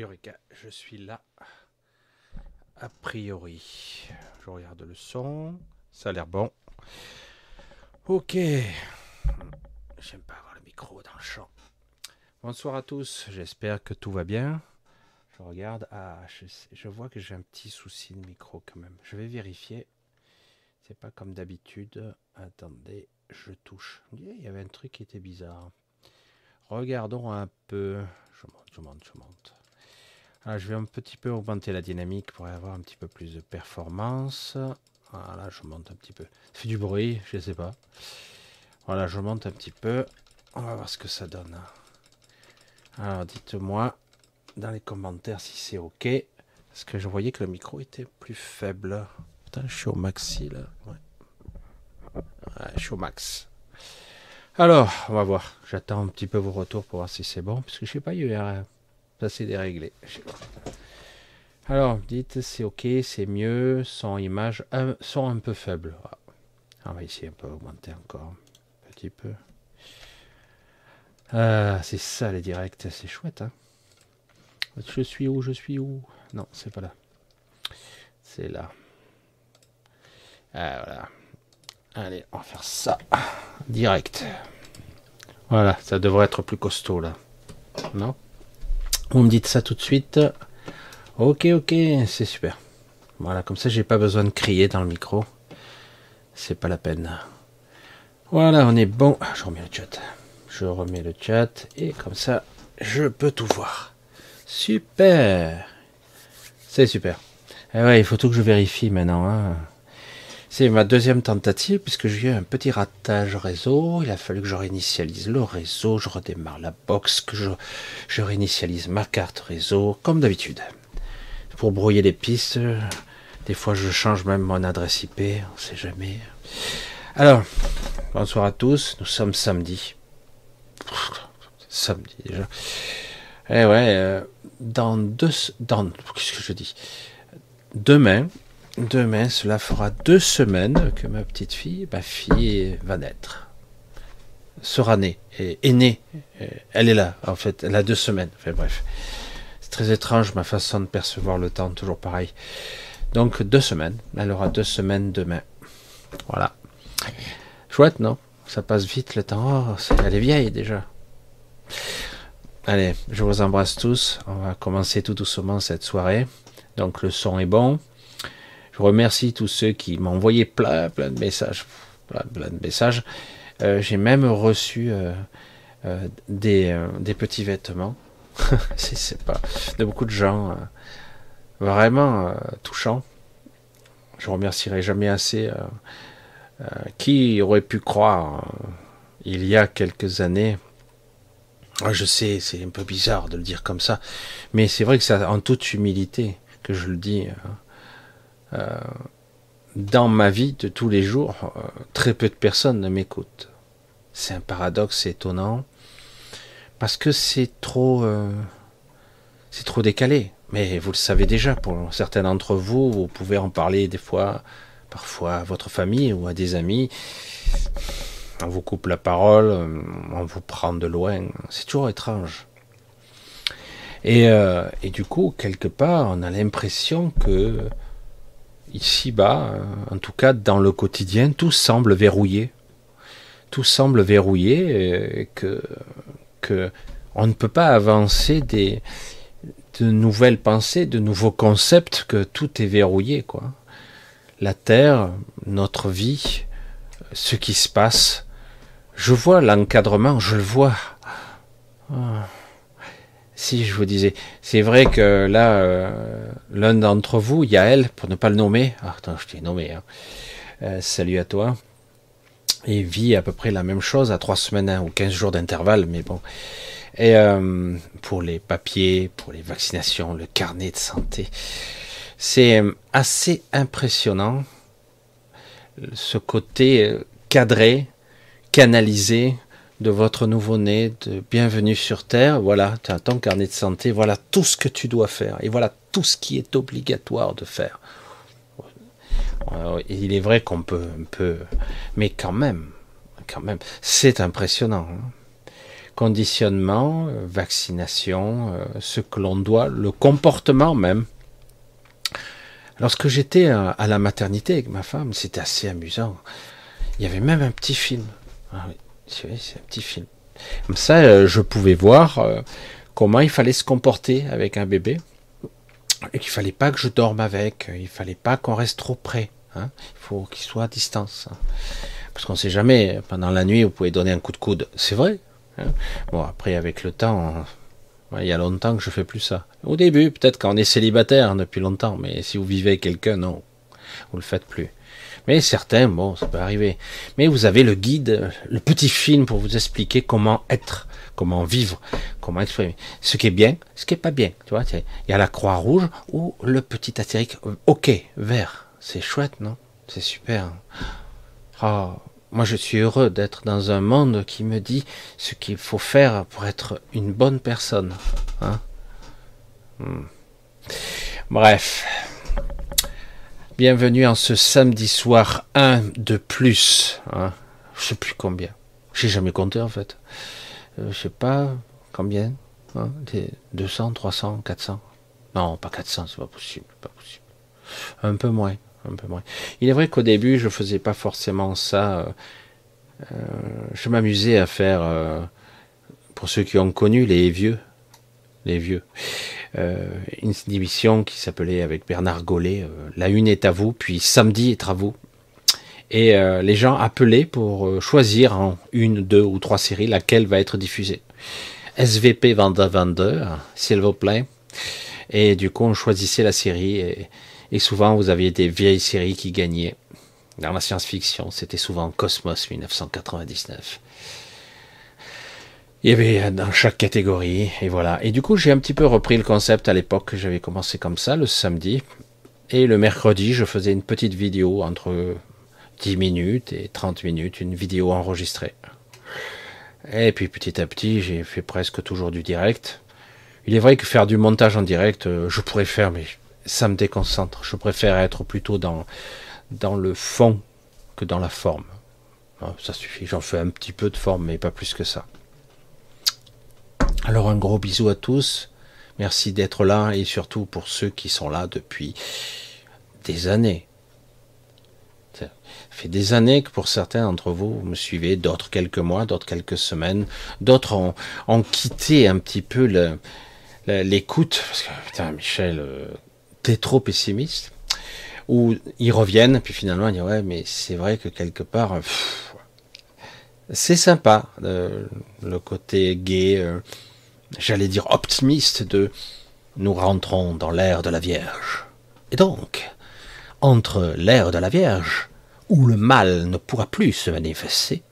Eureka, je suis là. A priori, je regarde le son. Ça a l'air bon. Ok. J'aime pas avoir le micro dans le champ. Bonsoir à tous. J'espère que tout va bien. Je regarde. Ah, je, vois que j'ai un petit souci de micro quand même. Je vais vérifier. C'est pas comme d'habitude. Attendez, je touche. Il y avait un truc qui était bizarre. Regardons un peu. Je monte, je monte, je monte. Ah, je vais un petit peu augmenter la dynamique pour avoir un petit peu plus de performance. Voilà, je monte un petit peu. Ça fait du bruit, je ne sais pas. Voilà, je monte un petit peu. On va voir ce que ça donne. Alors, dites-moi dans les commentaires si c'est OK. Parce que je voyais que le micro était plus faible. Putain, je suis au maxi là. Ouais. je suis au max. Alors, on va voir. J'attends un petit peu vos retours pour voir si c'est bon. Parce que je sais pas, il y c'est déréglé. Alors, dites c'est ok, c'est mieux, son image, un, son un peu faible. Ah, on va essayer un peu augmenter encore un petit peu. Ah, c'est ça les directs, c'est chouette. Hein je suis où Je suis où? Non, c'est pas là. C'est là. Ah, voilà. Allez, on va faire ça. Direct. Voilà, ça devrait être plus costaud là. Non? Vous me dites ça tout de suite. Ok, ok, c'est super. Voilà, comme ça, j'ai pas besoin de crier dans le micro. C'est pas la peine. Voilà, on est bon. Ah, je remets le chat. Je remets le chat et comme ça, je peux tout voir. Super. C'est super. Eh ouais, il faut tout que je vérifie maintenant. Hein. C'est ma deuxième tentative puisque j'ai eu un petit ratage réseau. Il a fallu que je réinitialise le réseau, je redémarre la box, que je, réinitialise ma carte réseau, comme d'habitude. Pour brouiller les pistes, des fois je change même mon adresse IP, on sait jamais. Alors, bonsoir à tous, nous sommes samedi. Samedi déjà. Eh ouais, euh, dans deux... Dans... Qu'est-ce que je dis? Demain, Demain, cela fera deux semaines que ma petite fille, ma fille, va naître. Sera née, est, est née. Elle est là, en fait. Elle a deux semaines. Enfin bref. C'est très étrange ma façon de percevoir le temps, toujours pareil. Donc deux semaines. Elle aura deux semaines demain. Voilà. Chouette, non? Ça passe vite le temps. Oh, elle est vieille déjà. Allez, je vous embrasse tous. On va commencer tout doucement cette soirée. Donc le son est bon. Je remercie tous ceux qui m'ont envoyé plein, plein de messages. Plein, plein de messages. Euh, j'ai même reçu euh, euh, des, des, petits vêtements. c'est pas de beaucoup de gens vraiment touchants. Je remercierai jamais assez. qui aurait pu croire il y a quelques années ah, je sais, c'est un peu bizarre de le dire comme ça, mais c'est vrai que c'est en toute humilité que je le dis. Dans ma vie de tous les jours, euh, très peu de personnes ne m'écoutent. C'est un paradoxe étonnant parce que c'est trop, euh, trop décalé. Mais vous le savez déjà, pour certains d'entre vous, vous pouvez en parler des fois, parfois à votre famille ou à des amis. On vous coupe la parole, on vous prend de loin. C'est toujours étrange. Et du coup, quelque part, on a l'impression que ici-bas, euh, en tout cas dans le quotidien, tout semble verrouillé. Tout semble verrouillé et que, que on ne peut pas avancer des, de nouvelles pensées, de nouveaux concepts, que tout est verrouillé, quoi. La Terre, notre vie, ce qui se passe. Je vois l'encadrement, je le vois. Ah. Si je vous disais, c'est vrai que là, euh, l'un d'entre vous, Yael, pour ne pas le nommer, ah, attends, je t'ai nommé, hein. euh, salut à toi, et vit à peu près la même chose à trois semaines hein, ou quinze jours d'intervalle, mais bon. Et euh, pour les papiers, pour les vaccinations, le carnet de santé, c'est assez impressionnant ce côté cadré, canalisé, de votre nouveau-né, de bienvenue sur Terre, voilà, tu as ton carnet de santé, voilà tout ce que tu dois faire, et voilà tout ce qui est obligatoire de faire. Il est vrai qu'on peut un peu, mais quand même, quand même, c'est impressionnant. Hein. conditionnement, euh, vaccination, euh, ce que l'on doit, le comportement même. Lorsque j'étais à la maternité avec ma femme, c'était assez amusant. Il y avait même un petit film. Ah c'est un petit film. Comme ça, euh, je pouvais voir comment il fallait se comporter avec un bébé. Et qu'il fallait pas que je dorme avec, il fallait pas qu'on reste trop près. Hein. Il faut qu'il soit à distance. Hein. Parce qu'on ne sait jamais, pendant la nuit, vous pouvez donner un coup de coude. C'est vrai, Hein. Bon, après, avec le temps, il y a longtemps que je fais plus ça. Au début, peut-être quand on est célibataire depuis longtemps, mais si vous vivez avec quelqu'un, non, vous le faites plus. Mais certains, bon, ça peut arriver. Mais vous avez le guide, le petit film pour vous expliquer comment être, comment vivre, comment exprimer. Ce qui est bien, ce qui est pas bien. Tu vois, il y a la croix rouge ou le petit astérique. Ok, vert. C'est chouette, non? C'est super. Oh, moi, je suis heureux d'être dans un monde qui me dit ce qu'il faut faire pour être une bonne personne. Hein? Hmm. Bref. Bienvenue en ce samedi soir 1 de plus. Hein je sais plus combien. J'ai jamais compté en fait. Euh, je sais pas combien. Hein 200, 300, 400. Non, pas 400, c'est pas possible, pas possible. Un peu moins un peu moins. Il est vrai qu'au début, je faisais pas forcément ça. Euh, euh, je m'amusais à faire, euh, pour ceux qui ont connu les vieux, les vieux, une émission qui s'appelait avec Bernard Gollet, La Une est à vous, puis Samedi est à vous. Et les gens appelaient pour choisir en une, deux ou trois séries laquelle va être diffusée. SVP Vanda Vander, s'il vous plaît. Et du coup, on choisissait la série et et souvent, vous aviez des vieilles séries qui gagnaient. Dans la science-fiction, c'était souvent Cosmos 1999. Il y avait dans chaque catégorie, et voilà. Et du coup, j'ai un petit peu repris le concept à l'époque. J'avais commencé comme ça, le samedi. Et le mercredi, je faisais une petite vidéo entre 10 minutes et 30 minutes, une vidéo enregistrée. Et puis petit à petit, j'ai fait presque toujours du direct. Il est vrai que faire du montage en direct, euh, je pourrais faire, mais ça me déconcentre. Je préfère être plutôt dans, dans le fond que dans la forme. Ça suffit, j'en fais un petit peu de forme, mais pas plus que ça. Alors un gros bisou à tous. Merci d'être là et surtout pour ceux qui sont là depuis des années. Ça fait des années que pour certains d'entre vous, vous me suivez, d'autres quelques mois, d'autres quelques semaines, d'autres ont, quitté un petit peu l'écoute. Parce que, putain, Michel, euh, t'es trop pessimiste, ou ils reviennent, puis finalement ils disent ouais, mais c'est vrai que quelque part, c'est sympa euh, le côté gay, euh, j'allais dire optimiste de nous rentrons dans l'ère de la Vierge. Et donc, entre l'ère de la Vierge, où le mal ne pourra plus se manifester,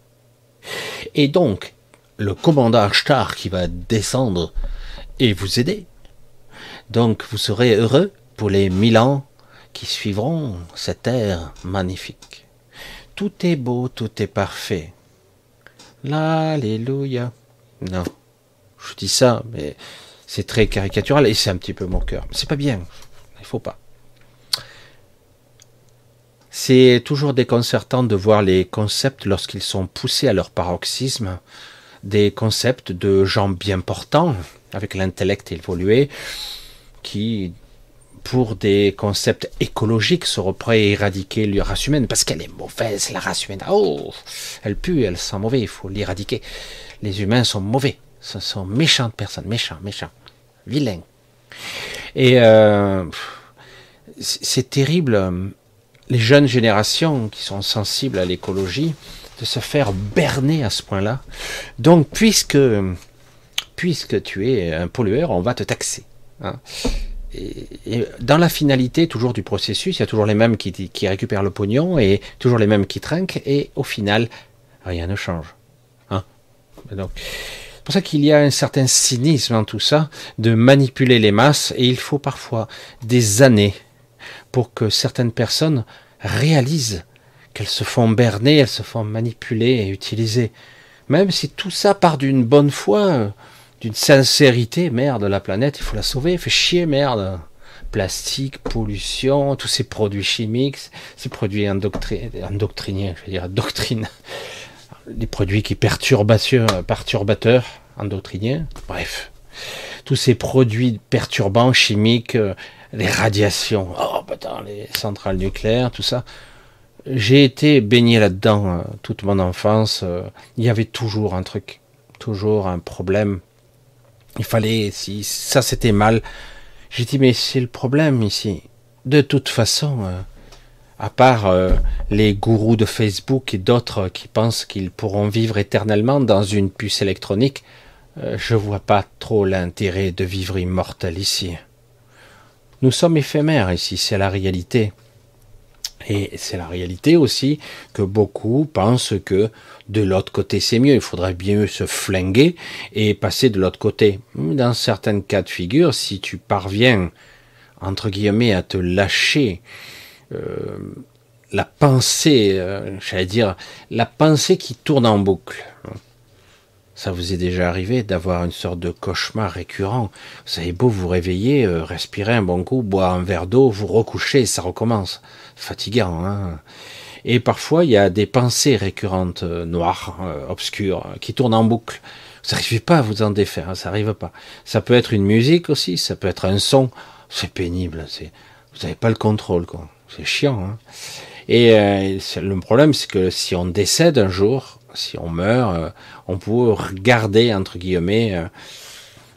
et donc le commandant Star qui va descendre et vous aider. Donc vous serez heureux pour les mille ans qui suivront cette ère magnifique. Tout est beau, tout est parfait. Alléluia. Non, je dis ça, mais c'est très caricatural et c'est un petit peu mon cœur. C'est pas bien. Il faut pas. C'est toujours déconcertant de voir les concepts lorsqu'ils sont poussés à leur paroxysme, des concepts de gens bien portants, avec l'intellect évolué, qui pour des concepts écologiques seraient prêts à éradiquer la race humaine parce qu'elle est mauvaise, la race humaine. Oh, elle pue, elle sent mauvais, il faut l'éradiquer. Les humains sont mauvais, ce sont méchantes personnes, méchants, méchants, vilains. Et euh, c'est terrible, les jeunes générations qui sont sensibles à l'écologie, de se faire berner à ce point-là. Donc, puisque, puisque tu es un pollueur, on va te taxer. Hein et, dans la finalité toujours du processus, il y a toujours les mêmes qui, récupèrent le pognon et toujours les mêmes qui trinquent, et au final, rien ne change. Hein Donc, pour ça qu'il y a un certain cynisme dans tout ça, de manipuler les masses, et il faut parfois des années pour que certaines personnes réalisent qu'elles se font berner, elles se font manipuler et utiliser. Même si tout ça part d'une bonne foi, d'une sincérité, merde, la planète, il faut la sauver, fait chier, merde. Plastique, pollution, tous ces produits chimiques, ces produits endoctrinés, je veux dire, doctrine, les produits qui perturbateurs, perturbateurs endoctrinien. Bref, tous ces produits perturbants chimiques, euh, les radiations, oh putain, les centrales nucléaires, tout ça. J'ai été baigné là-dedans euh, toute mon enfance. Euh, il y avait toujours un truc, toujours un problème. Il fallait, si ça c'était mal, j'ai dit mais c'est le problème ici. De toute façon, à part les gourous de Facebook et d'autres qui pensent qu'ils pourront vivre éternellement dans une puce électronique, je vois pas trop l'intérêt de vivre immortel ici. Nous sommes éphémères ici, c'est la réalité. Et c'est la réalité aussi que beaucoup pensent que de l'autre côté c'est mieux. Il faudrait bien se flinguer et passer de l'autre côté. Dans certains cas de figure, si tu parviens, entre guillemets, à te lâcher euh, la pensée, euh, j'allais dire, la pensée qui tourne en boucle. Ça vous est déjà arrivé d'avoir une sorte de cauchemar récurrent. Vous savez beau vous réveiller, euh, respirer un bon coup, boire un verre d'eau, vous recoucher, ça recommence. Fatigant, hein Et parfois, il y a des pensées récurrentes, euh, noires, euh, obscures, qui tournent en boucle. Vous n'arrivez pas à vous en défaire, hein, ça n'arrive pas. Ça peut être une musique aussi, ça peut être un son. C'est pénible, c'est, vous n'avez pas le contrôle, quoi. C'est chiant, hein Et le problème, c'est que si on décède un jour, si on meurt, on peut regarder, entre guillemets, euh,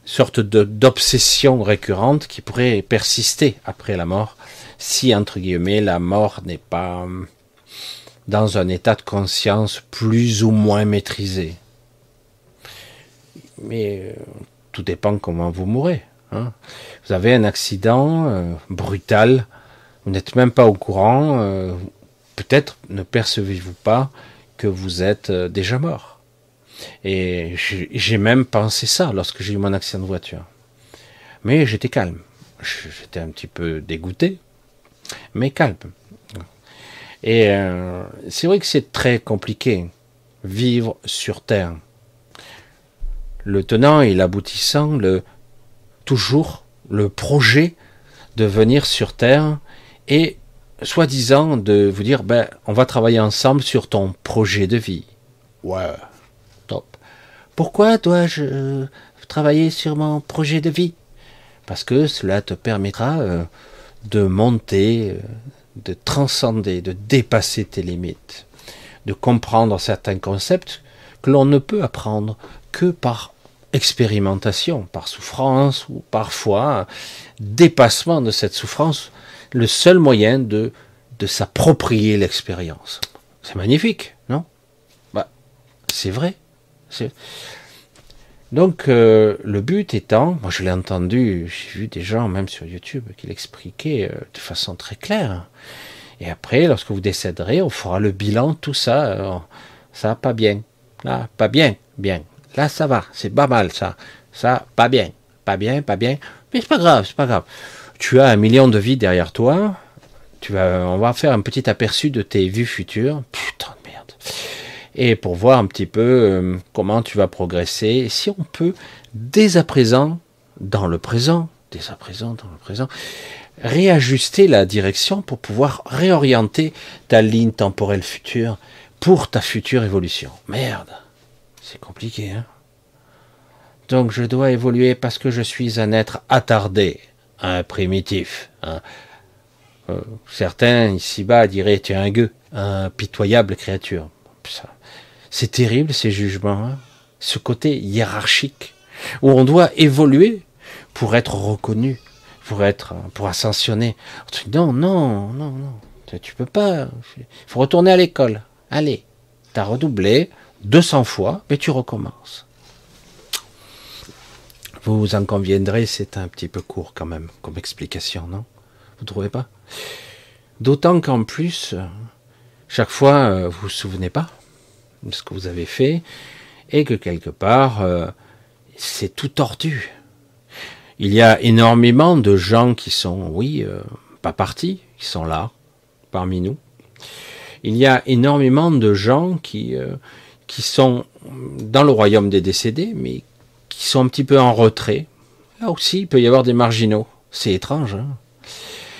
sorte d'obsession récurrente qui pourrait persister après la mort, si, entre guillemets, la mort n'est pas euh, dans un état de conscience plus ou moins maîtrisé. Mais euh, tout dépend comment vous mourrez. Hein. Vous avez un accident brutal, vous n'êtes même pas au courant, peut-être ne percevez-vous pas que vous êtes déjà mort. Et j'ai même pensé ça lorsque j'ai eu mon accident de voiture. Mais j'étais calme. J'étais un petit peu dégoûté, mais calme. Et euh, c'est vrai que c'est très compliqué, vivre sur Terre. Le tenant et l'aboutissant, le, toujours le projet de venir sur Terre et soi-disant de vous dire, ben, on va travailler ensemble sur ton projet de vie. Ouais. Pourquoi dois-je euh, travailler sur mon projet de vie? Parce que cela te permettra euh, de monter, euh, de transcender, de dépasser tes limites, de comprendre certains concepts que l'on ne peut apprendre que par expérimentation, par souffrance ou parfois dépassement de cette souffrance, le seul moyen de, s'approprier l'expérience. C'est magnifique, non? Bah, C'est vrai. Donc euh, le but étant, moi je l'ai entendu, j'ai vu des gens même sur YouTube qui l'expliquaient euh, de façon très claire. Et après, lorsque vous décéderez, on fera le bilan, tout ça, euh, ça pas bien, là pas bien, bien, là ça va, c'est pas mal ça, ça pas bien, pas bien, pas bien, mais c'est pas grave, c'est pas grave. Tu as un million de vies derrière toi, tu vas, on va faire un petit aperçu de tes vues futures. Putain de merde et pour voir un petit peu euh, comment tu vas progresser. Si on peut, dès à présent, dans le présent, dès à présent, dans le présent, réajuster la direction pour pouvoir réorienter ta ligne temporelle future pour ta future évolution. Merde, c'est compliqué, hein Donc je dois évoluer parce que je suis un être attardé, un primitif. Hein euh, certains ici-bas diraient tu es un gueux, un pitoyable créature. C'est terrible ces jugements, hein. ce côté hiérarchique où on doit évoluer pour être reconnu, pour être, pour ascensionner. Non, non, non, non, tu peux pas. Il faut retourner à l'école. Allez, tu as redoublé 200 fois, mais tu recommences. Vous en conviendrez, c'est un petit peu court quand même comme explication, non? Vous trouvez pas? D'autant qu'en plus, chaque fois, euh, vous vous souvenez pas de ce que vous avez fait, et que quelque part, euh, c'est tout tordu. Il y a énormément de gens qui sont, oui, euh, pas partis, qui sont là, parmi nous. Il y a énormément de gens qui, qui sont dans le royaume des décédés, mais qui sont un petit peu en retrait. Là aussi, il peut y avoir des marginaux. C'est étrange. Hein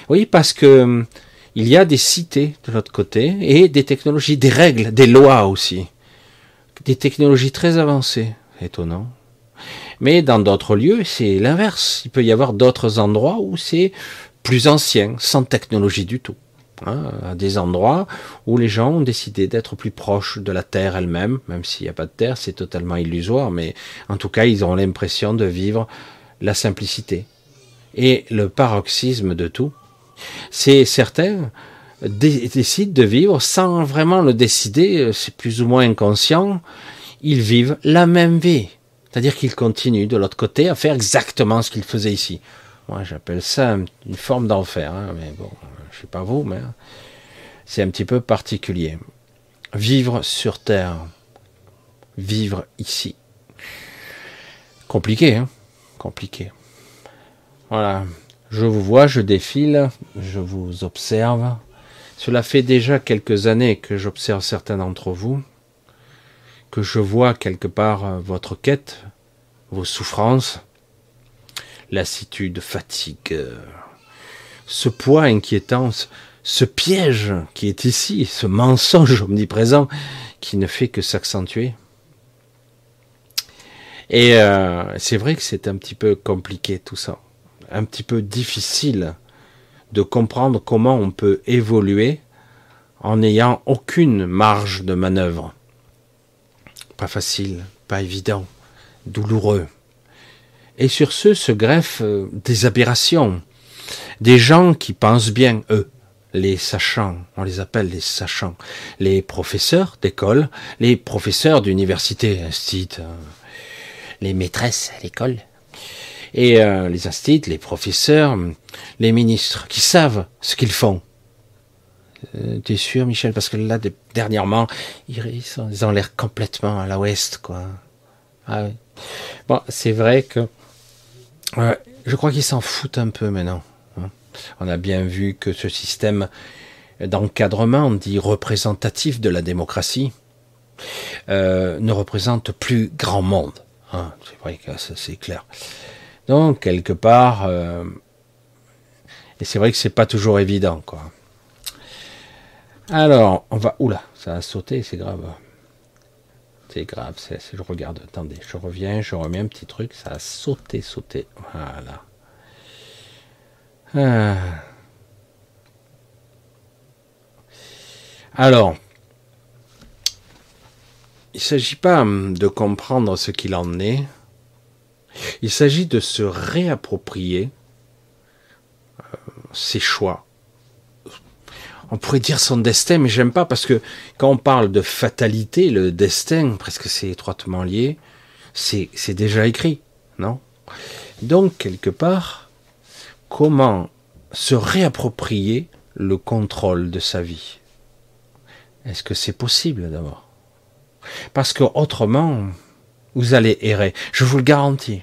oui, parce que il y a des cités de l'autre côté et des technologies, des règles, des lois aussi. Des technologies très avancées. Étonnant. Mais dans d'autres lieux, c'est l'inverse. Il peut y avoir d'autres endroits où c'est plus ancien, sans technologie du tout. Hein, à des endroits où les gens ont décidé d'être plus proches de la Terre elle-même, même s'il n'y a pas de Terre, c'est totalement illusoire, mais en tout cas, ils ont l'impression de vivre la simplicité. Et le paroxysme de tout, c'est certains décident de vivre sans vraiment le décider, c'est plus ou moins inconscient, ils vivent la même vie. C'est-à-dire qu'ils continuent de l'autre côté à faire exactement ce qu'ils faisaient ici. Moi, j'appelle ça une forme d'enfer, hein, mais bon, je sais pas vous, mais c'est un petit peu particulier. Vivre sur Terre, vivre ici. Compliqué, hein Compliqué. Voilà. Je vous vois, je défile, je vous observe. Cela fait déjà quelques années que j'observe certains d'entre vous, que je vois quelque part votre quête, vos souffrances, lassitude, fatigue, ce poids inquiétant, ce piège qui est ici, ce mensonge omniprésent qui ne fait que s'accentuer. Et euh, c'est vrai que c'est un petit peu compliqué tout ça, un petit peu difficile de comprendre comment on peut évoluer en n'ayant aucune marge de manœuvre. Pas facile, pas évident, douloureux. Et sur ce se greffent euh, des aberrations, des gens qui pensent bien, eux, les sachants, on les appelle les sachants, les professeurs d'école, les professeurs d'université, euh, les maîtresses à l'école, et euh, les instituts, les professeurs, les ministres, qui savent ce qu'ils font. Euh, T'es sûr, Michel? Parce que là, dernièrement, ils, ont l'air complètement à l'ouest, quoi. Ah bon, c'est vrai que je crois qu'ils s'en foutent un peu maintenant. On a bien vu que ce système d'encadrement dit représentatif de la démocratie euh, ne représente plus grand monde. Hein. c'est vrai que c'est clair. Donc quelque part, euh, et c'est vrai que c'est pas toujours évident, quoi. Alors, on va. Oula, ça a sauté, c'est grave. C'est grave, je regarde. Attendez, je reviens, je remets un petit truc, ça a sauté, sauté. Voilà. Ah. Alors, il ne s'agit pas hum, de comprendre ce qu'il en est, il s'agit de se réapproprier euh, ses choix. On pourrait dire son destin, mais j'aime pas parce que quand on parle de fatalité, le destin, presque c'est étroitement lié, c'est déjà écrit, non? Donc, quelque part, comment se réapproprier le contrôle de sa vie Est-ce que c'est possible d'abord? Parce que autrement, vous allez errer. Je vous le garantis.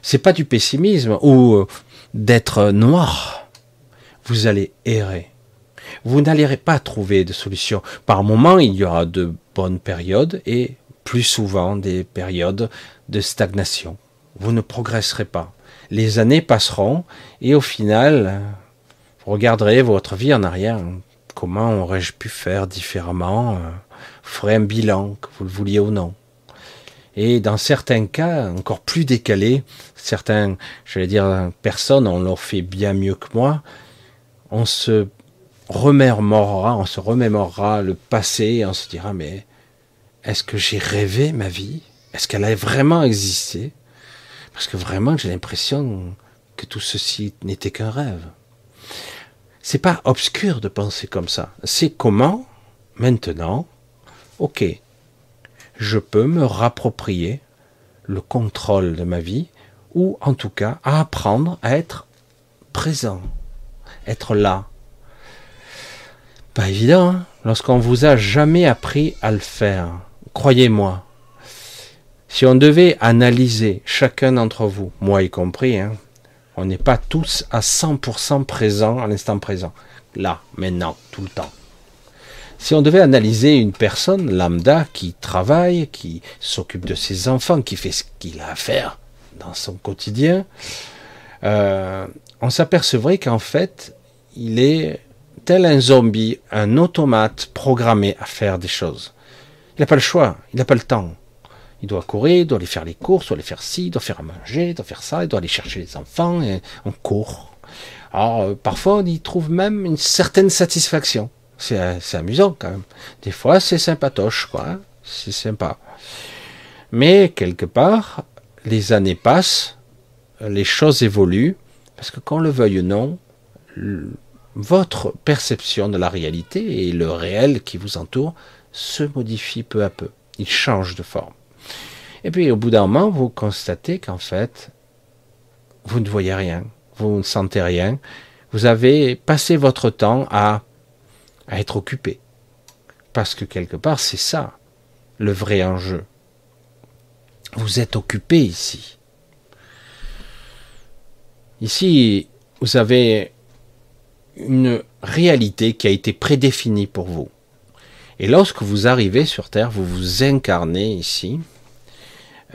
C'est pas du pessimisme ou euh, d'être noir. Vous allez errer. Vous n'allez pas trouver de solution. Par moments, il y aura de bonnes périodes et plus souvent des périodes de stagnation. Vous ne progresserez pas les années passeront et au final, vous regarderez votre vie en arrière. Comment aurais-je pu faire différemment Vous ferez un bilan, que vous le vouliez ou non. Et dans certains cas, encore plus décalés, certains, j'allais dire, personnes, on leur fait bien mieux que moi, on se remémorera, on se remémorera le passé et on se dira, mais est-ce que j'ai rêvé ma vie? Est-ce qu'elle a vraiment existé? Parce que vraiment, j'ai l'impression que tout ceci n'était qu'un rêve. C'est pas obscur de penser comme ça. C'est comment, maintenant, ok, je peux me rapproprier le contrôle de ma vie, ou en tout cas apprendre à être présent, être là. Pas évident, hein lorsqu'on vous a jamais appris à le faire. Croyez-moi, si on devait analyser chacun d'entre vous, moi y compris, hein, on n'est pas tous à 100% présents à l'instant présent, là, maintenant, tout le temps. Si on devait analyser une personne lambda qui travaille, qui s'occupe de ses enfants, qui fait ce qu'il a à faire dans son quotidien, euh, on s'apercevrait qu'en fait, il est tel un zombie, un automate programmé à faire des choses. Il n'a pas le choix, il n'a pas le temps Il doit courir, il doit aller faire les courses, il doit aller faire ci, il doit faire à manger, il doit faire ça, il doit aller chercher les enfants, et on court. Alors, euh, parfois, on y trouve même une certaine satisfaction. C'est amusant quand même. Des fois, c'est sympatoche, quoi. Hein. c'est sympa. Mais quelque part, les années passent, les choses évoluent, parce que qu'on le veuille ou non, votre perception de la réalité et le réel qui vous entoure se modifie peu à peu. Il change de forme. Et puis au bout d'un moment, vous constatez qu'en fait, vous ne voyez rien, vous ne sentez rien, vous avez passé votre temps à, être occupé. Parce que quelque part, c'est ça, le vrai enjeu. Vous êtes occupé ici. Ici, vous avez une réalité qui a été prédéfinie pour vous. Et lorsque vous arrivez sur Terre, vous vous incarnez ici.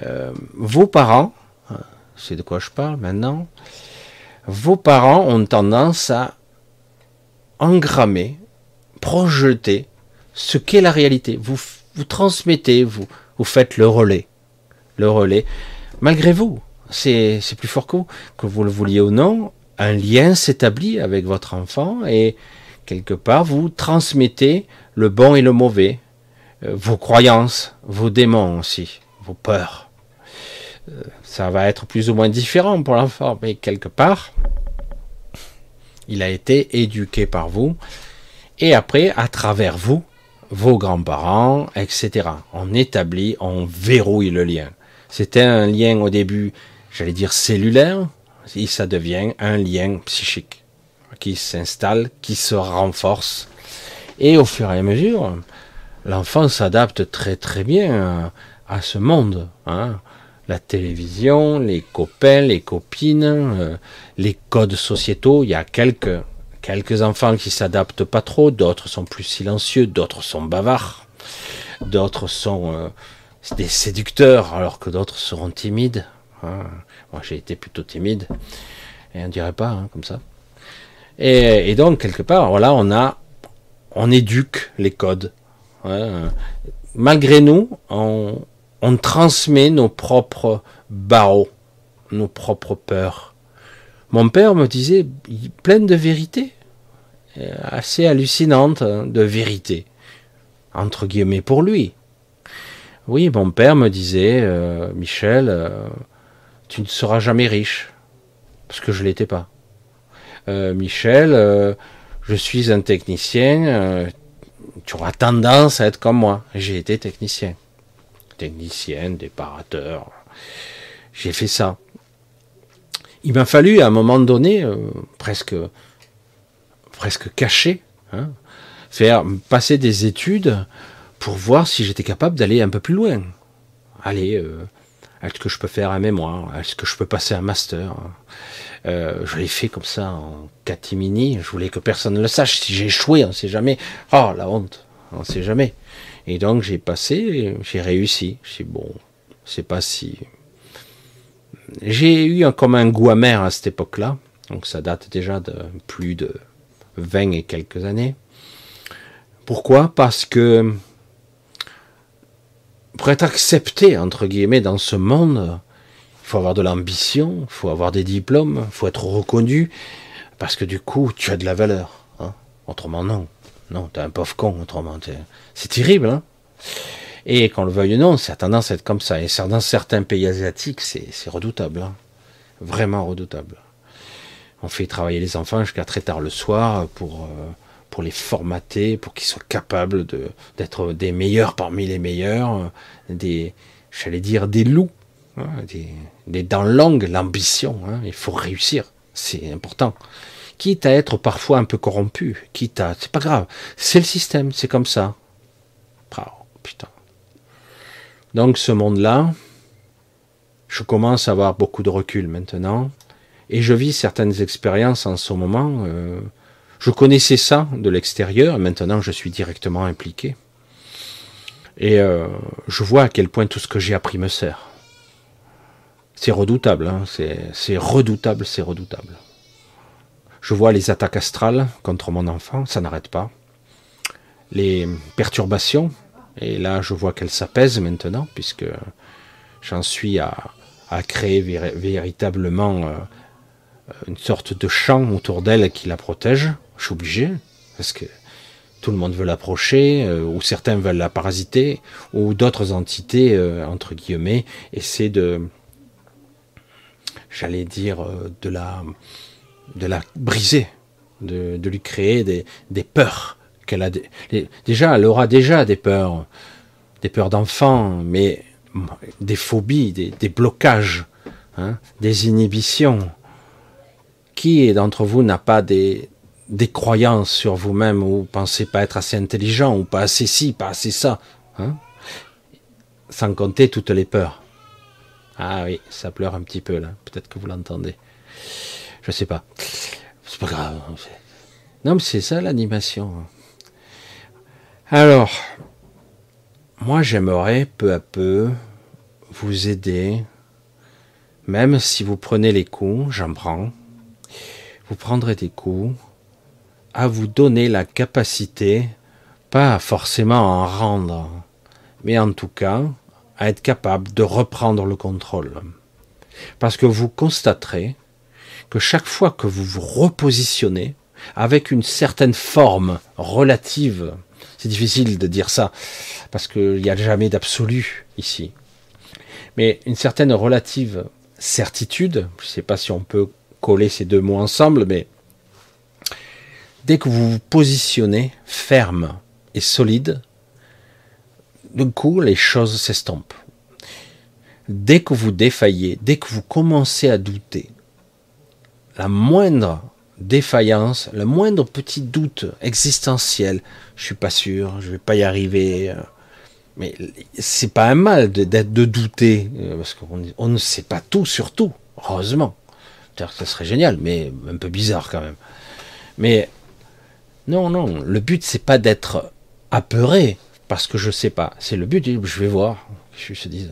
Euh, vos parents, c'est de quoi je parle maintenant, vos parents ont tendance à engrammer, projeter ce qu'est la réalité. Vous, vous transmettez, vous, vous faites le relais. Le relais. Malgré vous, c'est plus fort que vous, que vous le vouliez ou non, un lien s'établit avec votre enfant et quelque part vous transmettez le bon et le mauvais, euh, vos croyances, vos démons aussi, vos peurs. Euh, ça va être plus ou moins différent pour l'enfant, mais quelque part, il a été éduqué par vous, et après, à travers vous, vos grands-parents, etc. On établit, on verrouille le lien. C'était un lien au début, j'allais dire cellulaire, et ça devient un lien psychique qui s'installe, qui se renforce. Et au fur et à mesure, l'enfant s'adapte très très bien à, ce monde. Hein. La télévision, les copains, les copines, euh, les codes sociétaux. Il y a quelques, quelques enfants qui s'adaptent pas trop, d'autres sont plus silencieux, d'autres sont bavards, d'autres sont euh, des séducteurs alors que d'autres seront timides. Hein. Moi, j'ai été plutôt timide, et on dirait pas hein, comme ça. Et, donc quelque part, voilà, on a, on éduque les codes. Malgré nous, on, on transmet nos propres barreaux, nos propres peurs. Mon père me disait, plein de vérité, assez hallucinante hein, de vérité, entre guillemets pour lui. Oui, mon père me disait, euh, Michel, euh, tu ne seras jamais riche. Parce que je l'étais pas. Euh, Michel, euh, je suis un technicien, euh, tu auras tendance à être comme moi. J'ai été technicien. Technicien, déparateur. J'ai fait ça. Il m'a fallu à un moment donné, presque, presque caché, hein, faire passer des études pour voir si j'étais capable d'aller un peu plus loin. Aller est-ce que je peux faire un mémoire? Est-ce que je peux passer un master? Euh, Je l'ai fait comme ça en catimini. Je voulais que personne ne le sache. Si j'ai échoué, on ne sait jamais. Oh, la honte, on ne sait jamais. Et donc j'ai passé, j'ai réussi. J'ai bon, c'est pas si. J'ai eu un, comme un goût amer à cette époque-là. Donc ça date déjà de plus de 20 et quelques années. Pourquoi? Parce que pour être accepté, entre guillemets, dans ce monde, il faut avoir de l'ambition, il faut avoir des diplômes, il faut être reconnu, parce que du coup, tu as de la valeur. Hein. Autrement, non. Non, t'es un pauvre con, autrement. C'est terrible, hein Et qu'on le veuille ou non, ça a tendance à être comme ça. Et dans certains pays asiatiques, c'est redoutable. Hein. Vraiment redoutable. On fait travailler les enfants jusqu'à très tard le soir pour... Euh, les formater, pour qu'ils soient capables d'être des meilleurs parmi les meilleurs, des, j'allais dire, des loups, hein, des, dans langue, l'ambition. Hein, il faut réussir, c'est important. Quitte à être parfois un peu corrompu, quitte à, c'est pas grave, c'est le système, c'est comme ça. Oh, putain. Donc ce monde-là, je commence à avoir beaucoup de recul maintenant, et je vis certaines expériences en ce moment. Euh, je connaissais ça de l'extérieur, maintenant je suis directement impliqué. Et euh, je vois à quel point tout ce que j'ai appris me sert. C'est redoutable, hein. c'est redoutable, c'est redoutable. Je vois les attaques astrales contre mon enfant, ça n'arrête pas. Les perturbations, Et là, je vois qu'elle s'apaise maintenant, puisque j'en suis à, créer véritablement euh, une sorte de champ autour d'elle qui la protège. Je suis obligé, parce que tout le monde veut l'approcher, euh, ou certains veulent la parasiter, ou d'autres entités, euh, entre guillemets, essaient de, j'allais dire, de la, de la briser, de, lui créer des, peurs qu'elle a. déjà, elle aura déjà des peurs, des peurs d'enfant, mais des phobies, des, blocages, hein, des inhibitions. Qui d'entre vous n'a pas des, des croyances sur vous-même ou pensez pas être assez intelligent ou pas assez ci, pas assez ça hein? Sans compter toutes les peurs. Ah oui, ça pleure un petit peu là. Peut-être que vous l'entendez. Je sais pas. C'est pas grave. Non, mais c'est ça l'animation. Alors, moi j'aimerais peu à peu vous aider, même si vous prenez les coups, j'en prends, vous prendrez des coups, à vous donner la capacité, pas forcément à en rendre, mais en tout cas à être capable de reprendre le contrôle. Parce que vous constaterez que chaque fois que vous vous repositionnez avec une certaine forme relative, c'est difficile de dire ça, parce qu'il n'y a jamais d'absolu ici, mais une certaine relative certitude, je ne sais pas si on peut coller ces deux mots ensemble, mais dès que vous vous positionnez ferme et solide, d'un coup, les choses s'estompent. Dès que vous défaillez, dès que vous commencez à douter, la moindre défaillance, le moindre petit doute existentiel, je suis pas sûr, je vais pas y arriver, euh, mais c'est pas un mal d'être de, douter, euh, parce qu'on ne sait pas tout sur tout, heureusement. Ça serait génial, mais un peu bizarre quand même. Mais non, non, le but c'est pas d'être apeuré parce que je sais pas. C'est le but, je vais voir. Je se dis,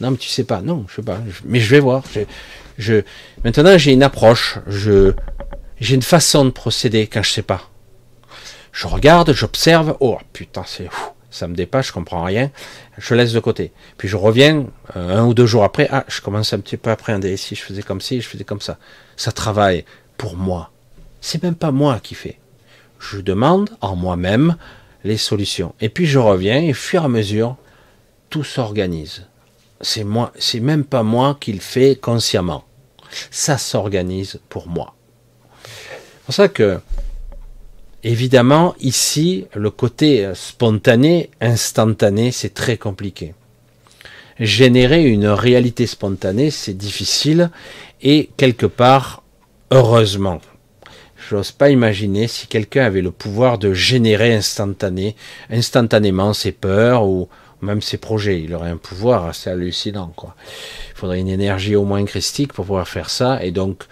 non mais tu sais pas, non, je sais pas, mais je vais voir. Je, maintenant j'ai une approche, je, j'ai une façon de procéder quand je sais pas. Je regarde, j'observe, oh putain c'est ça me dépasse, je comprends rien, je laisse de côté. Puis je reviens euh, un ou deux jours après, ah je commence un petit peu à appréhender. Si je faisais comme ci, je faisais comme ça. Ça travaille pour moi. C'est même pas moi qui fais je demande en moi-même les solutions. Et puis je reviens et au fur et à mesure, tout s'organise. C'est moi, c'est même pas moi qui le fais consciemment. Ça s'organise pour moi. C'est pour ça que, évidemment, ici, le côté spontané, instantané, c'est très compliqué. Générer une réalité spontanée, c'est difficile et quelque part, heureusement, J'ose pas imaginer si quelqu'un avait le pouvoir de générer instantané, instantanément ses peurs ou même ses projets. Il aurait un pouvoir assez hallucinant, quoi. Il faudrait une énergie au moins christique pour pouvoir faire ça. Et donc,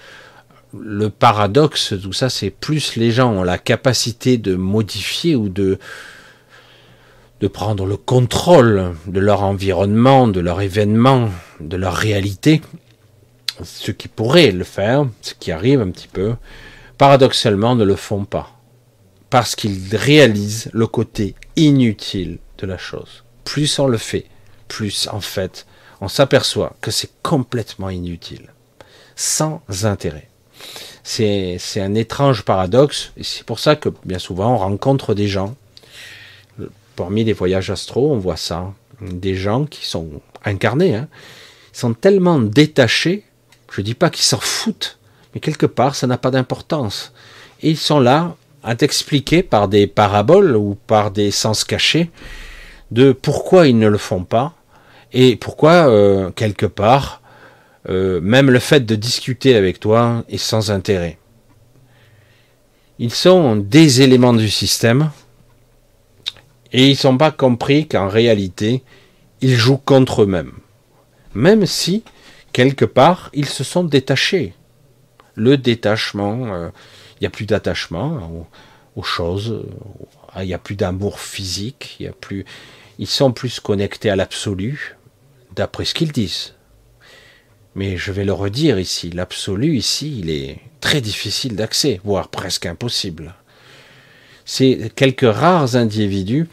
le paradoxe, tout ça, c'est plus les gens ont la capacité de modifier ou de, de prendre le contrôle de leur environnement, de leur événement, de leur réalité, ce qui pourrait le faire, ce qui arrive un petit peu, paradoxalement, ne le font pas. Parce qu'ils réalisent le côté inutile de la chose. Plus on le fait, plus en fait, on s'aperçoit que c'est complètement inutile. Sans intérêt. C'est un étrange paradoxe, et c'est pour ça que bien souvent on rencontre des gens, parmi les voyages astro, on voit ça, des gens qui sont incarnés, hein, sont tellement détachés, je ne dis pas qu'ils s'en foutent, mais quelque part, ça n'a pas d'importance. Et ils sont là à t'expliquer par des paraboles ou par des sens cachés de pourquoi ils ne le font pas et pourquoi, euh, quelque part, euh, même le fait de discuter avec toi est sans intérêt. Ils sont des éléments du système et ils sont pas compris qu'en réalité, ils jouent contre eux-mêmes. Même si, quelque part, ils se sont détachés le détachement. Euh, il n'y a plus d'attachement aux, choses. Il n'y a plus d'amour physique. Il y a plus. Ils sont plus connectés à l'absolu, d'après ce qu'ils disent. Mais je vais le redire ici, l'absolu ici, il est très difficile d'accès, voire presque impossible. C'est quelques rares individus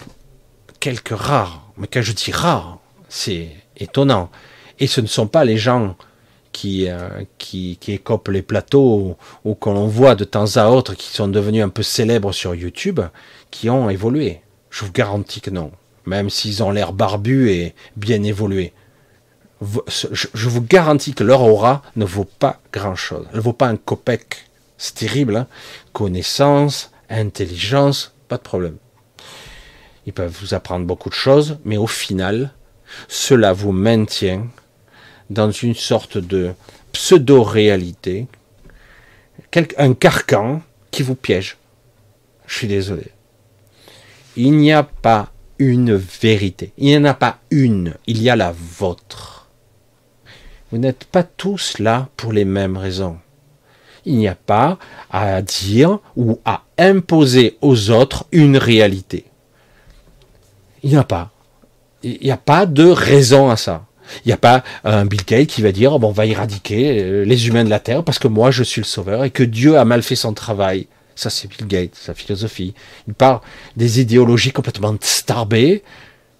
quelques rares, mais quand je dis rares, c'est étonnant. Et ce ne sont pas les gens qui, euh, qui, écopent les plateaux ou, qu'on l'on voit de temps à autre, qui sont devenus un peu célèbres sur YouTube, qui ont évolué. Je vous garantis que non. Même s'ils ont l'air barbus et bien évolués. Je vous garantis que leur aura ne vaut pas grand-chose. Elle ne vaut pas un copec. C'est terrible. Hein Connaissance, intelligence, pas de problème. Ils peuvent vous apprendre beaucoup de choses, mais au final, cela vous maintient dans une sorte de pseudo-réalité, un carcan qui vous piège. Je suis désolé. Il n'y a pas une vérité. Il n'y en a pas une. Il y a la vôtre. Vous n'êtes pas tous là pour les mêmes raisons. Il n'y a pas à dire ou à imposer aux autres une réalité. Il n'y a pas. Il n'y a pas de raison à ça. Il n'y a pas un Bill Gates qui va dire bon, on va éradiquer euh, les humains de la Terre parce que moi je suis le sauveur et que Dieu a mal fait son travail. Ça c'est Bill Gates, sa philosophie. Il parle des idéologies complètement starbées.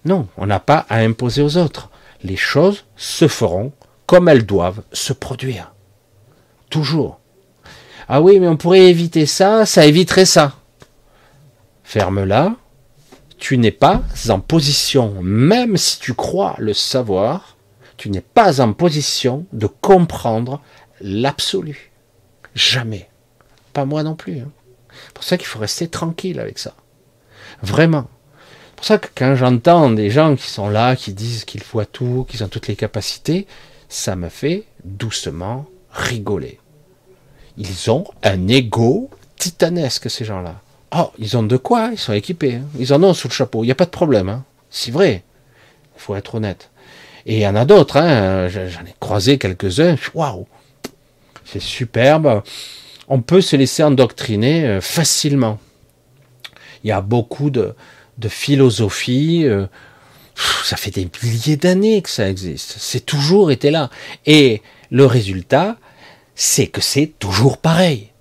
Non, on n'a pas à imposer aux autres. Les choses se feront comme elles doivent se produire. Toujours. Ah oui, mais on pourrait éviter ça, ça éviterait ça. Ferme-la, tu n'es pas en position, même si tu crois le savoir, tu n'es pas en position de comprendre l'absolu. Jamais. Pas moi non plus. Hein. C'est pour ça qu'il faut rester tranquille avec ça. Vraiment. C'est pour ça que quand j'entends des gens qui sont là, qui disent qu'ils voient tout, qu'ils ont toutes les capacités, ça me fait doucement rigoler. Ils ont un ego titanesque, ces gens-là. Oh, ils ont de quoi, ils sont équipés. Hein. Ils en ont sous le chapeau, il n'y a pas de problème. Hein. C'est vrai. Il faut être honnête. Et il y en a d'autres, hein. j'en ai croisé quelques-uns. Waouh C'est superbe. On peut se laisser endoctriner euh, facilement. Il y a beaucoup de, de philosophie. Euh, ça fait des milliers d'années que ça existe. C'est toujours été là. Et le résultat, c'est que c'est toujours pareil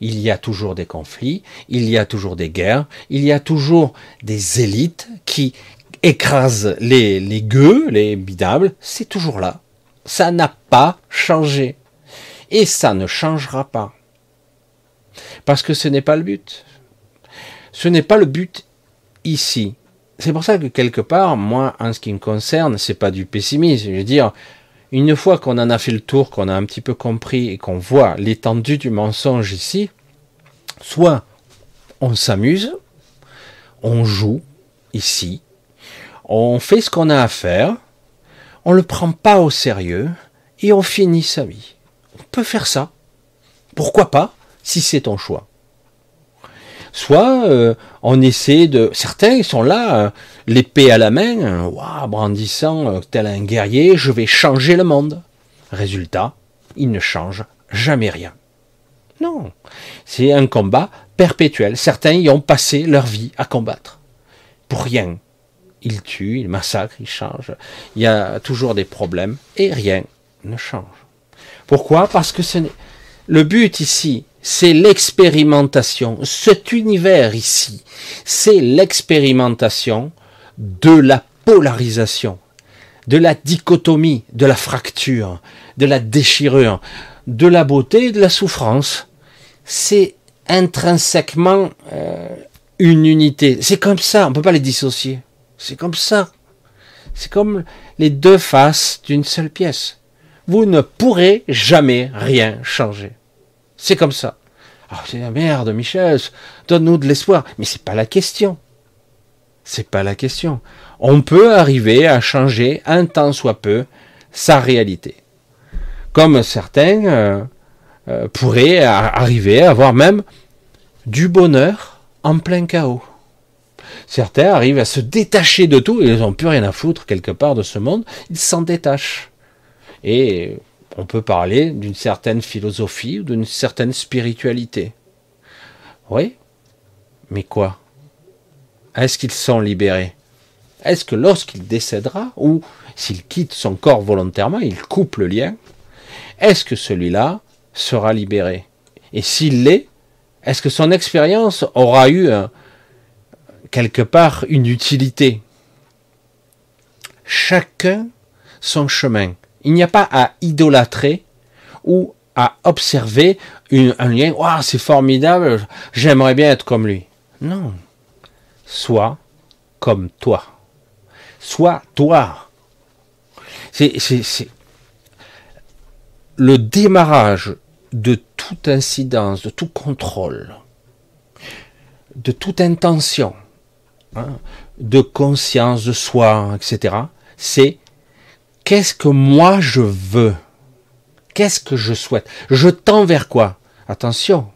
il y a toujours des conflits, il y a toujours des guerres, il y a toujours des élites qui écrasent les, les gueux, les bidables, c'est toujours là. Ça n'a pas changé. Et ça ne changera pas. Parce que ce n'est pas le but. Ce n'est pas le but ici. C'est pour ça que quelque part, moi, en ce qui me concerne, c'est pas du pessimisme. Je veux dire, une fois qu'on en a fait le tour, qu'on a un petit peu compris et qu'on voit l'étendue du mensonge ici, soit on s'amuse, on joue ici, on fait ce qu'on a à faire, on ne le prend pas au sérieux et on finit sa vie. On peut faire ça. Pourquoi pas? Si c'est ton choix soit euh, on essaie de... Certains sont là, euh, l'épée à la main, euh, brandissant tel un guerrier, je vais changer le monde. Résultat, ils ne changent jamais rien. Non, c'est un combat perpétuel. Certains y ont passé leur vie à combattre. Pour rien. Ils tuent, ils massacrent, ils changent. Il y a toujours des problèmes et rien ne change. Pourquoi? Parce que ce le but ici, c'est l'expérimentation. Cet univers ici, c'est l'expérimentation de la polarisation, de la dichotomie, de la fracture, de la déchirure, de la beauté et de la souffrance. C'est intrinsèquement euh, une unité. C'est comme ça, on ne peut pas les dissocier. C'est comme ça. C'est comme les deux faces d'une seule pièce. Vous ne pourrez jamais rien changer. C'est comme ça. Ah, c'est la merde, Michel, donne-nous de l'espoir. Mais c'est pas la question. C'est pas la question. On peut arriver à changer un tant soit peu sa réalité. Comme certains euh, euh, pourraient arriver à avoir même du bonheur en plein chaos. Certains arrivent à se détacher de tout, ils n'ont plus rien à foutre quelque part de ce monde, ils s'en détachent. Et on peut parler d'une certaine philosophie ou d'une certaine spiritualité. Oui, mais quoi? Est-ce qu'ils sont libérés Est-ce que lorsqu'il décédera, ou s'il quitte son corps volontairement, il coupe le lien, est-ce que celui-là sera libéré? Et s'il l'est, est-ce que son expérience aura eu quelque part une utilité? Chacun son chemin. Il n'y a pas à idolâtrer ou à observer un lien. Waouh, c'est formidable, j'aimerais bien être comme lui. Non. Sois comme toi. Sois toi. C'est le démarrage de toute incidence, de tout contrôle, de toute intention, hein, de conscience de soi, etc. C'est qu'est-ce que moi je veux? Qu'est-ce que je souhaite? Je tends vers quoi? Attention,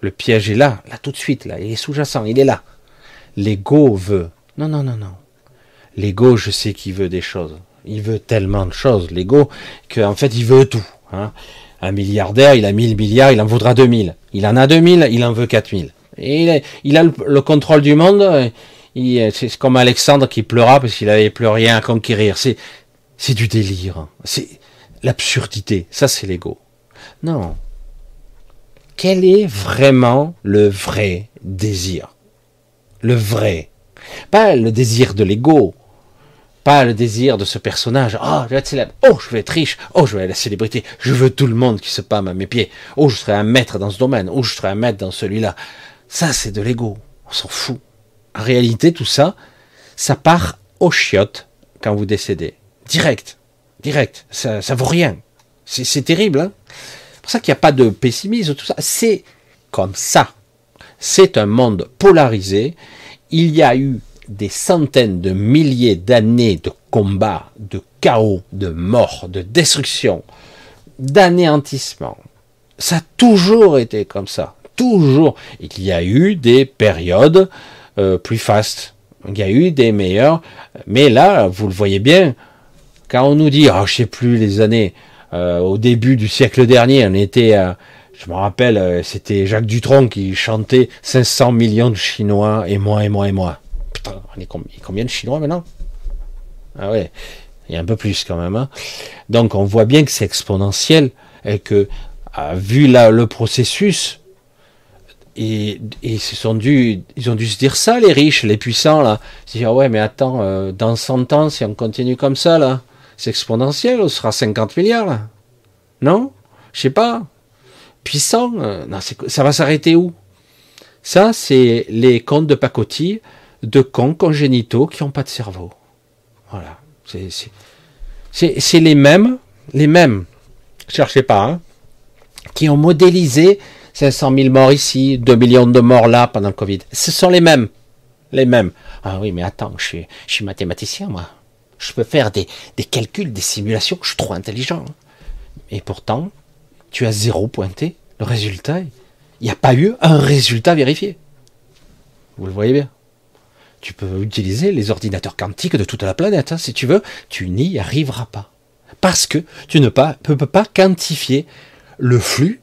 le piège est là, là tout de suite, là, il est sous-jacent, il est là. L'ego veut. Non, non, non, non. L'ego, je sais qu'il veut des choses. Il veut tellement de choses, l'ego, qu'en fait, il veut tout. Hein. Un milliardaire, il a 1000 milliards, il en voudra 2000. Il en a 2000, il en veut 4000. Et il a, le, contrôle du monde. C'est comme Alexandre qui pleura parce qu'il avait plus rien à conquérir. C'est du délire. C'est l'absurdité. Ça, c'est l'ego. Non. Quel est vraiment le vrai désir? Le vrai. Pas le désir de l'ego, pas le désir de ce personnage. Oh, je vais être célèbre. Oh, je vais être riche. Oh, je vais être la célébrité. Je veux tout le monde qui se pâme à mes pieds. Oh, je serai un maître dans ce domaine. Oh, je serai un maître dans celui-là. Ça, c'est de l'ego. On s'en fout. En réalité, tout ça, ça part au chiottes quand vous décédez. Direct. Direct. Ça, vaut rien. C'est terrible, hein C'est pour ça qu'il n'y a pas de pessimisme, tout ça. C'est comme ça. C'est un monde polarisé. Il y a eu des centaines de milliers d'années de combats, de chaos, de mort, de destruction, d'anéantissement. Ça a toujours été comme ça. Toujours. Il y a eu des périodes euh, plus fastes. Il y a eu des meilleures. Mais là, vous le voyez bien, quand on nous dit, oh, je sais plus les années, euh, au début du siècle dernier, on était, je me rappelle, euh, c'était Jacques Dutronc qui chantait 500 millions de Chinois et moi et moi et moi on est combien de Chinois maintenant? Ah ouais, il y a un peu plus quand même. Hein. Donc on voit bien que c'est exponentiel et que, vu là, le processus, et, ils, se sont dû, ils ont dû se dire ça, les riches, les puissants, là. Se dire, ouais, mais attends, euh, dans 100 ans, si on continue comme ça, là, c'est exponentiel, on sera 50 milliards. Non? Je sais pas. Puissant, euh, non, ça va s'arrêter où? Ça, c'est les comptes de pacotille de cons congénitaux qui n'ont pas de cerveau. Voilà. C'est les mêmes, les mêmes, cherchez pas, hein, qui ont modélisé 500 000 morts ici, 2 millions de morts là pendant le Covid. Ce sont les mêmes. Les mêmes. Ah oui, mais attends, je suis, je suis mathématicien, moi. Je peux faire des, calculs, des simulations, je suis trop intelligent. Et pourtant, tu as zéro pointé. Le résultat, il n'y a pas eu un résultat vérifié. Vous le voyez bien tu peux utiliser les ordinateurs quantiques de toute la planète, hein, si tu veux, tu n'y arriveras pas. Parce que tu ne peux pas quantifier le flux,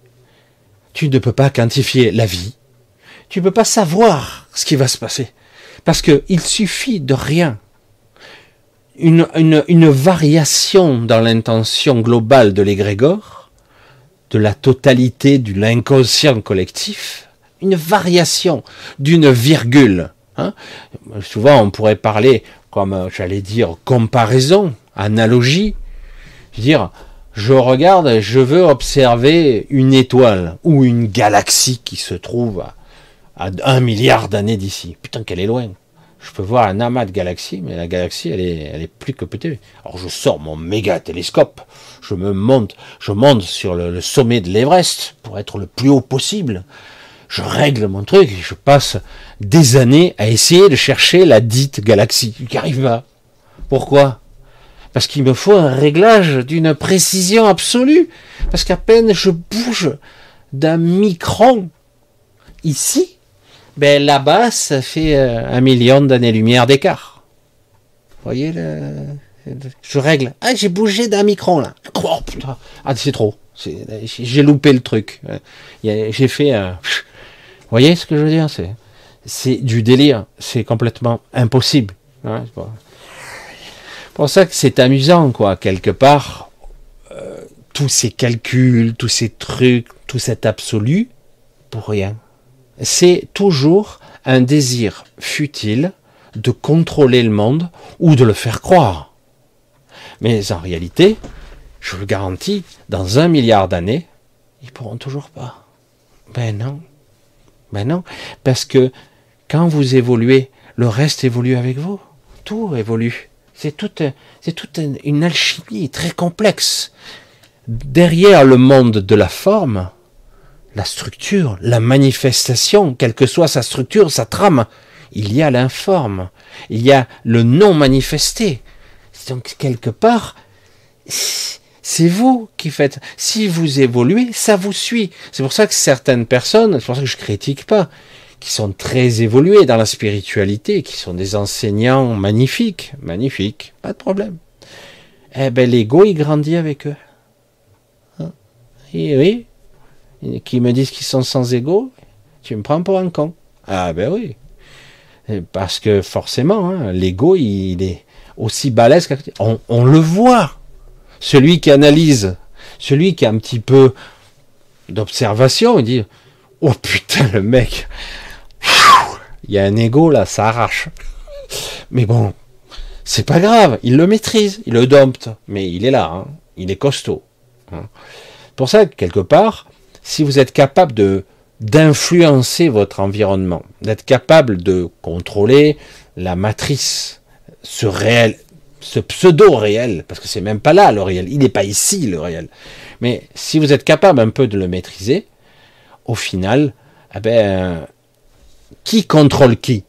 tu ne peux pas quantifier la vie, tu ne peux pas savoir ce qui va se passer. Parce qu'il suffit de rien. Une, une variation dans l'intention globale de l'égrégore, de la totalité de l'inconscient collectif, une variation d'une virgule, Hein Souvent, on pourrait parler, comme j'allais dire, comparaison, analogie. Je veux dire, je regarde je veux observer une étoile ou une galaxie qui se trouve à, un milliard d'années d'ici. Putain, qu'elle est loin. Je peux voir un amas de galaxies, mais la galaxie, elle est, elle est plus que petite. Alors je sors mon méga télescope, je me monte, je monte sur le sommet de l'Everest pour être le plus haut possible je règle mon truc, je passe des années à essayer de chercher la dite galaxie. Qui arrive pas. Pourquoi? Parce qu'il me faut un réglage d'une précision absolue. Parce qu'à peine je bouge d'un micron ici, ben là-bas, ça fait euh, un million d'années-lumière d'écart. Vous voyez le... Je règle. Ah, j'ai bougé d'un micron là. Oh putain. Ah, c'est trop. J'ai loupé le truc. J'ai fait un. Vous voyez ce que je veux dire? C'est c'est du délire, c'est complètement impossible. Hein, c'est pour ça que c'est amusant, quoi, quelque part, euh, tous ces calculs, tous ces trucs, tout cet absolu, pour rien. C'est toujours un désir futile de contrôler le monde ou de le faire croire. Mais en réalité, je vous le garantis, dans un milliard d'années, ils pourront toujours pas. Ben non. Ben non. Parce que quand vous évoluez, le reste évolue avec vous. Tout évolue. C'est toute, c'est toute une alchimie très complexe. Derrière le monde de la forme, la structure, la manifestation, quelle que soit sa structure, sa trame, il y a l'informe, il y a le non manifesté. Donc quelque part, c'est vous qui faites. Si vous évoluez, ça vous suit. C'est pour ça que certaines personnes, c'est pour ça que je critique pas, qui sont très évolués dans la spiritualité, qui sont des enseignants magnifiques, magnifiques, pas de problème. Eh ben l'ego il grandit avec eux. Hein? Et oui, qui me disent qu'ils sont sans ego, tu me prends pour un con. Ah ben oui, parce que forcément, hein, l'ego il est aussi balèze on, on le voit. Celui qui analyse, celui qui a un petit peu d'observation, il dit Oh putain, le mec, il y a un ego là, ça arrache. Mais bon, c'est pas grave, il le maîtrise, il le dompte, mais il est là, hein. il est costaud. Hein. Pour ça, quelque part, si vous êtes capable de d'influencer votre environnement, d'être capable de contrôler la matrice, ce réel, ce pseudo-réel, parce que c'est même pas là le réel, il n'est pas ici le réel. Mais si vous êtes capable un peu de le maîtriser, au final, eh ben, qui contrôle qui?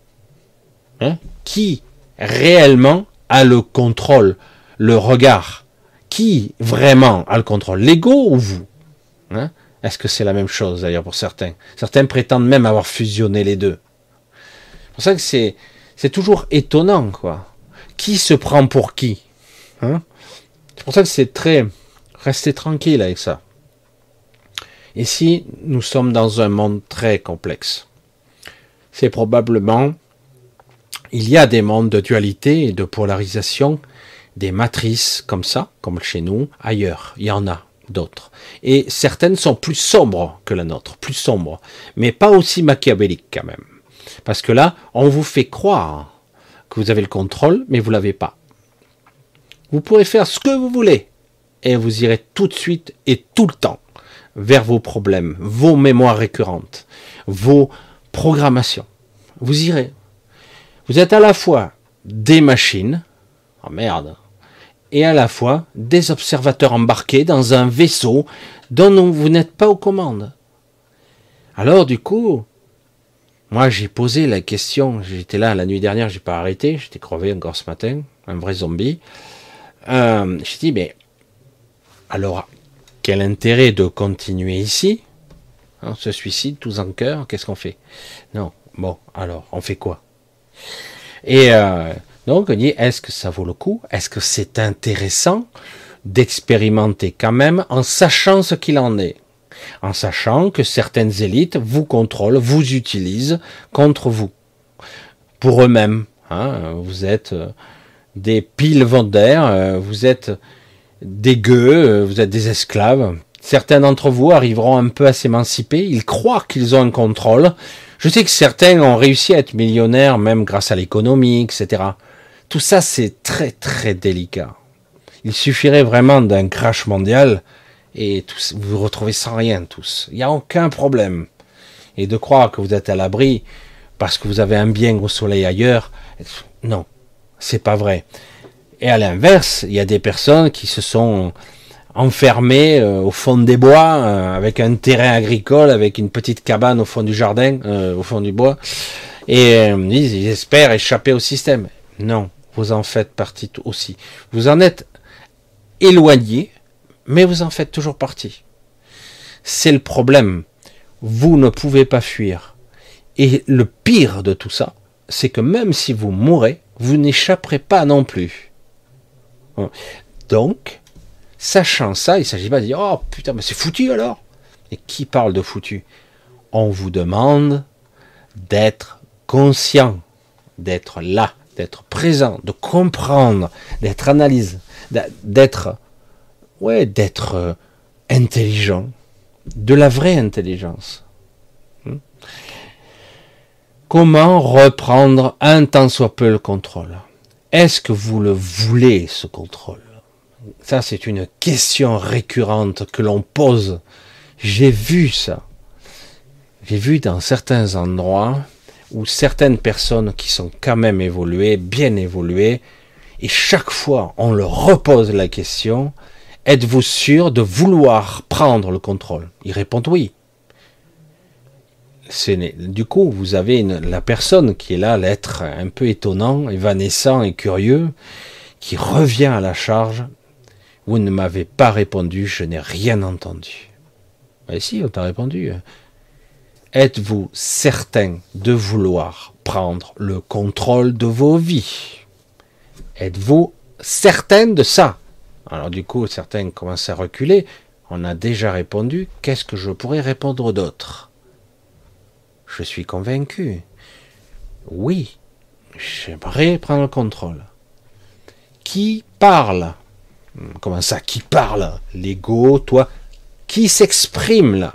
Hein? Qui réellement a le contrôle, le regard? Qui vraiment a le contrôle? L'ego ou vous? Hein? Est-ce que c'est la même chose d'ailleurs pour certains? Certains prétendent même avoir fusionné les deux. C'est pour ça que c'est, c'est toujours étonnant, quoi. Qui se prend pour qui hein? C'est pour ça que c'est très... Restez tranquille avec ça. Ici, nous sommes dans un monde très complexe c'est probablement il y a des mondes de dualité et de polarisation, des matrices comme ça, comme chez nous, ailleurs. Il y en a d'autres. Et certaines sont plus sombres que la nôtre, plus sombres, mais pas aussi machiavéliques quand même. Parce que là, on vous fait croire que vous avez le contrôle, mais vous l'avez pas. Vous pourrez faire ce que vous voulez, et vous irez tout de suite et tout le temps vers vos problèmes, vos mémoires récurrentes, vos programmation. Vous irez. Vous êtes à la fois des machines, oh merde, et à la fois des observateurs embarqués dans un vaisseau dont vous n'êtes pas aux commandes. Alors du coup, moi j'ai posé la question, j'étais là la nuit dernière, j'ai pas arrêté, j'étais crevé encore ce matin, un vrai zombie. Euh, j'ai dit mais alors quel intérêt de continuer ici? On se suicide tous en cœur, qu'est-ce qu'on fait? Non, bon, alors, on fait quoi? Et euh, donc, on dit, est-ce que ça vaut le coup? Est-ce que c'est intéressant d'expérimenter quand même en sachant ce qu'il en est? En sachant que certaines élites vous contrôlent, vous utilisent contre vous, pour eux-mêmes. Hein vous êtes euh, des piles vendeurs, euh, vous êtes des gueux, vous êtes des esclaves, Certains d'entre vous arriveront un peu à s'émanciper, ils croient qu'ils ont un contrôle. Je sais que certains ont réussi à être millionnaires même grâce à l'économie, etc. Tout ça, c'est très très délicat. Il suffirait vraiment d'un crash mondial et vous vous retrouvez sans rien tous. Il n'y a aucun problème. Et de croire que vous êtes à l'abri parce que vous avez un bien au soleil ailleurs, non, c'est pas vrai. Et à l'inverse, il y a des personnes qui se sont enfermé euh, au fond des bois, euh, avec un terrain agricole, avec une petite cabane au fond du jardin, euh, au fond du bois, et ils espèrent échapper au système. Non, vous en faites partie aussi. Vous en êtes éloigné, mais vous en faites toujours partie. C'est le problème. Vous ne pouvez pas fuir. Et le pire de tout ça, c'est que même si vous mourrez, vous n'échapperez pas non plus. Donc, Sachant ça, il ne s'agit pas de dire Oh putain, mais c'est foutu alors Et qui parle de foutu? On vous demande d'être conscient, d'être là, d'être présent, de comprendre, d'être analyse, d'être ouais, d'être euh, intelligent, de la vraie intelligence. Hmm? Comment reprendre un tant soit peu le contrôle? Est-ce que vous le voulez, ce contrôle? Ça, c'est une question récurrente que l'on pose. J'ai vu ça. J'ai vu dans certains endroits où certaines personnes qui sont quand même évoluées, bien évoluées, et chaque fois on leur repose la question, êtes-vous sûr de vouloir prendre le contrôle? Ils répondent oui. Du coup, vous avez la personne qui est là, l'être un peu étonnant, évanescent et curieux, qui revient à la charge. Vous ne m'avez pas répondu, je n'ai rien entendu. Mais si, on t'a répondu. Êtes-vous certain de vouloir prendre le contrôle de vos vies? Êtes-vous certain de ça? Alors du coup, certains commencent à reculer. On a déjà répondu. Qu'est-ce que je pourrais répondre d'autre? Je suis convaincu. Oui, j'aimerais prendre le contrôle. Qui parle? Comment ça, qui parle? L'ego, toi? Qui s'exprime là?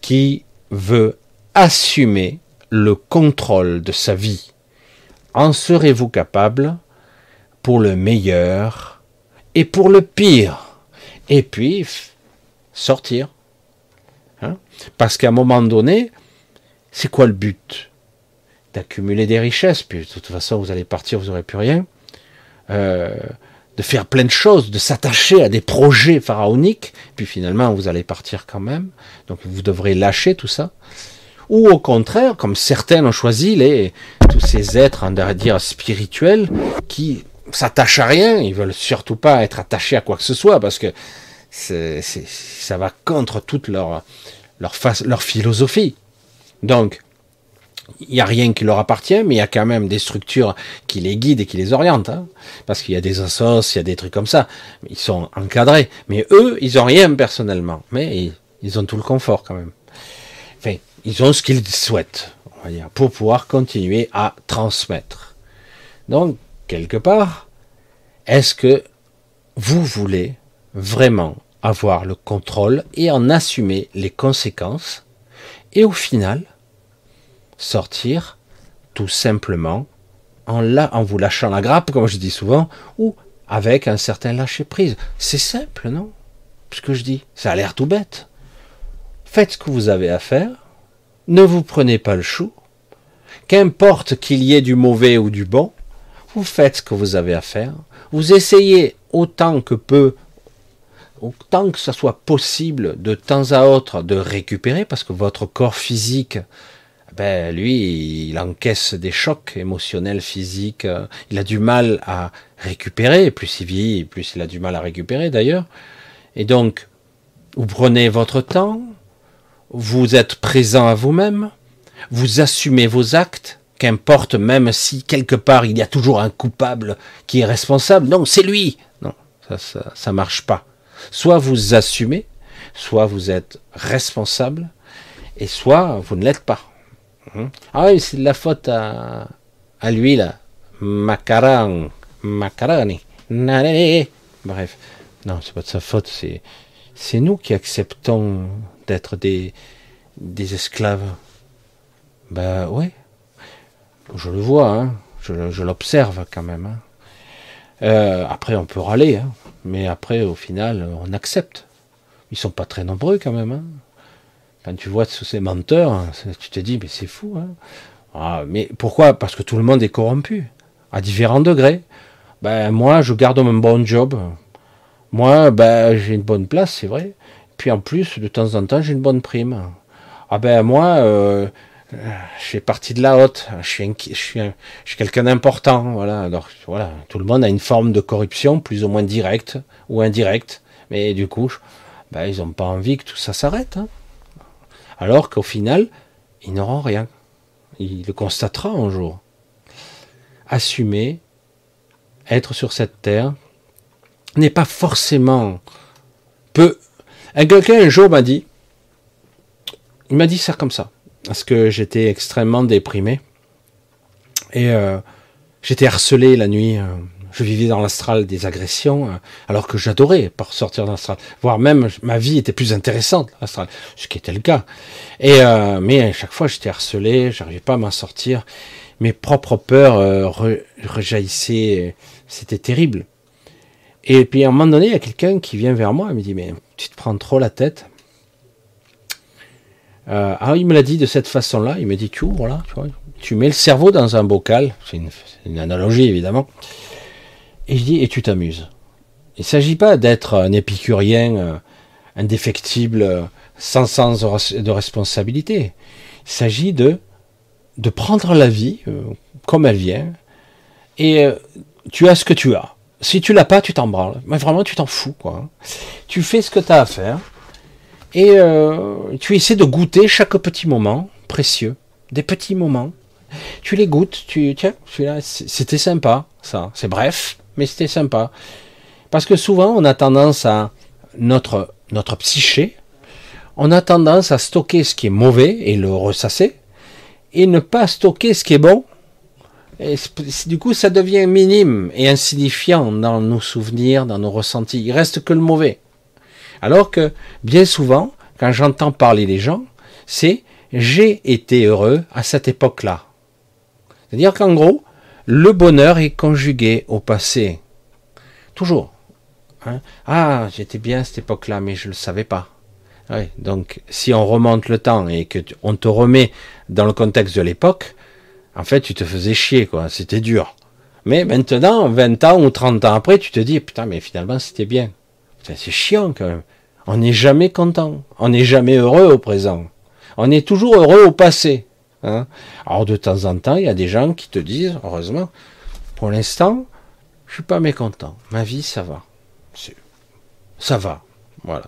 Qui veut assumer le contrôle de sa vie. En serez-vous capable pour le meilleur et pour le pire? Et puis, sortir. Hein? Parce qu'à un moment donné, c'est quoi le but? D'accumuler des richesses, puis de toute façon, vous allez partir, vous n'aurez plus rien. Euh, de faire plein de choses, de s'attacher à des projets pharaoniques, puis finalement vous allez partir quand même, donc vous devrez lâcher tout ça. Ou au contraire, comme certains ont choisi, les, tous ces êtres, on dire, spirituels, qui s'attachent à rien, ils veulent surtout pas être attachés à quoi que ce soit, parce que c'est, ça va contre toute leur, leur, leur philosophie. Donc, il n'y a rien qui leur appartient, mais il y a quand même des structures qui les guident et qui les orientent. Hein. parce qu'il y a des assos, il y a des trucs comme ça. Ils sont encadrés. Mais eux, ils ont rien personnellement. Mais ils ont tout le confort quand même. Enfin, ils ont ce qu'ils souhaitent, on va dire, pour pouvoir continuer à transmettre. Donc, quelque part, est-ce que vous voulez vraiment avoir le contrôle et en assumer les conséquences Et au final, sortir tout simplement en, en vous lâchant la grappe, comme je dis souvent, ou avec un certain lâcher-prise. C'est simple, non? Ce que je dis, ça a l'air tout bête. Faites ce que vous avez à faire, ne vous prenez pas le chou, qu'importe qu'il y ait du mauvais ou du bon, vous faites ce que vous avez à faire, vous essayez autant que peu, autant que ce soit possible de temps à autre de récupérer, parce que votre corps physique ben lui, il encaisse des chocs émotionnels, physiques. Euh, il a du mal à récupérer. Plus il vit, plus il a du mal à récupérer d'ailleurs. Et donc, vous prenez votre temps, vous êtes présent à vous-même, vous assumez vos actes, qu'importe même si quelque part il y a toujours un coupable qui est responsable. Non, c'est lui. Non, ça, ça, ça marche pas. Soit vous assumez, soit vous êtes responsable, et soit vous ne l'êtes pas. Ah oui, c'est de la faute à, à lui, là. Macaran. Macarani. Bref. Non, c'est pas de sa faute, c'est, c'est nous qui acceptons d'être des, des esclaves. Ben ouais. Je le vois, hein. je, je l'observe quand même. Hein. Euh, après, on peut râler, hein. mais après, au final, on accepte. Ils sont pas très nombreux quand même. Hein. Quand tu vois tous ces menteurs, hein, tu te dis, mais c'est fou. Hein. Ah, mais pourquoi? Parce que tout le monde est corrompu, à différents degrés. Ben, moi, je garde mon bon job. Moi, ben, j'ai une bonne place, c'est vrai. Puis en plus, de temps en temps, j'ai une bonne prime. Ah ben moi, euh, je fais partie de la haute. Je suis, quelqu'un d'important. Voilà. Voilà, tout le monde a une forme de corruption, plus ou moins directe ou indirecte. Mais du coup, ben, ils n'ont pas envie que tout ça s'arrête. Hein alors qu'au final, ils n'auront rien. Il le constatera un jour. Assumer, être sur cette terre, n'est pas forcément peu. Quelqu'un un jour m'a dit, il m'a dit ça comme ça, parce que j'étais extrêmement déprimé et euh, j'étais harcelé la nuit. Je vivais dans l'astral des agressions, euh, alors que j'adorais par sortir l'astral. Voire même, ma vie était plus intéressante, l'astral, ce qui était le cas. Et, euh, mais à chaque fois, j'étais harcelé, j'arrivais pas à m'en sortir. Mes propres peurs euh, rejaillissaient, c'était terrible. Et puis à un moment donné, il y a quelqu'un qui vient vers moi et me dit Mais tu te prends trop la tête. Euh, alors il me l'a dit de cette façon-là. Il me dit Tu ouvres là, tu, vois, tu mets le cerveau dans un bocal. C'est une, analogie évidemment. Et je dis Et tu t'amuses. Il ne s'agit pas d'être un épicurien euh, indéfectible, euh, sans sens de responsabilité. Il s'agit de, de prendre la vie comme elle vient. Et tu as ce que tu as. Si tu l'as pas, tu t'en branles. Mais vraiment, tu t'en fous, quoi. Tu fais ce que tu as à faire. Et euh, tu essaies de goûter chaque petit moment précieux. Des petits moments. Tu les goûtes. Tu, tiens, c'était sympa, ça. C'est bref, mais c'était sympa. Parce que souvent, on a tendance à, notre, notre psyché, on a tendance à stocker ce qui est mauvais et le ressasser, et ne pas stocker ce qui est bon et du coup, ça devient minime et insignifiant dans nos souvenirs, dans nos ressentis. Il reste que le mauvais. Alors que, bien souvent, quand j'entends parler des gens, c'est j'ai été heureux à cette époque-là. C'est-à-dire qu'en gros, le bonheur est conjugué au passé. Toujours. Hein. ah, j'étais bien à cette époque-là, mais je ne le savais pas. donc, si on remonte le temps et que on te remet dans le contexte de l'époque, en fait, tu te faisais chier, quoi. C'était dur. Mais maintenant, 20 ans ou 30 ans après, tu te dis, putain, mais finalement, c'était bien. C'est chiant, quand même. On n'est jamais content. On n'est jamais heureux au présent. On est toujours heureux au passé. Hein. Alors, de temps en temps, il y a des gens qui te disent, heureusement, pour l'instant, je suis pas mécontent. Ma vie, ça va. Ça va. Voilà.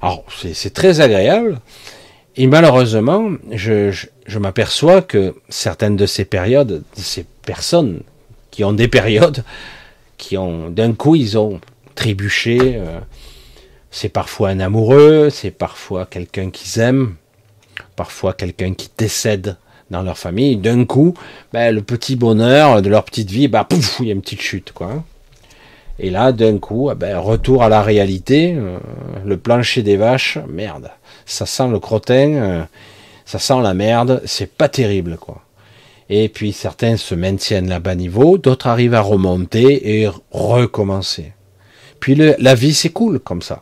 Alors, c'est très agréable. Et malheureusement, je, m'aperçois que certaines de ces périodes, de ces personnes qui ont des périodes, qui ont d'un coup ils ont trébuché. Euh, c'est parfois un amoureux, c'est parfois quelqu'un qu'ils aiment, parfois quelqu'un qui décède dans leur famille. D'un coup, ben, le petit bonheur de leur petite vie, ben, pouf, il y a une petite chute, quoi. Et là, d'un coup, eh ben, retour à la réalité, euh, le plancher des vaches, merde ça sent le crottin, euh, ça sent la merde, c'est pas terrible, quoi. Et puis certains se maintiennent là bas niveau, d'autres arrivent à remonter et recommencer. Puis la vie s'écoule comme ça.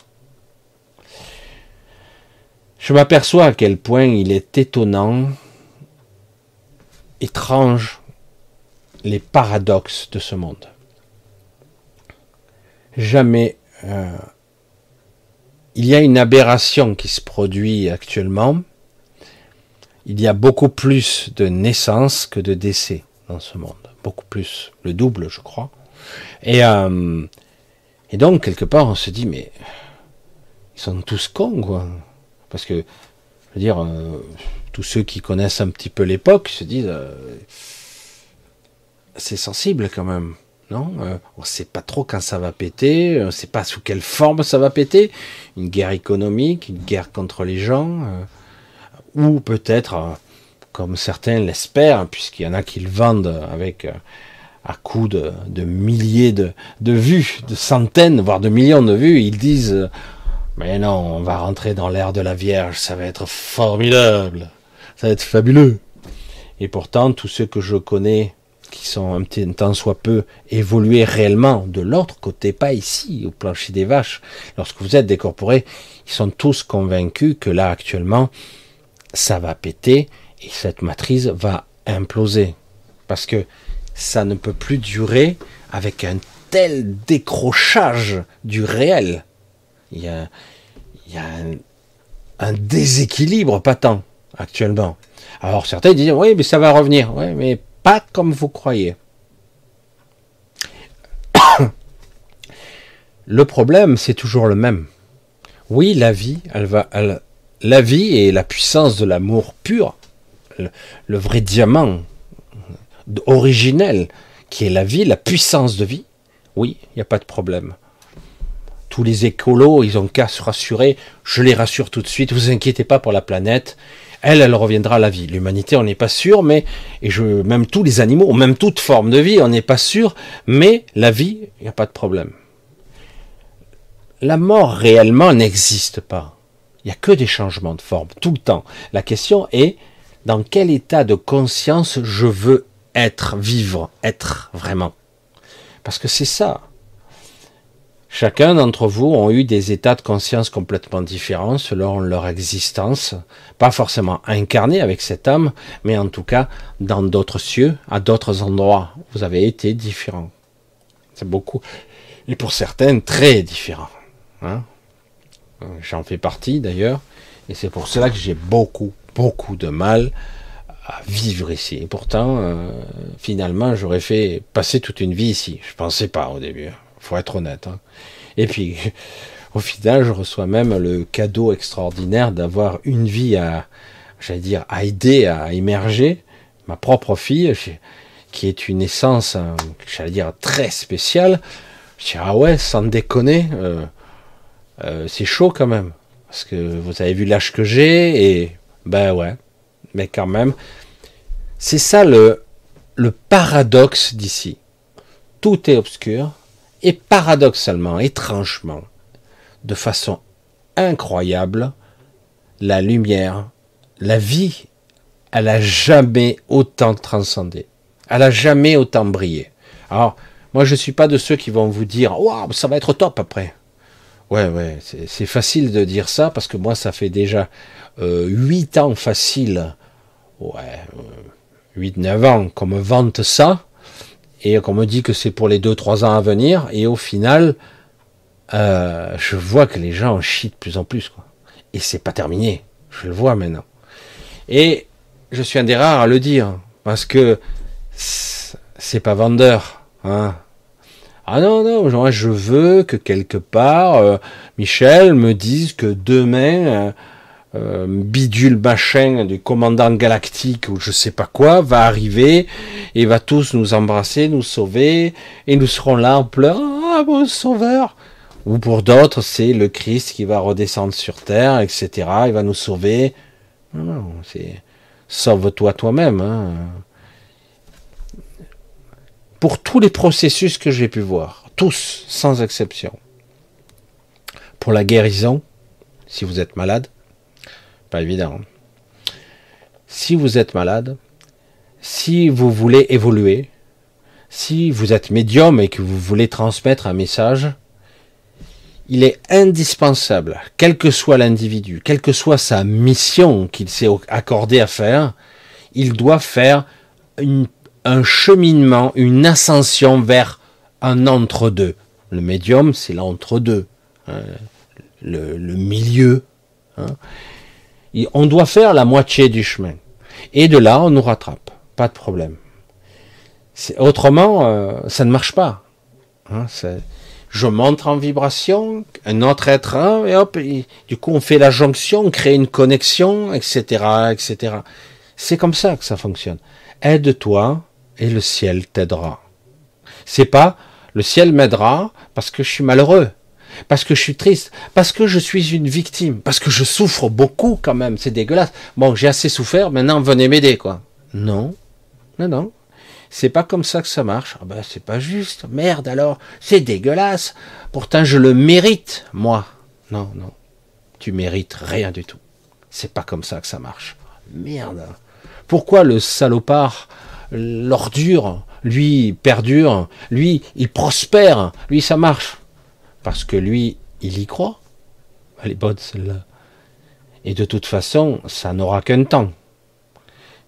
Je m'aperçois à quel point il est étonnant, étrange, les paradoxes de ce monde. Jamais euh, il y a une aberration qui se produit actuellement. Il y a beaucoup plus de naissances que de décès dans ce monde. Beaucoup plus. Le double, je crois. Et, euh, et donc, quelque part, on se dit, mais ils sont tous cons, quoi. Parce que, je veux dire, euh, tous ceux qui connaissent un petit peu l'époque se disent, euh, c'est sensible quand même. Non, euh, on ne sait pas trop quand ça va péter, on ne sait pas sous quelle forme ça va péter. Une guerre économique, une guerre contre les gens, euh, ou peut-être, comme certains l'espèrent, puisqu'il y en a qui le vendent avec à coups de, milliers de, vues, de centaines, voire de millions de vues, ils disent mais non, on va rentrer dans l'ère de la Vierge, ça va être formidable, ça va être fabuleux. Et pourtant, tous ceux que je connais qui sont un petit temps soit peu évolués réellement de l'autre côté, pas ici, au plancher des vaches. Lorsque vous êtes décorporé, ils sont tous convaincus que là, actuellement, ça va péter et cette matrice va imploser. Parce que ça ne peut plus durer avec un tel décrochage du réel. Il y a, un déséquilibre patent actuellement. Alors certains disent oui mais ça va revenir. Oui mais pas comme vous croyez. le problème, c'est toujours le même. Oui, la vie, elle va, la vie et la puissance de l'amour pur, le, vrai diamant originel, qui est la vie, la puissance de vie. Oui, il n'y a pas de problème. Tous les écolos, ils ont qu'à se rassurer. Je les rassure tout de suite. Vous inquiétez pas pour la planète elle, elle reviendra à la vie. L'humanité, on n'est pas sûr, mais et je, même tous les animaux, même toute forme de vie, on n'est pas sûr, mais la vie, il n'y a pas de problème. La mort réellement n'existe pas. Il n'y a que des changements de forme, tout le temps. La question est, dans quel état de conscience je veux être, vivre, être vraiment? Parce que c'est ça. Chacun d'entre vous ont eu des états de conscience complètement différents selon leur existence, pas forcément incarnés avec cette âme, mais en tout cas dans d'autres cieux, à d'autres endroits. Vous avez été différents. C'est beaucoup. Et pour certains, très différents. Hein J'en fais partie d'ailleurs. Et c'est pour cela que j'ai beaucoup, beaucoup de mal à vivre ici. Et pourtant, euh, finalement, j'aurais fait passer toute une vie ici. Je pensais pas au début. Faut être honnête. Hein. Et puis, au final, je reçois même le cadeau extraordinaire d'avoir une vie à, j'allais dire, à aider, à émerger. Ma propre fille, qui est une essence, hein, j'allais dire, très spéciale. Je dis, ah ouais, sans déconner, euh, euh, c'est chaud quand même. Parce que vous avez vu l'âge que j'ai, et ben ouais, mais quand même, c'est ça le, le paradoxe d'ici. Tout est obscur, et paradoxalement, étrangement, de façon incroyable, la lumière, la vie, elle a jamais autant transcendé. Elle a jamais autant brillé. Alors, moi, je suis pas de ceux qui vont vous dire, waouh, ça va être top après. Ouais, ouais, c'est facile de dire ça parce que moi, ça fait déjà euh, huit ans facile, ouais, euh, 8-9 ans qu'on me vante ça et qu'on me dit que c'est pour les deux trois ans à venir, et au final, euh, je vois que les gens en chient de plus en plus, quoi. Et c'est pas terminé, je le vois maintenant. Et je suis un des rares à le dire, parce que c'est pas vendeur, hein. Ah non, non, je veux que quelque part, euh, Michel me dise que demain, euh, bidule machin du commandant galactique ou je sais pas quoi va arriver et va tous nous embrasser, nous sauver et nous serons là en pleurant, ah mon sauveur. Ou pour d'autres, c'est le Christ qui va redescendre sur terre, etc. Il va nous sauver. Non, c'est sauve-toi toi-même. Hein. Pour tous les processus que j'ai pu voir, tous, sans exception. Pour la guérison, si vous êtes malade, pas évident. Si vous êtes malade, si vous voulez évoluer, si vous êtes médium et que vous voulez transmettre un message, il est indispensable, quel que soit l'individu, quelle que soit sa mission qu'il s'est accordé à faire, il doit faire un cheminement, une ascension vers un entre-deux. Le médium, c'est l'entre-deux, hein, le, milieu. Hein on doit faire la moitié du chemin. Et de là, on nous rattrape. Pas de problème. Autrement, euh, ça ne marche pas. Hein, je montre en vibration, un autre être, et hop, du coup on fait la jonction, on crée une connexion, etc., etc. C'est comme ça que ça fonctionne. Aide-toi et le ciel t'aidera. C'est pas le ciel m'aidera parce que je suis malheureux parce que je suis triste, parce que je suis une victime, parce que je souffre beaucoup quand même, c'est dégueulasse. Bon, j'ai assez souffert, maintenant venez m'aider, quoi. Non, non, non. C'est pas comme ça que ça marche. Ah ben, c'est pas juste. Merde alors, c'est dégueulasse. Pourtant, je le mérite, moi. Non, non. Tu mérites rien du tout. C'est pas comme ça que ça marche. Merde. Pourquoi le salopard, l'ordure, lui perdure, lui il prospère, lui ça marche? Parce que lui, il y croit. Elle est bonne celle-là. Et de toute façon, ça n'aura qu'un temps.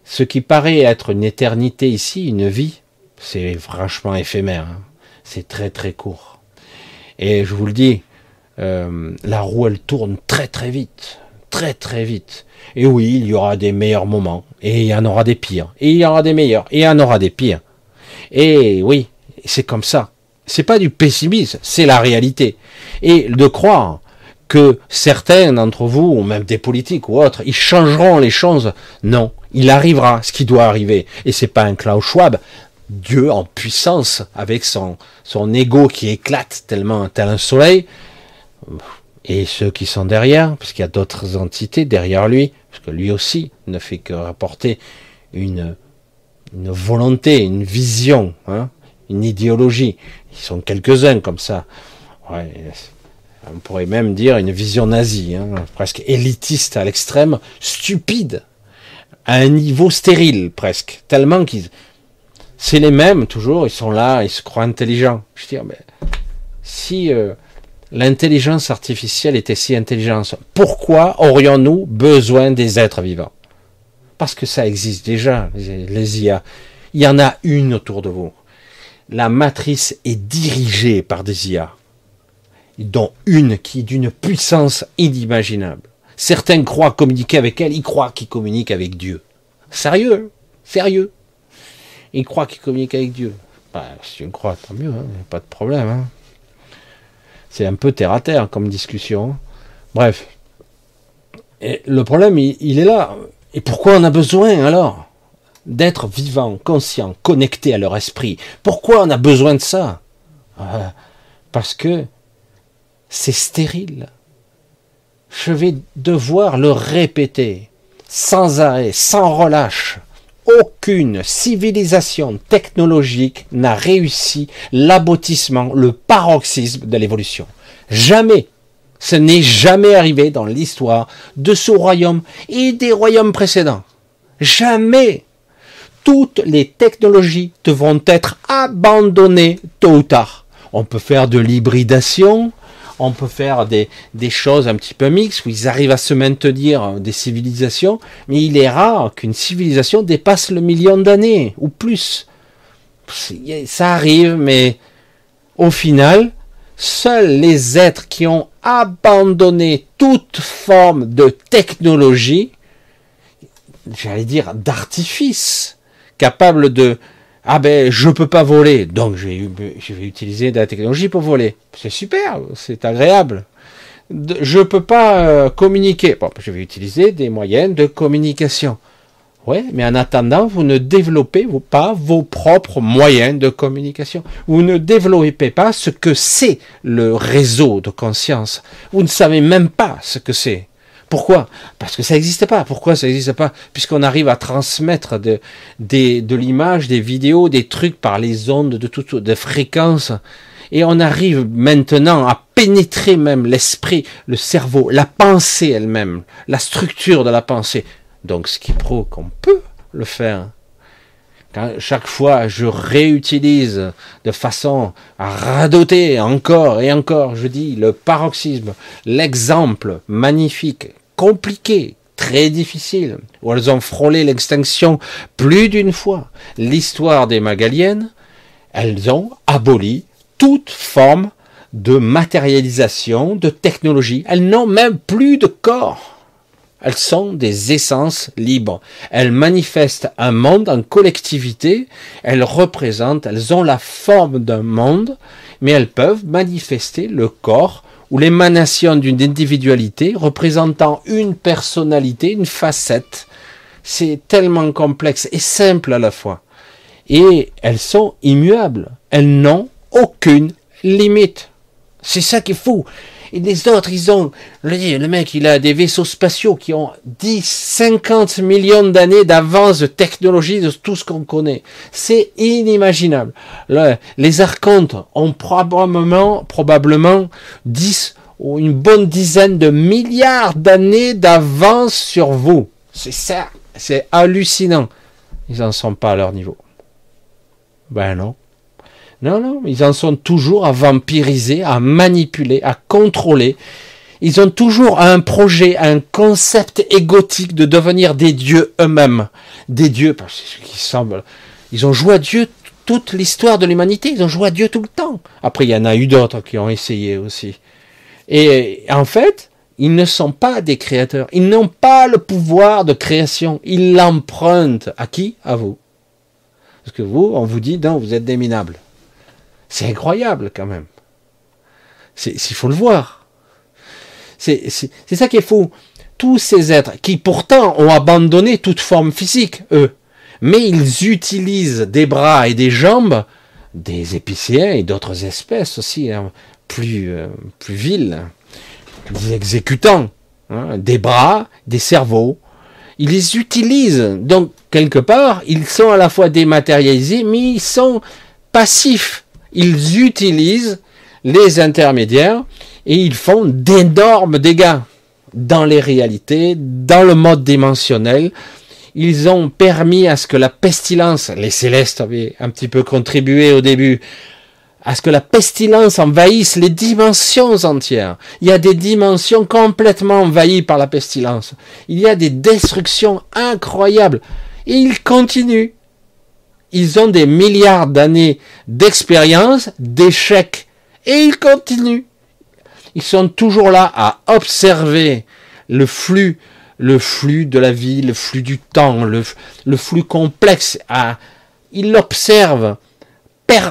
Ce qui paraît être une éternité ici, une vie, c'est franchement éphémère. Hein. C'est très très court. Et je vous le dis, euh, la roue elle tourne très très vite, très très vite. Et oui, il y aura des meilleurs moments, et il y en aura des pires, et il y aura des meilleurs, et il y en aura des pires. Et oui, c'est comme ça. C'est pas du pessimisme, c'est la réalité. Et de croire que certains d'entre vous, ou même des politiques ou autres, ils changeront les choses. Non, il arrivera ce qui doit arriver. Et c'est pas un Klaus Schwab, Dieu en puissance, avec son, son ego qui éclate tellement, tel un soleil, et ceux qui sont derrière, parce qu'il y a d'autres entités derrière lui, parce que lui aussi ne fait que rapporter une, une volonté, une vision, hein, une idéologie. Ils sont quelques-uns comme ça. on pourrait même dire une vision nazie, hein, presque élitiste à l'extrême, stupide, à un niveau stérile presque, tellement qu'ils... C'est les mêmes toujours, ils sont là, ils se croient intelligents. Je mais si euh, l'intelligence artificielle était si intelligente, pourquoi aurions-nous besoin des êtres vivants? Parce que ça existe déjà, les IA. Il y en a une autour de vous. La matrice est dirigée par des IA, dont une qui est d'une puissance inimaginable. Certains croient communiquer avec elle, ils croient qu'ils communiquent avec Dieu. Sérieux, sérieux. Ils croient qu'ils communiquent avec Dieu. Bah, si tu crois, tant mieux, hein, pas de problème. Hein. C'est un peu terre à terre comme discussion. Bref. Et le problème, il, est là. Et pourquoi on a besoin alors? D'être vivant, conscient, connecté à leur esprit Pourquoi on a besoin de ça? Euh, Parce que c'est stérile. Je vais devoir le répéter sans arrêt, sans relâche. Aucune civilisation technologique n'a réussi l'aboutissement, le paroxysme de l'évolution. Jamais. Ce n'est jamais arrivé dans l'histoire de ce royaume et des royaumes précédents. Jamais. Toutes les technologies devront être abandonnées tôt ou tard. On peut faire de l'hybridation, on peut faire des, choses un petit peu mixtes où ils arrivent à se maintenir euh, des civilisations, mais il est rare qu'une civilisation dépasse le million d'années ou plus. Ça arrive, mais au final, seuls les êtres qui ont abandonné toute forme de technologie, j'allais dire d'artifice, capable de ah ben je peux pas voler, donc je vais, utiliser de la technologie pour voler. C'est super, c'est agréable. Je peux pas euh, communiquer, bon, je vais utiliser des moyens de communication. Ouais, mais en attendant, vous ne développez pas vos propres moyens de communication. Vous ne développez pas ce que c'est le réseau de conscience. Vous ne savez même pas ce que c'est. Pourquoi? Parce que ça n'existe pas. Pourquoi ça n'existe pas? Puisqu'on arrive à transmettre de, l'image, des vidéos, des trucs par les ondes de toutes de fréquences. Et on arrive maintenant à pénétrer même l'esprit, le cerveau, la pensée elle-même, la structure de la pensée. Donc ce qui prouve qu'on peut le faire. Chaque fois je réutilise de façon à radoter encore et encore, je dis le paroxysme, l'exemple magnifique compliquées, très difficiles, où elles ont frôlé l'extinction plus d'une fois. L'histoire des Magaliennes, elles ont aboli toute forme de matérialisation, de technologie. Elles n'ont même plus de corps. Elles sont des essences libres. Elles manifestent un monde en collectivité. Elles représentent, elles ont la forme d'un monde, mais elles peuvent manifester le corps ou l'émanation d'une individualité représentant une personnalité, une facette. C'est tellement complexe et simple à la fois. Et elles sont immuables. Elles n'ont aucune limite. C'est ça qui est fou. Et les autres, ils ont, le mec, il a des vaisseaux spatiaux qui ont 10, 50 millions d'années d'avance de technologie de tout ce qu'on connaît. C'est inimaginable. les archontes ont probablement, probablement 10 ou une bonne dizaine de milliards d'années d'avance sur vous. C'est ça. C'est hallucinant. Ils n'en sont pas à leur niveau. Ben non. Non, non, ils en sont toujours à vampiriser, à manipuler, à contrôler. Ils ont toujours un projet, un concept égotique de devenir des dieux eux-mêmes. Des dieux, parce qu'ils semblent. Ils ont joué à Dieu toute l'histoire de l'humanité. Ils ont joué à Dieu tout le temps. Après, il y en a eu d'autres qui ont essayé aussi. Et en fait, ils ne sont pas des créateurs. Ils n'ont pas le pouvoir de création. Ils l'empruntent. À qui? À vous. Parce que vous, on vous dit, non, vous êtes des minables. C'est incroyable quand même. Il faut le voir. C'est ça qui est fou. Tous ces êtres qui pourtant ont abandonné toute forme physique, eux, mais ils utilisent des bras et des jambes, des épicéens et d'autres espèces aussi, hein, plus, euh, plus vils, des exécutants, hein, des bras, des cerveaux. Ils les utilisent. Donc, quelque part, ils sont à la fois dématérialisés, mais ils sont passifs ils utilisent les intermédiaires et ils font d'énormes dégâts dans les réalités, dans le mode dimensionnel. Ils ont permis à ce que la pestilence, les célestes avaient un petit peu contribué au début, à ce que la pestilence envahisse les dimensions entières. Il y a des dimensions complètement envahies par la pestilence. Il y a des destructions incroyables. Et ils continuent. Ils ont des milliards d'années d'expérience, d'échecs. Et ils continuent. Ils sont toujours là à observer le flux, le flux de la vie, le flux du temps, le, flux complexe. Ils l'observent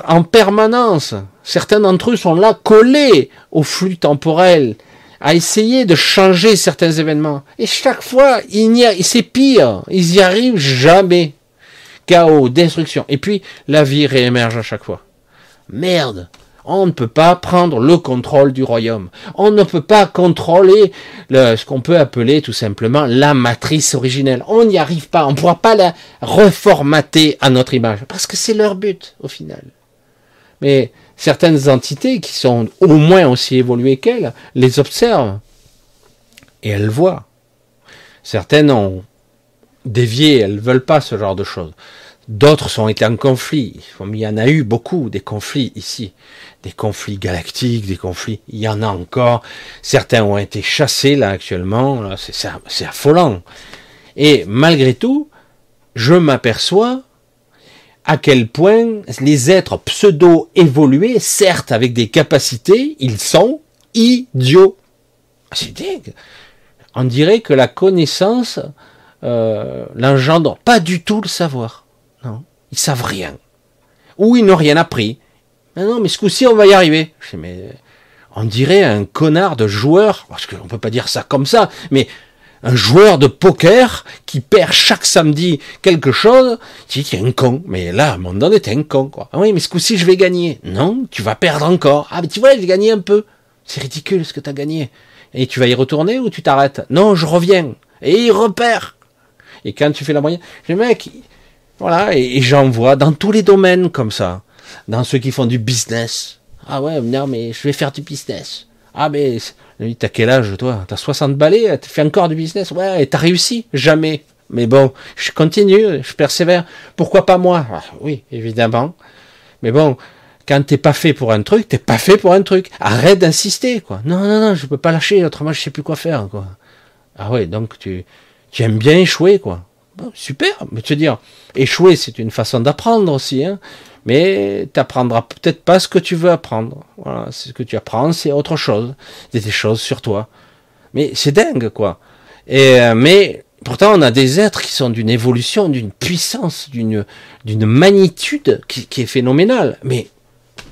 en permanence. Certains d'entre eux sont là collés au flux temporel, à essayer de changer certains événements. Et chaque fois, c'est pire. Ils y arrivent jamais. Chaos, destruction. Et puis, la vie réémerge à chaque fois. Merde. On ne peut pas prendre le contrôle du royaume. On ne peut pas contrôler ce qu'on peut appeler tout simplement la matrice originelle. On n'y arrive pas. On ne pourra pas la reformater à notre image. Parce que c'est leur but, au final. Mais certaines entités qui sont au moins aussi évoluées qu'elles, les observent. Et elles voient. Certaines ont dévié, elles ne veulent pas ce genre de choses. D'autres sont été en conflit. Il y en a eu beaucoup des conflits ici des conflits galactiques, des conflits, il y en a encore. Certains ont été chassés là actuellement, c'est affolant. Et malgré tout, je m'aperçois à quel point les êtres pseudo-évolués, certes avec des capacités, ils sont idiots. C'est dingue. On dirait que la connaissance euh, l'engendre pas du tout le savoir. Non, ils savent rien. Ou ils n'ont rien appris. Non, non, mais ce coup-ci, on va y arriver. Je mais on dirait un connard de joueur, parce qu'on peut pas dire ça comme ça, mais un joueur de poker qui perd chaque samedi quelque chose, tu dis, es un con. Mais là, à un moment donné, t'es un con, quoi. Ah oui, mais ce coup-ci, je vais gagner. Non, tu vas perdre encore. Ah, mais tu vois, j'ai gagné un peu. C'est ridicule ce que t'as gagné. Et tu vas y retourner ou tu t'arrêtes? Non, je reviens. Et il repère. Et quand tu fais la moyenne, le mec, voilà, et, j'en vois dans tous les domaines comme ça dans ceux qui font du business. Ah ouais, non, mais je vais faire du business. Ah, mais t'as quel âge, toi? T'as 60 balais, tu fais encore du business? Ouais, et t'as réussi? Jamais. Mais bon, je continue, je persévère. Pourquoi pas moi? Ah, Oui, évidemment. Mais bon, quand t'es pas fait pour un truc, t'es pas fait pour un truc. Arrête d'insister, quoi. Non, non, non, je peux pas lâcher, autrement je sais plus quoi faire, quoi. Ah ouais, donc tu aimes bien échouer, quoi. Super, mais veux dire, échouer, c'est une façon d'apprendre aussi, hein mais tu apprendras peut-être pas ce que tu veux apprendre. Voilà, ce que tu apprends, c'est autre chose, des choses sur toi. Mais c'est dingue, quoi. Et euh, mais pourtant, on a des êtres qui sont d'une évolution, d'une puissance, d'une d'une magnitude qui, qui, est phénoménale. Mais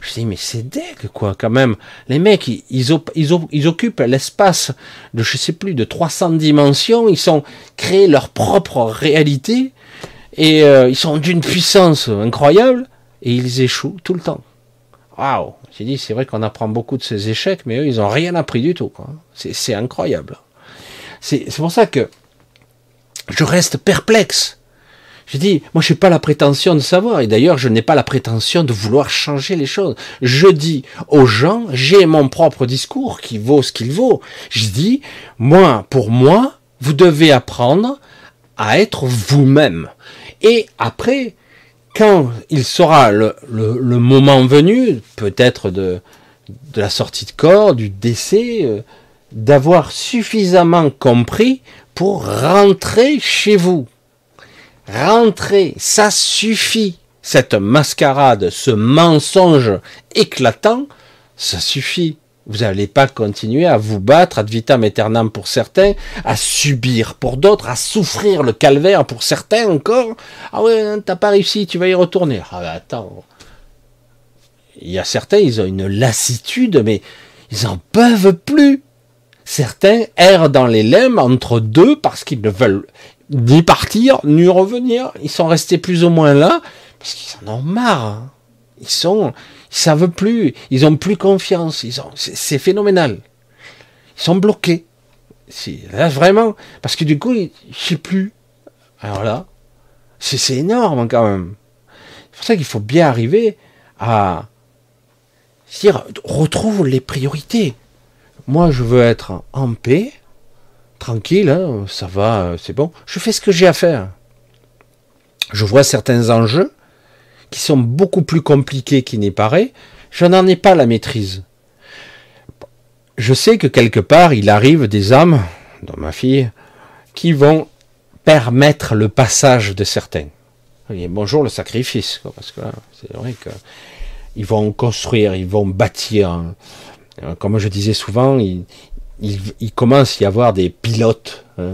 je dis, mais c'est dingue, quoi, quand même. Les mecs, ils, ils, ils, ils occupent l'espace de, je sais plus, de 300 dimensions. Ils sont créés leur propre réalité et euh, ils sont d'une puissance incroyable et ils échouent tout le temps. Waouh J'ai dit, c'est vrai qu'on apprend beaucoup de ces échecs, mais eux, ils n'ont rien appris du tout. C'est incroyable. C'est pour ça que je reste perplexe. Je dis, moi, je n'ai pas la prétention de savoir, et d'ailleurs, je n'ai pas la prétention de vouloir changer les choses. Je dis aux gens, j'ai mon propre discours qui vaut ce qu'il vaut. Je dis, moi, pour moi, vous devez apprendre à être vous-même. Et après, quand il sera le, moment venu, peut-être de, la sortie de corps, du décès, euh, d'avoir suffisamment compris pour rentrer chez vous. Rentrer, ça suffit. Cette mascarade, ce mensonge éclatant, ça suffit. Vous n'allez pas continuer à vous battre ad vitam aeternam pour certains, à subir pour d'autres, à souffrir le calvaire pour certains encore. Ah ouais, t'as pas réussi, tu vas y retourner. Ah bah attends. Il y a certains, ils ont une lassitude, mais ils en peuvent plus. Certains errent dans les lemmes entre deux parce qu'ils ne veulent ni partir, ni revenir. Ils sont restés plus ou moins là parce qu'ils en ont marre. Hein. Ils sont, ils savent plus, ils ont plus confiance, ils ont, c'est phénoménal. Ils sont bloqués. Là, vraiment, parce que du coup, je sais plus. Alors là, c'est énorme quand même. C'est pour ça qu'il faut bien arriver à dire, retrouve les priorités. Moi, je veux être en paix, tranquille, hein, ça va, c'est bon. Je fais ce que j'ai à faire. Je vois certains enjeux, qui sont beaucoup plus compliqués qu'il n'y paraît, Je n'en ai pas la maîtrise. Je sais que quelque part, il arrive des âmes, dans ma fille, qui vont permettre le passage de certains. bonjour le sacrifice, parce que c'est vrai qu'ils vont construire, ils vont bâtir. Comme je disais souvent, il, commence à y avoir des pilotes, hein,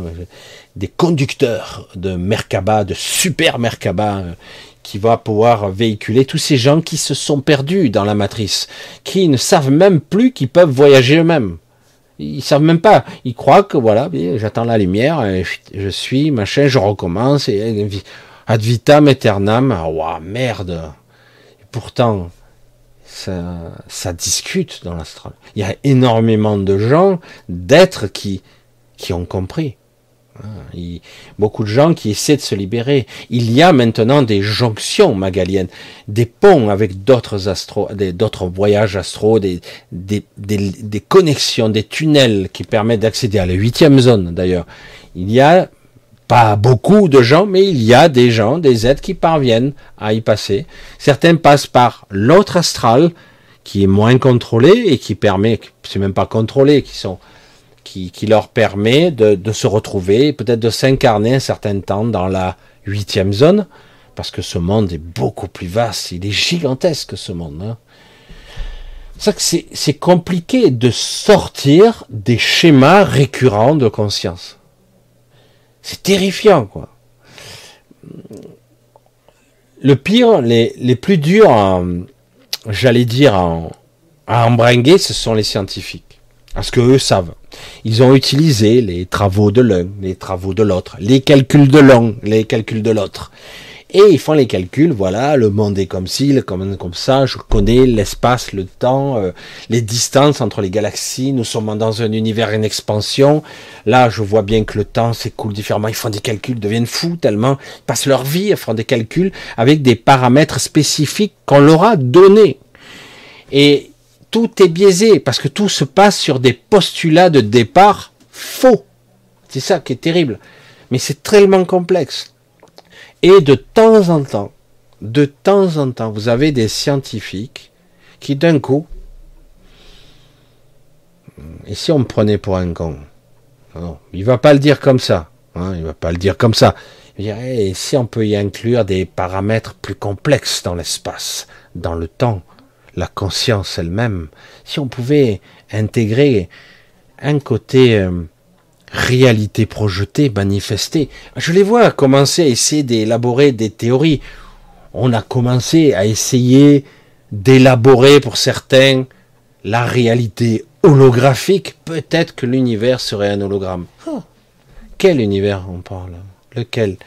des conducteurs de Merkaba, de super Merkaba, qui va pouvoir véhiculer tous ces gens qui se sont perdus dans la matrice, qui ne savent même plus qu'ils peuvent voyager eux-mêmes. Ils savent même pas. Ils croient que voilà, j'attends la lumière, je suis machin, je recommence et ad vitam aeternam. Ah, merde. Pourtant, ça, ça discute dans l'astral. Il y a énormément de gens, d'êtres qui qui ont compris. Ah, beaucoup de gens qui essaient de se libérer. Il y a maintenant des jonctions magaliennes, des ponts avec d'autres astros, d'autres voyages astro, des, des, des, connexions, des tunnels qui permettent d'accéder à la huitième zone d'ailleurs. Il y a pas beaucoup de gens, mais il y a des gens, des êtres qui parviennent à y passer. Certains passent par l'autre astral, qui est moins contrôlé et qui permet, c'est même pas contrôlé, qui leur permet de, se retrouver, peut-être de s'incarner un certain temps dans la huitième zone, parce que ce monde est beaucoup plus vaste, il est gigantesque ce monde. Hein. C'est compliqué de sortir des schémas récurrents de conscience. C'est terrifiant, quoi. Le pire, les, plus durs, j'allais dire, à embringuer, ce sont les scientifiques. Parce que eux savent. Ils ont utilisé les travaux de l'un, les travaux de l'autre, les calculs de l'un, les calculs de l'autre. Et ils font les calculs, voilà, le monde est comme ci, comme, comme ça, je connais l'espace, le temps, euh, les distances entre les galaxies, nous sommes dans un univers en expansion. Là, je vois bien que le temps s'écoule différemment, ils font des calculs, deviennent fous tellement, ils passent leur vie à faire des calculs avec des paramètres spécifiques qu'on leur a donnés. Et tout est biaisé parce que tout se passe sur des postulats de départ faux. C'est ça qui est terrible. Mais c'est tellement complexe. Et de temps en temps, de temps en temps, vous avez des scientifiques qui d'un coup, et si on me prenait pour un con Non, il va pas le dire comme ça. Hein, il va pas le dire comme ça. Dirait, et si on peut y inclure des paramètres plus complexes dans l'espace, dans le temps, la conscience elle-même, si on pouvait intégrer un côté euh, réalité projetée, manifestée, je les vois commencer à essayer d'élaborer des théories. On a commencé à essayer d'élaborer pour certains la réalité holographique. Peut-être que l'univers serait un hologramme. Quel univers on parle? Lequel?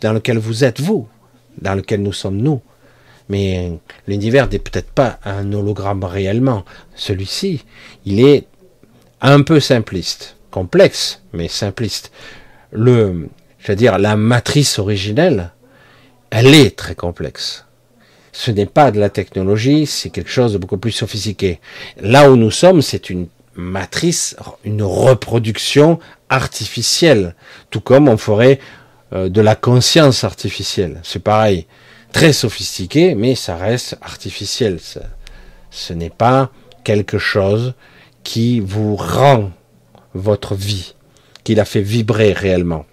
Dans lequel vous êtes vous? Dans lequel nous sommes nous? Mais l'univers n'est peut-être pas un hologramme réellement. Celui-ci, il est un peu simpliste, complexe, mais simpliste. Le, je veux dire, la matrice originelle, elle est très complexe. Ce n'est pas de la technologie, c'est quelque chose de beaucoup plus sophistiqué. Là où nous sommes, c'est une matrice, une reproduction artificielle, tout comme on ferait euh, de la conscience artificielle. C'est pareil très sophistiqué, mais ça reste artificiel. ce n'est pas quelque chose qui vous rend votre vie, qui la fait vibrer réellement.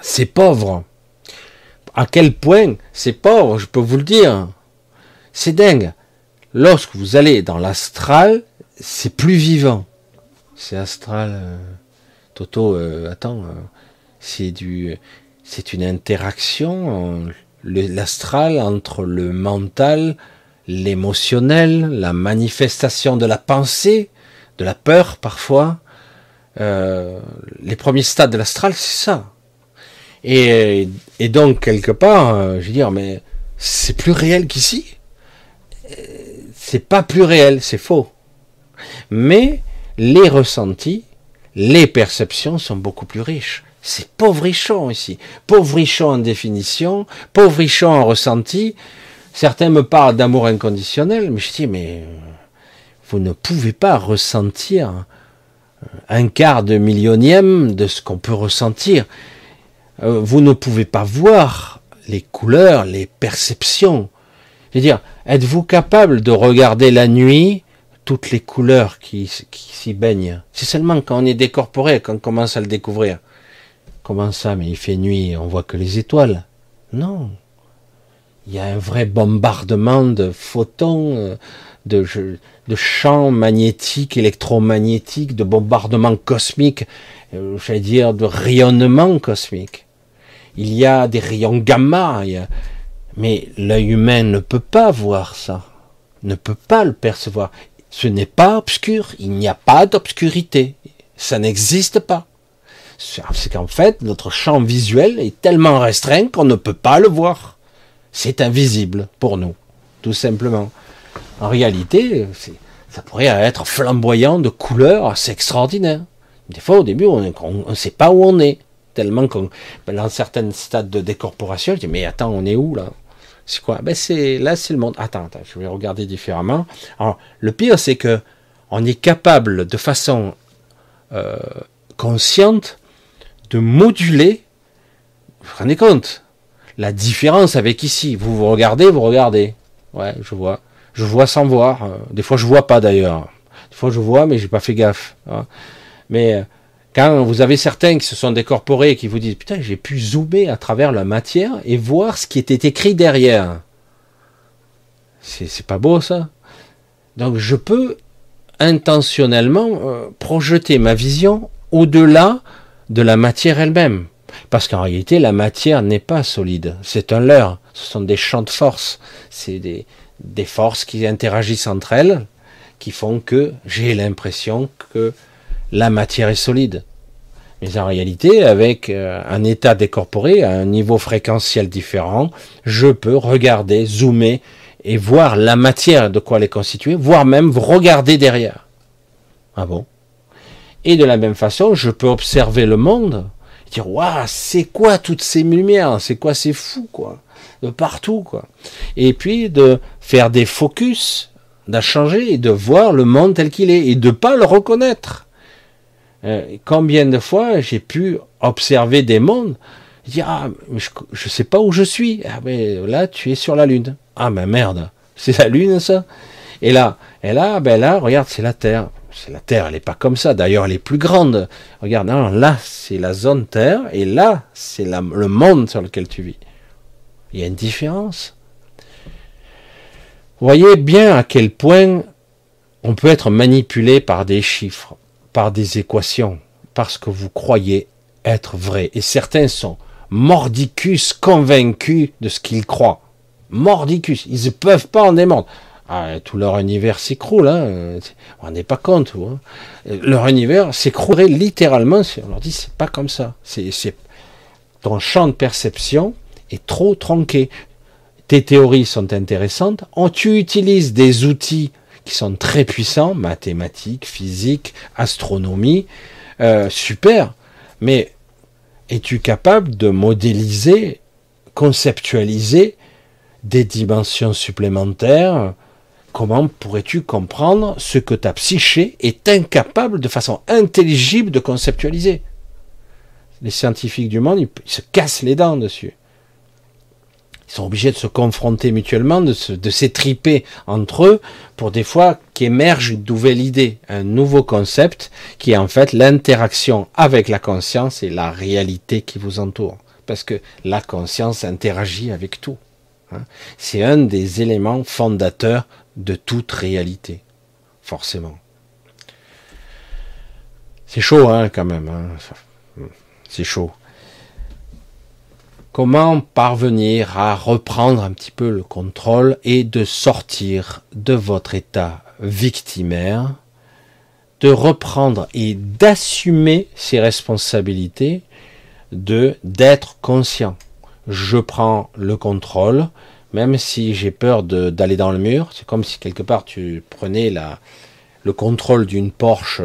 C'est pauvre. À quel point c'est pauvre, je peux vous le dire. C'est dingue. Lorsque vous allez dans l'astral, c'est plus vivant. C'est astral. Euh, Toto, euh, attends, euh, c'est du, c'est une interaction l'astral entre le mental, l'émotionnel, la manifestation de la pensée, de la peur parfois. Euh, les premiers stades de l'astral, c'est ça. Et, donc, quelque part, euh, je veux dire, mais c'est plus réel qu'ici. C'est pas plus réel, c'est faux. Mais les ressentis, les perceptions sont beaucoup plus riches. C'est pauvrichon ici. Pauvrichon en définition, pauvrichon en ressenti. Certains me parlent d'amour inconditionnel, mais je dis, mais euh, vous ne pouvez pas ressentir un quart de millionième de ce qu'on peut ressentir. Euh, vous ne pouvez pas voir les couleurs, les perceptions. Je veux dire, êtes-vous capable de regarder la nuit toutes les couleurs qui, qui s'y baignent? C'est seulement quand on est décorporé qu'on commence à le découvrir. Comment ça Mais il fait nuit, on voit que les étoiles? Non. Il y a un vrai bombardement de photons, euh, de, de champs magnétiques, électromagnétiques, de bombardements cosmiques, euh, j'allais dire de rayonnement cosmique. Il y a des rayons gamma, mais l'œil humain ne peut pas voir ça, ne peut pas le percevoir. Ce n'est pas obscur, il n'y a pas d'obscurité, ça n'existe pas. C'est qu'en fait, notre champ visuel est tellement restreint qu'on ne peut pas le voir. C'est invisible pour nous, tout simplement. En réalité, ça pourrait être flamboyant de couleurs, c'est extraordinaire. Des fois, au début, on ne sait pas où on est. Tellement qu'on, ben, dans certains stades de décorporation, je dis, mais attends, on est où là? C'est quoi? Ben c'est là, c'est le monde. Attends, attends, je vais regarder différemment. Alors, le pire, c'est que on est capable de façon euh, consciente de moduler. Vous vous rendez compte? La différence avec ici. Vous vous regardez, vous regardez. Ouais, je vois. Je vois sans voir. Euh, des fois, je vois pas d'ailleurs. Des fois, je vois, mais j'ai pas fait gaffe. Hein. Mais euh, quand vous avez certains qui se sont décorporés et qui vous disent putain, j'ai pu zoomer à travers la matière et voir ce qui était écrit derrière. C'est pas beau ça. Donc, je peux intentionnellement euh, projeter ma vision au-delà de la matière elle-même. Parce qu'en réalité, la matière n'est pas solide. C'est un leurre. Ce sont des champs de force. C'est des, des forces qui interagissent entre elles, qui font que j'ai l'impression que la matière est solide. Mais en réalité, avec euh, un état décorporé, à un niveau fréquentiel différent, je peux regarder, zoomer et voir la matière de quoi elle est constituée, voire même regarder derrière. Ah bon? Et de la même façon, je peux observer le monde, et dire waouh, c'est quoi toutes ces lumières? C'est quoi c'est fou quoi? De partout quoi. Et puis de faire des focus, changer et de voir le monde tel qu'il est et de pas le reconnaître. Euh, combien de fois j'ai pu observer des mondes, dire ah je, je sais pas où je suis. Ah mais là tu es sur la lune. Ah mais merde, c'est la lune ça. Et là, et là, ben là, regarde, c'est la Terre. C'est la Terre, elle est pas comme ça. D'ailleurs, elle est plus grande. Regarde, là, c'est la zone Terre, et là, c'est le monde sur lequel tu vis. Il y a une différence. Voyez bien à quel point on peut être manipulé par des chiffres, par des équations, parce que vous croyez être vrai. Et certains sont mordicus convaincus de ce qu'ils croient. Mordicus, ils ne peuvent pas en démordre. Ah, tout leur univers s'écroule, hein. on n'est pas compte. Hein. Leur univers s'écroulerait littéralement si on leur dit c'est pas comme ça. C'est, ton champ de perception est trop tronqué. Tes théories sont intéressantes, tu utilises des outils qui sont très puissants, mathématiques, physique, astronomie, euh, super, mais es-tu capable de modéliser, conceptualiser des dimensions supplémentaires? Comment pourrais-tu comprendre ce que ta psyché est incapable de façon intelligible de conceptualiser? Les scientifiques du monde, se cassent les dents dessus ils sont obligés de se confronter mutuellement, de, s'étriper entre eux pour des fois qu'émerge une nouvelle idée, un nouveau concept qui est en fait l'interaction avec la conscience et la réalité qui vous entoure. Parce que la conscience interagit avec tout. Hein. C'est un des éléments fondateurs de toute réalité, forcément. C'est chaud, hein, quand même. Hein. C'est chaud. Comment parvenir à reprendre un petit peu le contrôle et de sortir de votre état victimaire, de reprendre et d'assumer ses responsabilités, de d'être conscient. Je prends le contrôle, même si j'ai peur d'aller dans le mur. C'est comme si quelque part tu prenais la, le contrôle d'une Porsche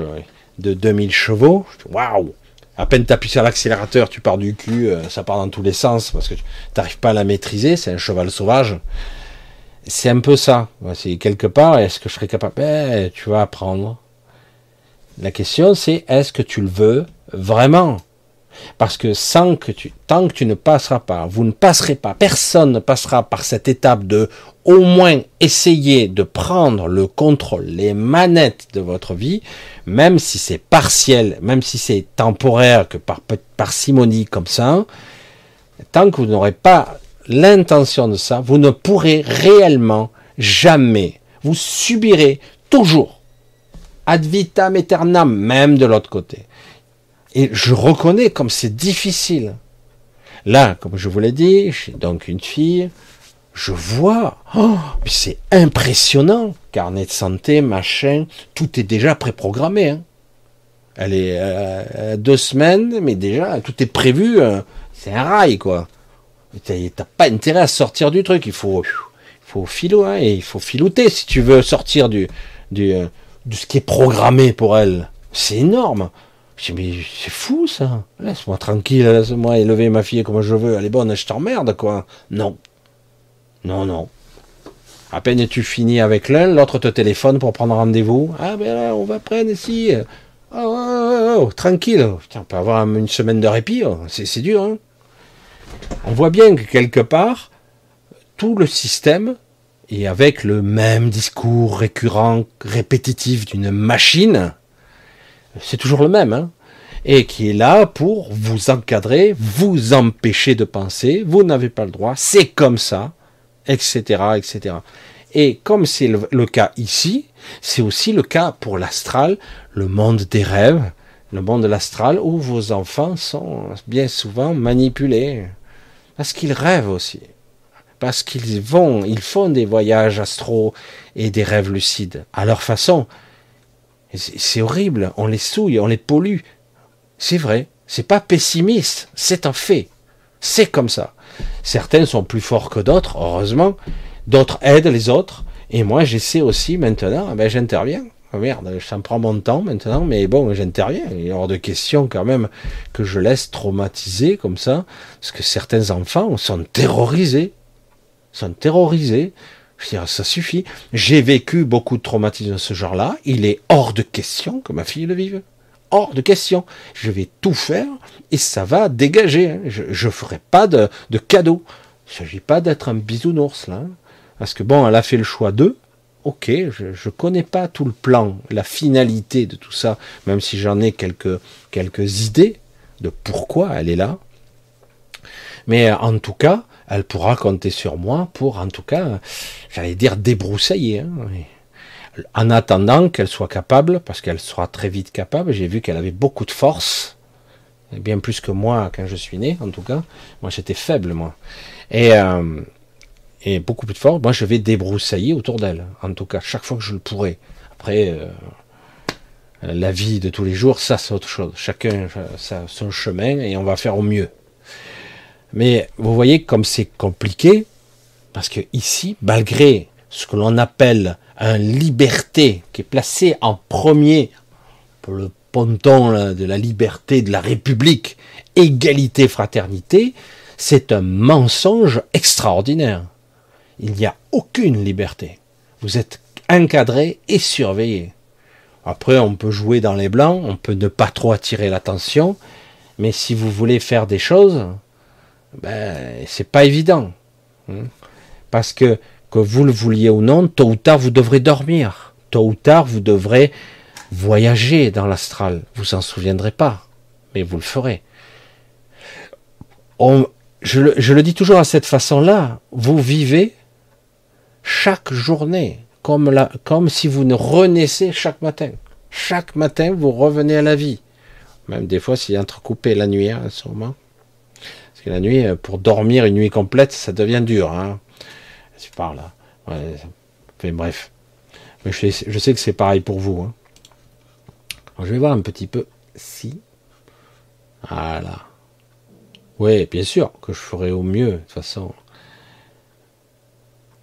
de 2000 chevaux. Waouh à peine t'appuies sur l'accélérateur, tu pars du cul, euh, ça part dans tous les sens parce que tu n'arrives pas à la maîtriser, c'est un cheval sauvage. C'est un peu ça. C'est quelque part, est-ce que je serais capable? Ben, Tu vas apprendre. La question c'est est-ce que tu le veux vraiment? Parce que tant que tu ne passeras pas, vous ne passerez pas, personne ne passera par cette étape de au moins essayer de prendre le contrôle, les manettes de votre vie, même si c'est partiel, même si c'est temporaire, que par parcimonie comme ça, tant que vous n'aurez pas l'intention de ça, vous ne pourrez réellement jamais, vous subirez toujours, ad vitam aeternam, même de l'autre côté. Et je reconnais comme c'est difficile. Là, comme je vous l'ai dit, j'ai donc une fille, je vois, oh, c'est impressionnant, carnet de santé, machin, tout est déjà préprogrammé. Hein. Elle est euh, deux semaines, mais déjà tout est prévu. Euh, c'est un rail, quoi. T'as pas intérêt à sortir du truc. Il faut, il faut philo, hein, et il faut filouter si tu veux sortir du, du, euh, de ce qui est programmé pour elle. C'est énorme. Je dis, mais c'est fou ça. Laisse-moi tranquille, laisse-moi élever ma fille comme je veux. Elle est bonne, je t'emmerde, quoi. Non. Non, non. À peine tu finis avec l'un, l'autre te téléphone pour prendre rendez-vous. Ah ben là, on va prendre ici. Oh, oh, oh, tranquille. on peut avoir une semaine de répit. C'est dur. Hein on voit bien que quelque part, tout le système est avec le même discours récurrent, répétitif d'une machine. C'est toujours le même. Hein et qui est là pour vous encadrer, vous empêcher de penser, vous n'avez pas le droit, c'est comme ça etc., etc. Et comme c'est le, cas ici, c'est aussi le cas pour l'astral, le monde des rêves, le monde de l'astral, où vos enfants sont bien souvent manipulés. Parce qu'ils rêvent aussi. Parce qu'ils vont, ils font des voyages astraux et des rêves lucides, à leur façon. C'est horrible, on les souille, on les pollue. C'est vrai, c'est pas pessimiste, c'est un fait. C'est comme ça. Certains sont plus forts que d'autres, heureusement. D'autres aident les autres. Et moi, j'essaie aussi maintenant, ah ben, j'interviens. Oh merde, ça me prend mon temps maintenant, mais bon, j'interviens. Il est hors de question quand même que je laisse traumatiser comme ça, parce que certains enfants sont terrorisés. Sont terrorisés. Je veux dire, ça suffit. J'ai vécu beaucoup de traumatismes de ce genre-là. Il est hors de question que ma fille le vive hors de question. Je vais tout faire et ça va dégager. Hein. Je ne ferai pas de, de cadeau. Il ne s'agit pas d'être un bisounours là. Hein. Parce que bon, elle a fait le choix d'eux. Ok, je ne connais pas tout le plan, la finalité de tout ça, même si j'en ai quelques, quelques idées de pourquoi elle est là. Mais en tout cas, elle pourra compter sur moi pour, en tout cas, j'allais dire débroussailler. Hein en attendant qu'elle soit capable, parce qu'elle sera très vite capable, j'ai vu qu'elle avait beaucoup de force, bien plus que moi quand je suis né, en tout cas. Moi, j'étais faible, moi. Et, euh, beaucoup plus de force. Moi, je vais débroussailler autour d'elle, en tout cas, chaque fois que je le pourrai. Après, euh, la vie de tous les jours, ça, c'est autre chose. Chacun a son chemin et on va faire au mieux. Mais vous voyez comme c'est compliqué, parce que ici, malgré ce que l'on appelle un liberté qui est placé en premier pour le ponton de la liberté de la République, égalité, fraternité, c'est un mensonge extraordinaire. Il n'y a aucune liberté. Vous êtes encadré et surveillé. Après, on peut jouer dans les blancs, on peut ne pas trop attirer l'attention, mais si vous voulez faire des choses, ben, c'est pas évident. Hein. Parce que que vous le vouliez ou non, tôt ou tard, vous devrez dormir. Tôt ou tard, vous devrez voyager dans l'astral. Vous en souviendrez pas, mais vous le ferez. je, le, dis toujours à cette façon-là. Vous vivez chaque journée comme, si vous ne renaissez chaque matin. Chaque matin, vous revenez à la vie. Même des fois, s'il est entrecoupé la nuit, hein, sûrement. La nuit, pour dormir une nuit complète, ça devient dur. Tu parles. Ouais, bref. Mais je, sais, je sais que c'est pareil pour vous. Hein. je vais voir un petit peu si. Voilà. Oui, bien sûr que je ferai au mieux, de toute façon.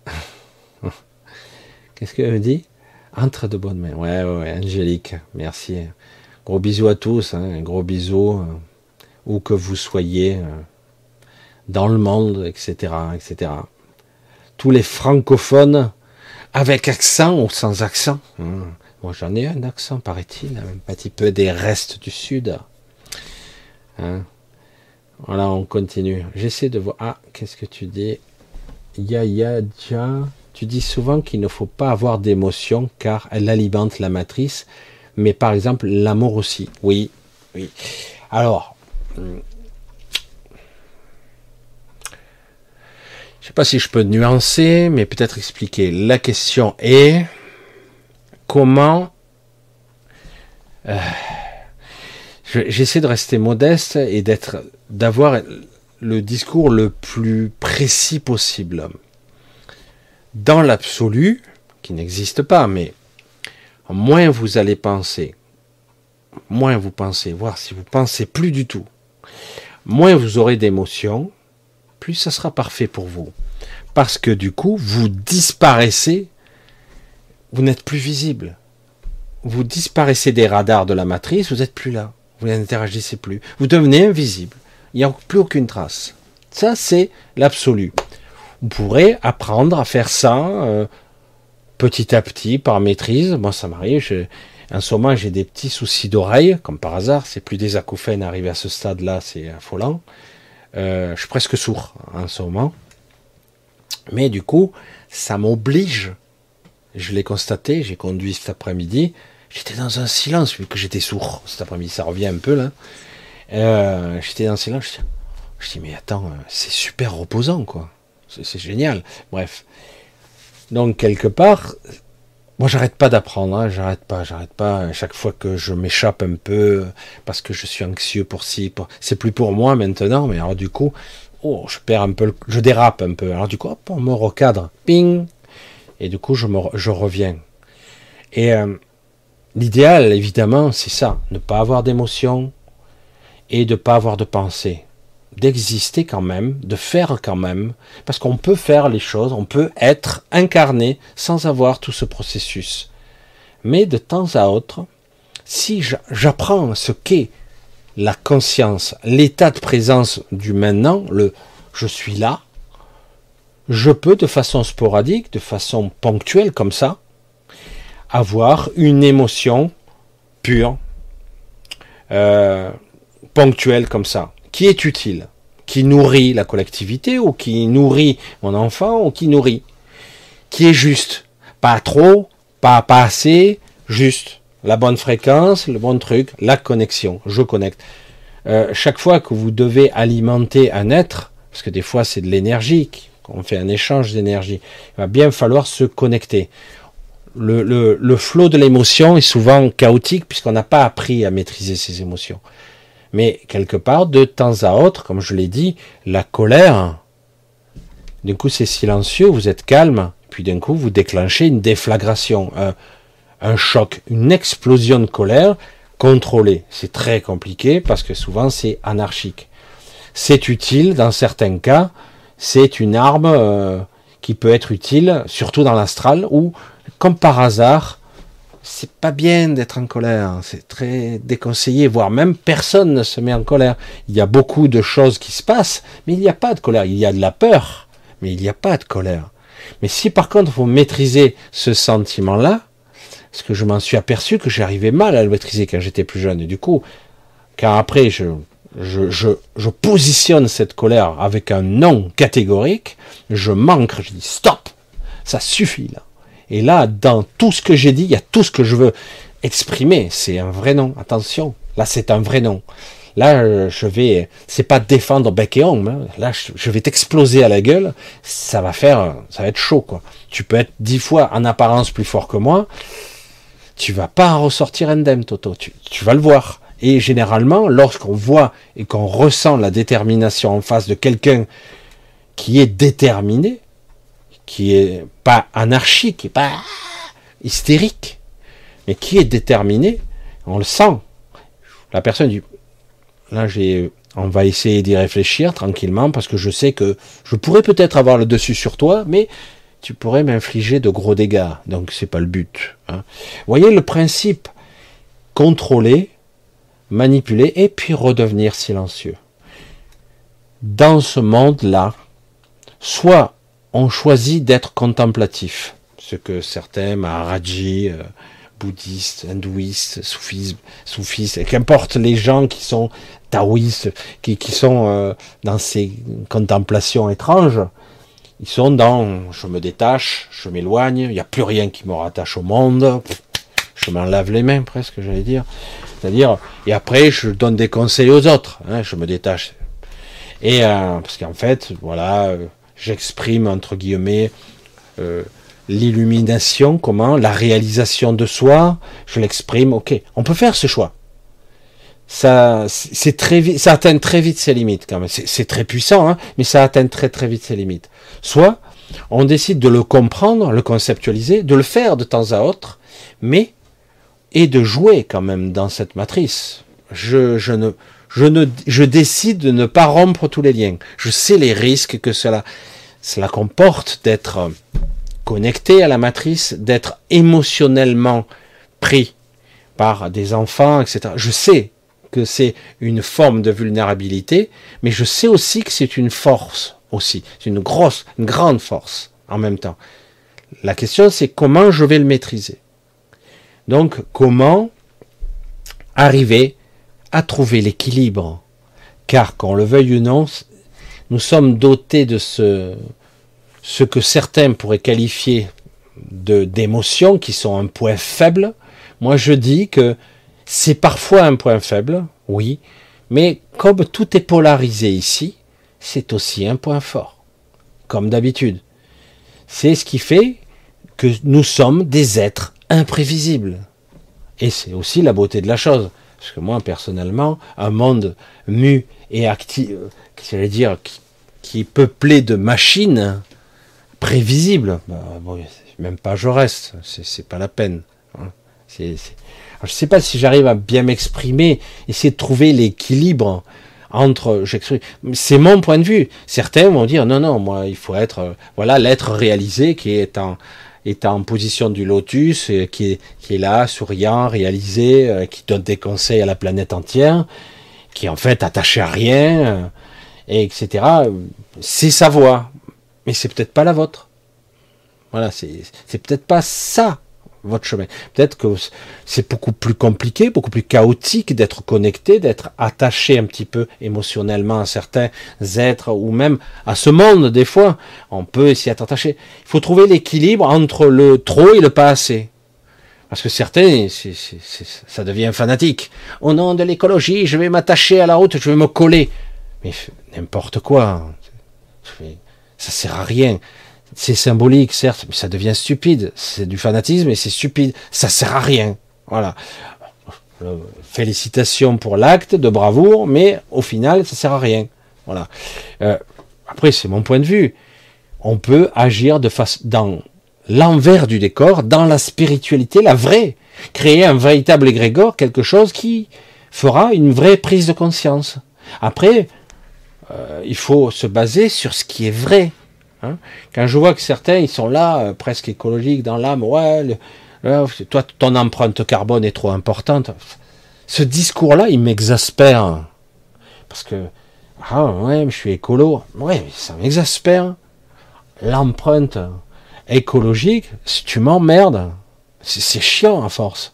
Qu'est-ce qu'elle me dit? Entre de bonnes mains. Ouais, ouais, Angélique, merci. Gros bisous à tous, hein, gros bisous, euh, où que vous soyez, euh, dans le monde, etc., etc tous les francophones avec accent ou sans accent. Hmm. Moi j'en ai un accent, paraît-il, un petit peu des restes du sud. Hein. voilà, on continue. J'essaie de voir. Ah, qu'est-ce que tu dis? Ya ya Tu dis souvent qu'il ne faut pas avoir d'émotion car elle alimente la matrice, mais par exemple l'amour aussi. Oui, oui. Alors, je ne sais pas si je peux nuancer, mais peut-être expliquer. La question est comment euh, J'essaie de rester modeste et d'être, d'avoir le discours le plus précis possible. Dans l'absolu, qui n'existe pas, mais moins vous allez penser, moins vous pensez, voir si vous pensez plus du tout, moins vous aurez d'émotions, plus ça sera parfait pour vous. Parce que du coup, vous disparaissez, vous n'êtes plus visible. Vous disparaissez des radars de la matrice, vous n'êtes plus là. Vous n'interagissez plus. Vous devenez invisible. Il n'y a plus aucune trace. Ça, c'est l'absolu. Vous pourrez apprendre à faire ça euh, petit à petit, par maîtrise. Moi, ça m'arrive. En ce moment, j'ai des petits soucis d'oreille, comme par hasard. C'est plus des acouphènes arrivés à ce stade-là, c'est affolant. Euh, je suis presque sourd en ce moment. Mais du coup, ça m'oblige. Je l'ai constaté, j'ai conduit cet après-midi. J'étais dans un silence vu que j'étais sourd cet après-midi. Ça revient un peu là. Euh, j'étais dans un silence. Je dis, je dis mais attends, c'est super reposant quoi. C'est génial. Bref. Donc quelque part, moi, j'arrête pas d'apprendre, hein, j'arrête pas, j'arrête pas. Chaque fois que je m'échappe un peu, parce que je suis anxieux pour ci, c'est plus pour moi maintenant, mais alors du coup, oh, je perds un peu, je dérape un peu. Alors du coup, on me recadre, ping, et du coup, je me, je reviens. Et euh, l'idéal, évidemment, c'est ça, ne pas avoir d'émotion et de pas avoir de pensée d'exister quand même, de faire quand même, parce qu'on peut faire les choses, on peut être incarné sans avoir tout ce processus. Mais de temps à autre, si j'apprends ce qu'est la conscience, l'état de présence du maintenant, le je suis là, je peux de façon sporadique, de façon ponctuelle comme ça, avoir une émotion pure, euh, ponctuelle comme ça qui est utile, qui nourrit la collectivité ou qui nourrit mon enfant ou qui nourrit, qui est juste, pas trop, pas, pas assez, juste, la bonne fréquence, le bon truc, la connexion, je connecte. Euh, chaque fois que vous devez alimenter un être, parce que des fois c'est de l'énergie, qu'on fait un échange d'énergie, il va bien falloir se connecter. Le, le, le flot de l'émotion est souvent chaotique puisqu'on n'a pas appris à maîtriser ses émotions. Mais quelque part, de temps à autre, comme je l'ai dit, la colère, d'un coup c'est silencieux, vous êtes calme, puis d'un coup vous déclenchez une déflagration, un, choc, une explosion de colère contrôlée. C'est très compliqué parce que souvent c'est anarchique. C'est utile dans certains cas, c'est une arme euh, qui peut être utile, surtout dans l'astral, où, comme par hasard, c'est pas bien d'être en colère, c'est très déconseillé, voire même personne ne se met en colère. Il y a beaucoup de choses qui se passent, mais il n'y a pas de colère. Il y a de la peur, mais il n'y a pas de colère. Mais si par contre vous maîtrisez ce sentiment-là, parce que je m'en suis aperçu que j'arrivais mal à le maîtriser quand j'étais plus jeune, et du coup, car après je, je, je, je positionne cette colère avec un non catégorique, je manque, je dis stop, ça suffit là. Et là, dans tout ce que j'ai dit, il y a tout ce que je veux exprimer. C'est un vrai nom. Attention. Là, c'est un vrai nom. Là, je vais, c'est pas défendre bec et ongle. Hein. Là, je vais t'exploser à la gueule. Ça va faire, ça va être chaud. Tu peux être dix fois en apparence plus fort que moi. Tu vas pas ressortir indemne, Toto. Tu vas le voir. Et généralement, lorsqu'on voit et qu'on ressent la détermination en face de quelqu'un qui est déterminé, qui est pas anarchique, qui est pas hystérique, mais qui est déterminé, on le sent. La personne dit, là j'ai, on va essayer d'y réfléchir tranquillement parce que je sais que je pourrais peut-être avoir le dessus sur toi, mais tu pourrais m'infliger de gros dégâts. Donc c'est pas le but. Hein. voyez le principe? Contrôler, manipuler et puis redevenir silencieux. Dans ce monde-là, soit on choisit d'être contemplatif, ce que certains Maharaji, euh, bouddhistes, hindouistes, soufistes, soufistes, qu'importe les gens qui sont taoïstes, qui, qui sont euh, dans ces contemplations étranges, Ils sont dans, je me détache, je m'éloigne, il n'y a plus rien qui me rattache au monde, je m'en lave les mains presque, j'allais dire. C'est-à-dire, et après, je donne des conseils aux autres, hein, je me détache. Et euh, parce qu'en fait, voilà, euh, j'exprime entre guillemets euh, l'illumination, comment, la réalisation de soi, je l'exprime. Ok, on peut faire ce choix. Ça, c'est très vite, ça atteint très vite ses limites quand même. C'est très puissant, hein, mais ça atteint très très vite ses limites. Soit on décide de le comprendre, le conceptualiser, de le faire de temps à autre, mais et de jouer quand même dans cette matrice. Je, je ne, je ne, je décide de ne pas rompre tous les liens. Je sais les risques que cela, cela comporte d'être connecté à la matrice, d'être émotionnellement pris par des enfants, etc. Je sais que c'est une forme de vulnérabilité, mais je sais aussi que c'est une force aussi. C'est une grosse, une grande force en même temps. La question, c'est comment je vais le maîtriser. Donc, comment arriver à trouver l'équilibre? Car, qu'on le veuille ou non, nous sommes dotés de ce, que certains pourraient qualifier d'émotions qui sont un point faible. Moi, je dis que c'est parfois un point faible, oui, mais comme tout est polarisé ici, c'est aussi un point fort, comme d'habitude. C'est ce qui fait que nous sommes des êtres imprévisible. Et c'est aussi la beauté de la chose. Parce que moi, personnellement, un monde mu et actif, euh, dire, qui, est peuplé de machines prévisibles, bah, même pas je reste, c'est pas la peine. Hein. je ne sais pas si j'arrive à bien m'exprimer, essayer de trouver l'équilibre entre, c'est mon point de vue. Certains vont dire non, non, moi, il faut être, euh, voilà, l'être réalisé qui est en, position du lotus, euh, qui est, qui est là, souriant, réalisé, euh, qui donne des conseils à la planète entière, qui est en fait attaché à rien, et etc. C'est sa voix, mais c'est peut-être pas la vôtre. Voilà, c'est peut-être pas ça votre chemin. Peut-être que c'est beaucoup plus compliqué, beaucoup plus chaotique d'être connecté, d'être attaché un petit peu émotionnellement à certains êtres ou même à ce monde des fois. On peut s'y être attaché. Il faut trouver l'équilibre entre le trop et le pas assez. Parce que certains, ça devient fanatique. Au nom de l'écologie, je vais m'attacher à la route, je vais me coller. Mais n'importe quoi. Ça sert à rien c'est symbolique, certes, mais ça devient stupide. C'est du fanatisme et c'est stupide. Ça sert à rien. Voilà. Euh, félicitations pour l'acte de bravoure, mais au final, ça sert à rien. Voilà. Euh, après, c'est mon point de vue. On peut agir de face dans l'envers du décor, dans la spiritualité, la vraie. Créer un véritable égrégore, quelque chose qui fera une vraie prise de conscience. Après, euh, il faut se baser sur ce qui est vrai. Hein. Quand je vois que certains, ils sont là, euh, presque écologiques dans l'âme, ouais, toi, ton empreinte carbone est trop importante. Ce discours-là, il m'exaspère. Parce que, ah ouais, je suis écolo. Ouais, ça m'exaspère. L'empreinte écologique, si tu m'emmerdes, c'est chiant à force.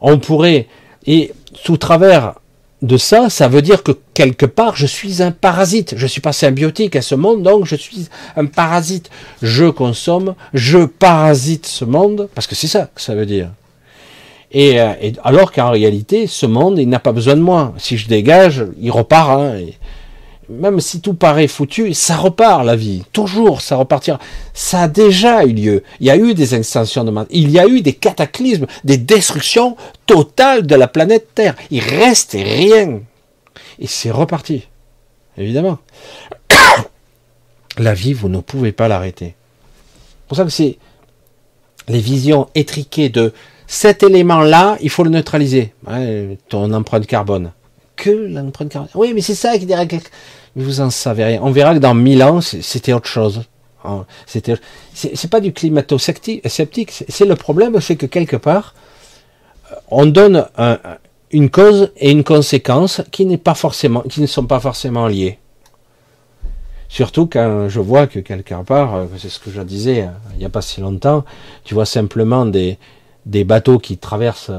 On pourrait, et sous travers de ça, ça veut dire que quelque part, je suis un parasite. Je suis pas symbiotique à ce monde, donc je suis un parasite. Je consomme, je parasite ce monde, parce que c'est ça que ça veut dire. Et, euh, alors qu'en réalité, ce monde, il n'a pas besoin de moi. Si je dégage, il repart. Hein, même si tout paraît foutu, ça repart la vie. Toujours, ça repartira. Ça a déjà eu lieu. Il y a eu des extensions de monde. Il y a eu des cataclysmes, des destructions totales de la planète Terre. Il reste rien. Et c'est reparti. Évidemment. la vie, vous ne pouvez pas l'arrêter. C'est pour ça que c'est les visions étriquées de cet élément-là, il faut le neutraliser. ton empreinte carbone que l'empreinte. Oui, mais c'est ça qui dirait Vous en savez rien. On verra que dans mille ans, c'était autre chose. Hein, c'était, c'est pas du climato-sceptique. C'est le problème, c'est que quelque part, on donne une cause et une conséquence qui n'est pas forcément, qui ne sont pas forcément liées. Surtout quand je vois que quelque part, c'est ce que je disais hein, il n'y a pas si longtemps, tu vois simplement des, des bateaux qui traversent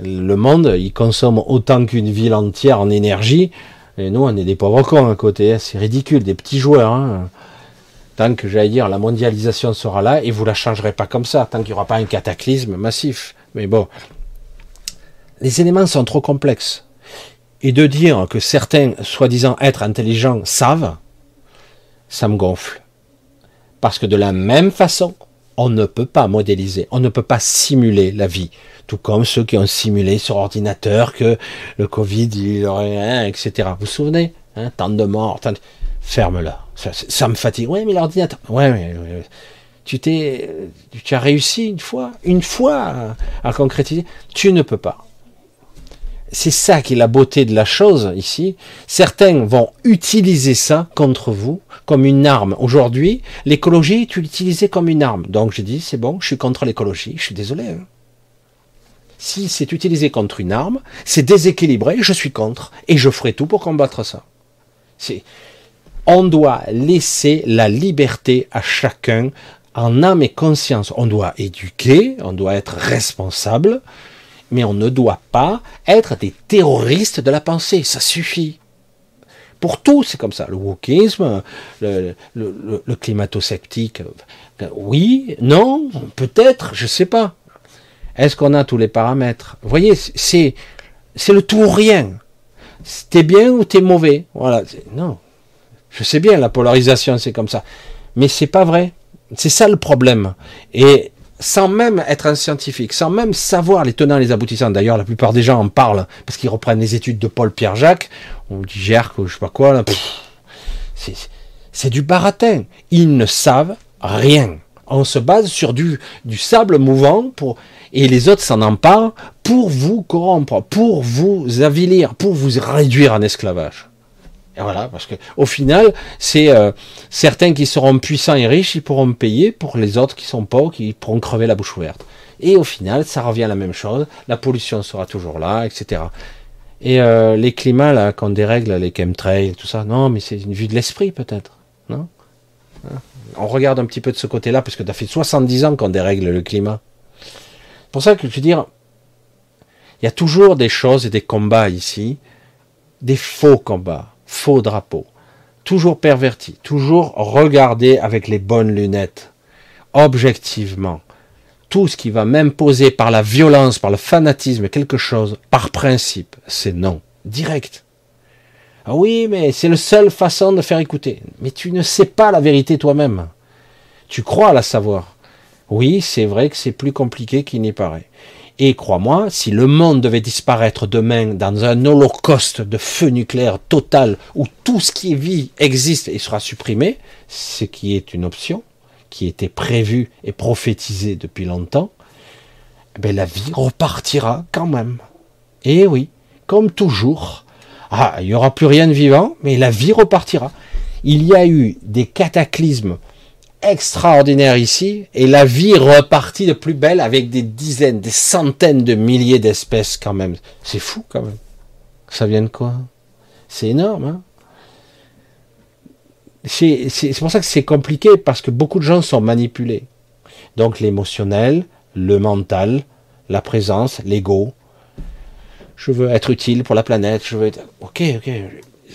le monde, il consomme autant qu'une ville entière en énergie. Et nous, on est des pauvres cons à côté. Hein. C'est ridicule, des petits joueurs. Hein. Tant que j'allais dire la mondialisation sera là et vous la changerez pas comme ça, tant qu'il n'y aura pas un cataclysme massif. Mais bon, les éléments sont trop complexes. Et de dire que certains, soi-disant être intelligents, savent, ça me gonfle. Parce que de la même façon, on ne peut pas modéliser, on ne peut pas simuler la vie. Tout comme ceux qui ont simulé sur ordinateur que le Covid, il aurait, etc. Vous vous souvenez hein, Tant de morts, ferme-la. Ça, me fatigue. Oui, mais l'ordinateur. Ouais, mais, tu t'es, tu as réussi une fois, une fois à concrétiser. Tu ne peux pas c'est ça qui est la beauté de la chose ici. Certains vont utiliser ça contre vous comme une arme. Aujourd'hui, l'écologie est utilisée comme une arme. Donc je dis, c'est bon, je suis contre l'écologie, je suis désolé. Hein. Si c'est utilisé contre une arme, c'est déséquilibré, je suis contre, et je ferai tout pour combattre ça. on doit laisser la liberté à chacun en âme et conscience. On doit éduquer, on doit être responsable, mais on ne doit pas être des terroristes de la pensée. Ça suffit. Pour tout, c'est comme ça. Le wokisme, le, climato-sceptique, euh, oui, non, peut-être, je ne sais pas. Est-ce qu'on a tous les paramètres? Vous voyez, c'est c'est le tout ou rien. T'es bien ou t'es mauvais Voilà. Non. Je sais bien, la polarisation, c'est comme ça. Mais c'est pas vrai. C'est ça le problème. Et sans même être un scientifique, sans même savoir les tenants et les aboutissants. D'ailleurs, la plupart des gens en parlent parce qu'ils reprennent les études de Paul Pierre Jacques, ou ou je sais pas quoi. C'est du baratin. Ils ne savent rien. On se base sur du, du sable mouvant et les autres s'en emparent pour vous corrompre, pour vous avilir, pour vous réduire en esclavage. Et voilà, parce que au final, c'est euh, certains qui seront puissants et riches, ils pourront payer pour les autres qui sont pauvres, qui pourront crever la bouche ouverte. Et au final, ça revient à la même chose. La pollution sera toujours là, etc. Et euh, les climats là, qu'on dérègle, les chemtrails, tout ça, non, mais c'est une vue de l'esprit peut-être, non? Hein? On regarde un petit peu de ce côté-là, parce que ça fait 70 ans qu'on dérègle le climat. C'est pour ça que je veux dire, il y a toujours des choses et des combats ici, des faux combats faux drapeau, toujours perverti, toujours regardé avec les bonnes lunettes, objectivement. Tout ce qui va m'imposer par la violence, par le fanatisme, quelque chose, par principe, c'est non, direct. Ah oui, mais c'est la seule façon de faire écouter. Mais tu ne sais pas la vérité toi-même. Tu crois la savoir. Oui, c'est vrai que c'est plus compliqué qu'il n'y paraît. Et crois-moi, si le monde devait disparaître demain dans un holocauste de feu nucléaire total où tout ce qui est vie existe et sera supprimé, ce qui est une option, qui était prévue et prophétisée depuis longtemps, ben la vie repartira quand même. Et oui, comme toujours. Ah, il n'y aura plus rien de vivant, mais la vie repartira. Il y a eu des cataclysmes extraordinaire ici, et la vie repartit de plus belle avec des dizaines, des centaines de milliers d'espèces quand même. C'est fou quand même. Ça vient de quoi? C'est énorme. Hein? C'est pour ça que c'est compliqué, parce que beaucoup de gens sont manipulés. Donc l'émotionnel, le mental, la présence, l'ego. Je veux être utile pour la planète, je veux être... Ok, ok,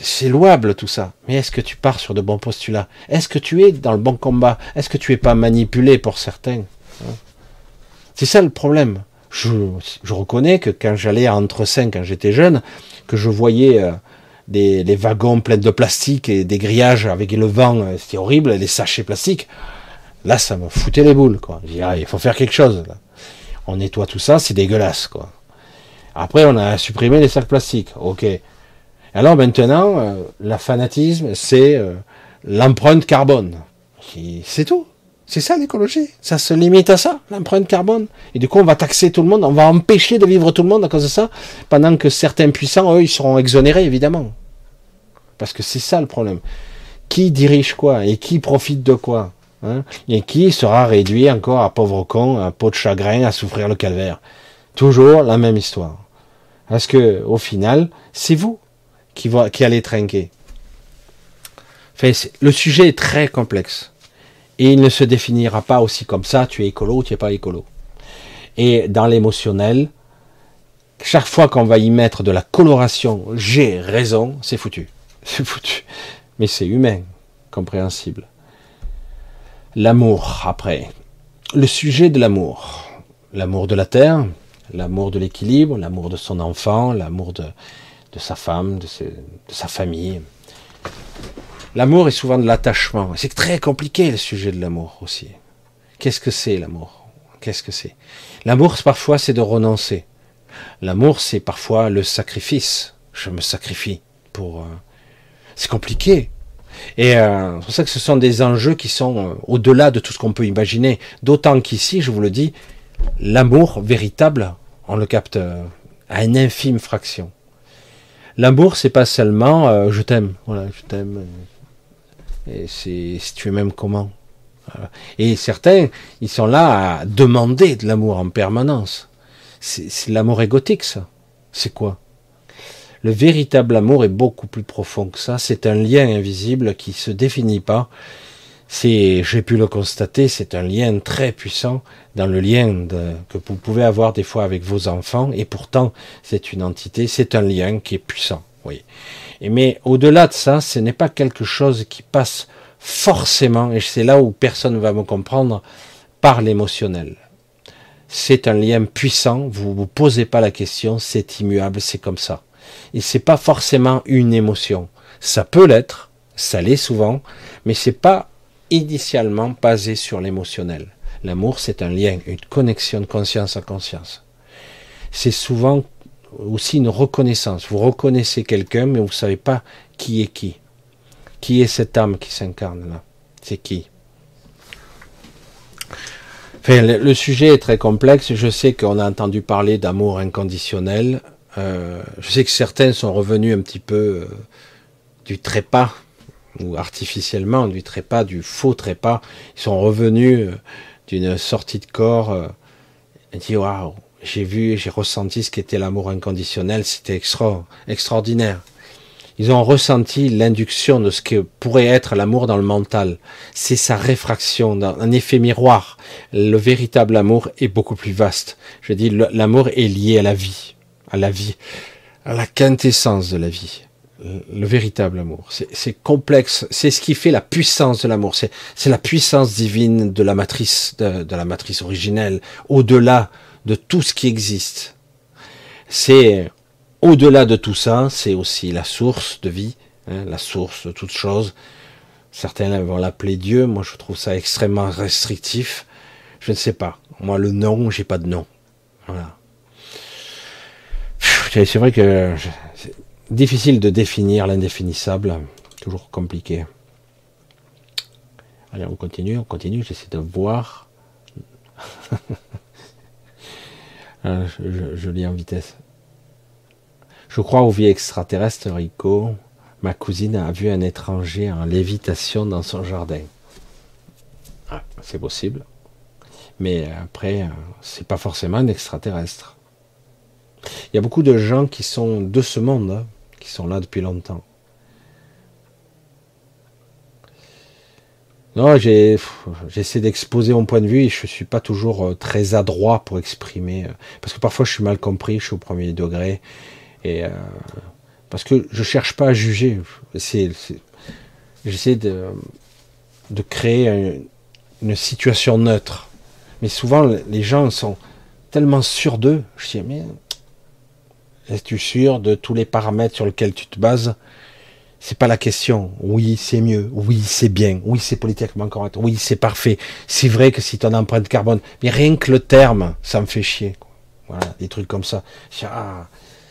c'est louable tout ça, mais est-ce que tu pars sur de bons postulats? Est-ce que tu es dans le bon combat? Est-ce que tu es pas manipulé pour certains? Hein? C'est ça le problème. Je, reconnais que quand j'allais à Entre-Saint, quand j'étais jeune, que je voyais euh, des, les wagons pleins de plastique et des grillages avec le vent, euh, c'était horrible, les sachets plastiques, là ça me foutait les boules. Quoi. Je dis, il faut faire quelque chose. On nettoie tout ça, c'est dégueulasse. Quoi. Après, on a supprimé les sacs plastiques. Ok, alors maintenant, euh, le fanatisme, c'est euh, l'empreinte carbone. C'est tout. C'est ça l'écologie. Ça se limite à ça, l'empreinte carbone. Et du coup, on va taxer tout le monde, on va empêcher de vivre tout le monde à cause de ça, pendant que certains puissants, eux, ils seront exonérés, évidemment. Parce que c'est ça le problème. Qui dirige quoi et qui profite de quoi hein? Et qui sera réduit encore à pauvre con, à peau de chagrin, à souffrir le calvaire? Toujours la même histoire. Parce que, au final, c'est vous qui, va, qui allait trinquer. le sujet est très complexe. Et il ne se définira pas aussi comme ça, tu es écolo ou tu n'es pas écolo. Et dans l'émotionnel, chaque fois qu'on va y mettre de la coloration, j'ai raison, c'est foutu. C'est foutu. Mais c'est humain, compréhensible. L'amour, après. Le sujet de l'amour. L'amour de la terre, l'amour de l'équilibre, l'amour de son enfant, l'amour de, de, sa femme, de, sa famille. L'amour est souvent de l'attachement. C'est très compliqué le sujet de l'amour aussi. Qu'est-ce que c'est l'amour? Qu'est-ce que c'est? L'amour, parfois, c'est de renoncer. L'amour, c'est parfois le sacrifice. Je me sacrifie pour. Euh, c'est compliqué. Et euh, c'est pour ça que ce sont des enjeux qui sont euh, au-delà de tout ce qu'on peut imaginer. D'autant qu'ici, je vous le dis, l'amour véritable, on le capte à une infime fraction. L'amour, c'est pas seulement je t'aime, je t'aime. Et c'est si tu es même comment. Et certains, ils sont là à demander de l'amour en permanence. C'est l'amour égotique, ça. C'est quoi? Le véritable amour est beaucoup plus profond que ça. C'est un lien invisible qui se définit pas. C'est, j'ai pu le constater, c'est un lien très puissant dans le lien que vous pouvez avoir des fois avec vos enfants. Et pourtant, c'est une entité, c'est un lien qui est puissant. Oui. Mais au-delà de ça, ce n'est pas quelque chose qui passe forcément, et c'est là où personne ne va me comprendre, par l'émotionnel. C'est un lien puissant, vous vous posez pas la question, c'est immuable, c'est comme ça. Et c'est pas forcément une émotion. Ça peut l'être, ça l'est souvent, mais c'est pas initialement basé sur l'émotionnel. L'amour, c'est un lien, une connexion de conscience à conscience. C'est souvent aussi une reconnaissance. Vous reconnaissez quelqu'un, mais vous savez pas qui est qui. Qui est cette âme qui s'incarne là? C'est qui? Enfin, le, sujet est très complexe. Je sais qu'on a entendu parler d'amour inconditionnel. Euh, je sais que certains sont revenus un petit peu euh, du trépas, ou artificiellement du trépas, du faux trépas. Ils sont revenus euh, d'une sortie de corps et dit waouh, j'ai vu, j'ai ressenti ce qu'était l'amour inconditionnel. C'était extra, extraordinaire. Ils ont ressenti l'induction de ce que pourrait être l'amour dans le mental. C'est sa réfraction, un effet miroir. Le véritable amour est beaucoup plus vaste. Je dis, l'amour est lié à la vie, à la vie, à la quintessence de la vie. Le véritable amour. C'est complexe. C'est ce qui fait la puissance de l'amour. C'est la puissance divine de la matrice, de, de la matrice originelle, au-delà de tout ce qui existe. C'est au-delà de tout ça, c'est aussi la source de vie, hein, la source de toute chose. Certains vont l'appeler Dieu, moi je trouve ça extrêmement restrictif. Je ne sais pas. Moi le nom, j'ai pas de nom. Voilà. C'est vrai que difficile de définir l'indéfinissable, toujours compliqué. Allez, on continue, on continue, j'essaie de voir. Ah, je lis en vitesse. Je crois aux vies extraterrestres, Rico. Ma cousine a vu un étranger en lévitation dans son jardin. Ah, c'est possible. Mais après, euh, c'est pas forcément un extraterrestre. Il y a beaucoup de gens qui sont de ce monde, sont là depuis longtemps. Non, j'essaie d'exposer mon point de vue et je suis pas toujours euh, très adroit pour exprimer, euh, parce que parfois je suis mal compris, je suis au premier degré et euh, parce que je cherche pas à juger. J'essaie de, de créer une, situation neutre. Mais souvent, les gens sont tellement sûrs d'eux. Je dis, mais es-tu sûr de tous les paramètres sur lesquels tu te bases? C'est pas la question. Oui, c'est mieux. Oui, c'est bien. Oui, c'est politiquement correct. Oui, c'est parfait. C'est vrai que si ton empreinte carbone, mais rien que le terme, ça me fait chier. Voilà, des trucs comme ça. Ah,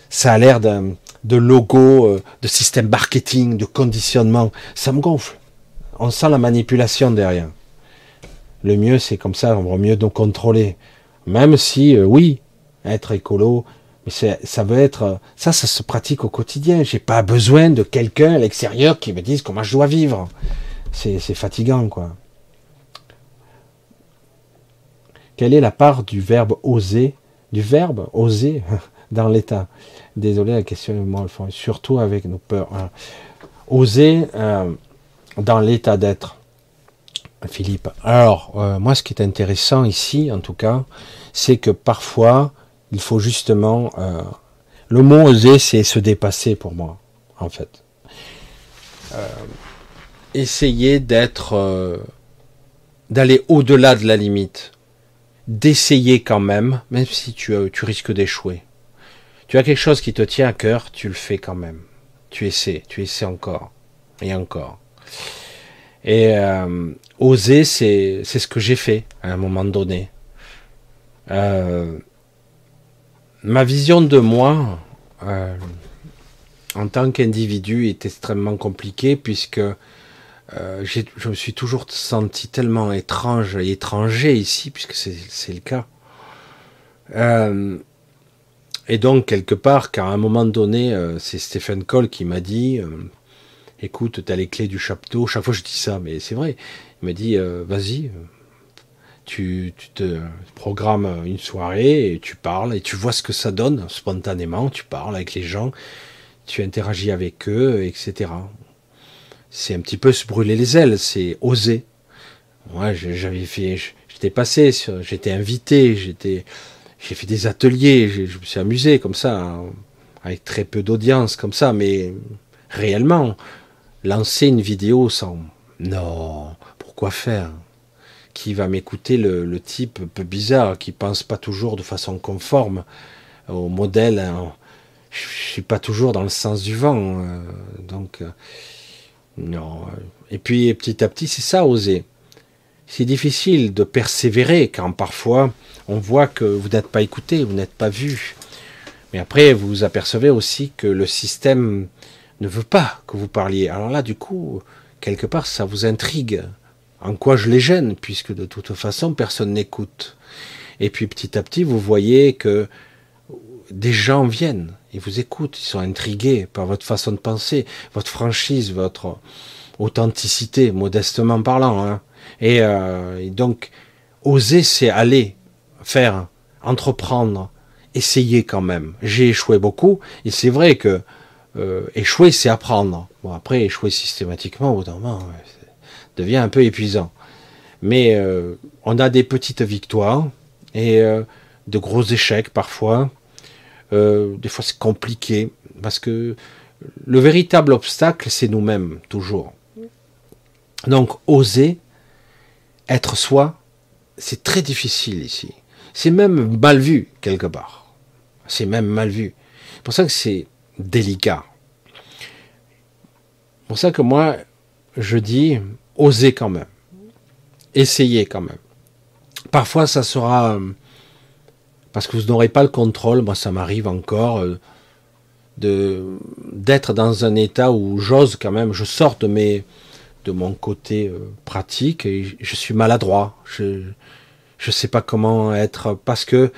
ça a l'air de logo, euh, de système marketing, de conditionnement. Ça me gonfle. On sent la manipulation derrière. Le mieux, c'est comme ça, on va mieux nous contrôler. Même si, euh, oui, être écolo, mais ça veut être, ça, ça se pratique au quotidien. J'ai pas besoin de quelqu'un à l'extérieur qui me dise comment je dois vivre. C'est fatigant, quoi. Quelle est la part du verbe oser, du verbe oser dans l'état? Désolé, la question est mal surtout avec nos peurs. Hein. Oser euh, dans l'état d'être, Philippe. Alors, euh, moi, ce qui est intéressant ici, en tout cas, c'est que parfois, il faut justement... Euh, le mot oser, c'est se dépasser pour moi, en fait. essayer d'être d'aller au-delà de la limite, d'essayer quand même, même si tu, tu risques d'échouer. Tu as quelque chose qui te tient à cœur, tu le fais quand même. Tu essaies, tu essaies encore et encore. Et euh, oser, c'est ce que j'ai fait à un moment donné. Euh, ma vision de moi euh, en tant qu'individu est extrêmement compliquée puisque euh, je me suis toujours senti tellement étrange et étranger ici, puisque c'est le cas. Euh, et donc, quelque part, car à un moment donné, c'est Stephen Cole qui m'a dit Écoute, tu as les clés du chapiteau. Chaque fois, je dis ça, mais c'est vrai. Il m'a dit Vas-y, tu, te programmes une soirée et tu parles et tu vois ce que ça donne spontanément. Tu parles avec les gens, tu interagis avec eux, etc c'est un petit peu se brûler les ailes, c'est oser. Moi, j'avais fait, j'étais passé, j'étais invité, j'ai fait des ateliers, je me suis amusé comme ça, avec très peu d'audience comme ça, mais réellement, lancer une vidéo sans, non, pourquoi faire? Qui va m'écouter le, type un peu bizarre, qui pense pas toujours de façon conforme au modèle hein. Je suis pas toujours dans le sens du vent, euh, donc. Non. Et puis petit à petit, c'est ça, oser. C'est difficile de persévérer quand parfois on voit que vous n'êtes pas écouté, vous n'êtes pas vu. Mais après, vous apercevez aussi que le système ne veut pas que vous parliez. Alors là, du coup, quelque part, ça vous intrigue. En quoi je les gêne, puisque de toute façon, personne n'écoute. Et puis petit à petit, vous voyez que des gens viennent. Ils vous écoutent, ils sont intrigués par votre façon de penser, votre franchise, votre authenticité, modestement parlant. Hein. Euh, et, donc, oser, c'est aller, faire, entreprendre, essayer quand même. J'ai échoué beaucoup, et c'est vrai que euh, échouer, c'est apprendre. Bon, après, échouer systématiquement, au bout d'un moment, devient un peu épuisant. Mais euh, on a des petites victoires et de gros échecs parfois. Euh, des fois, c'est compliqué parce que le véritable obstacle, c'est nous-mêmes, toujours. Donc, oser être soi, c'est très difficile ici. C'est même mal vu, quelque part. C'est même mal vu. C'est pour ça que c'est délicat. C'est pour ça que moi, je dis, oser quand même. Essayez quand même. Parfois, ça sera parce que vous n'aurez pas le contrôle. Moi, ça m'arrive encore euh, de d'être dans un état où j'ose quand même, je sors de mes de mon côté euh, pratique je suis maladroit. Je je sais pas comment être parce que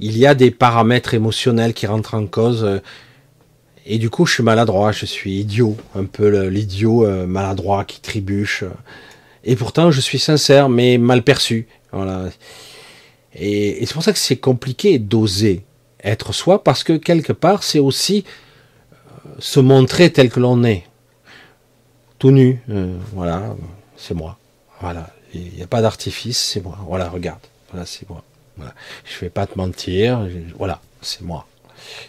il y a des paramètres émotionnels qui rentrent en cause euh, et du coup je suis maladroit, je suis idiot, un peu l'idiot maladroit qui trébuche. Et pourtant je suis sincère mais mal perçu. Voilà. Et, c'est pour ça que c'est compliqué d'oser être soi, parce que quelque part, c'est aussi euh, se montrer tel que l'on est. Tout nu, euh, voilà, c'est moi. Voilà, il n'y a pas d'artifice, c'est moi. Voilà, regarde, voilà, c'est moi. Voilà. Je ne vais pas te mentir, voilà, c'est moi.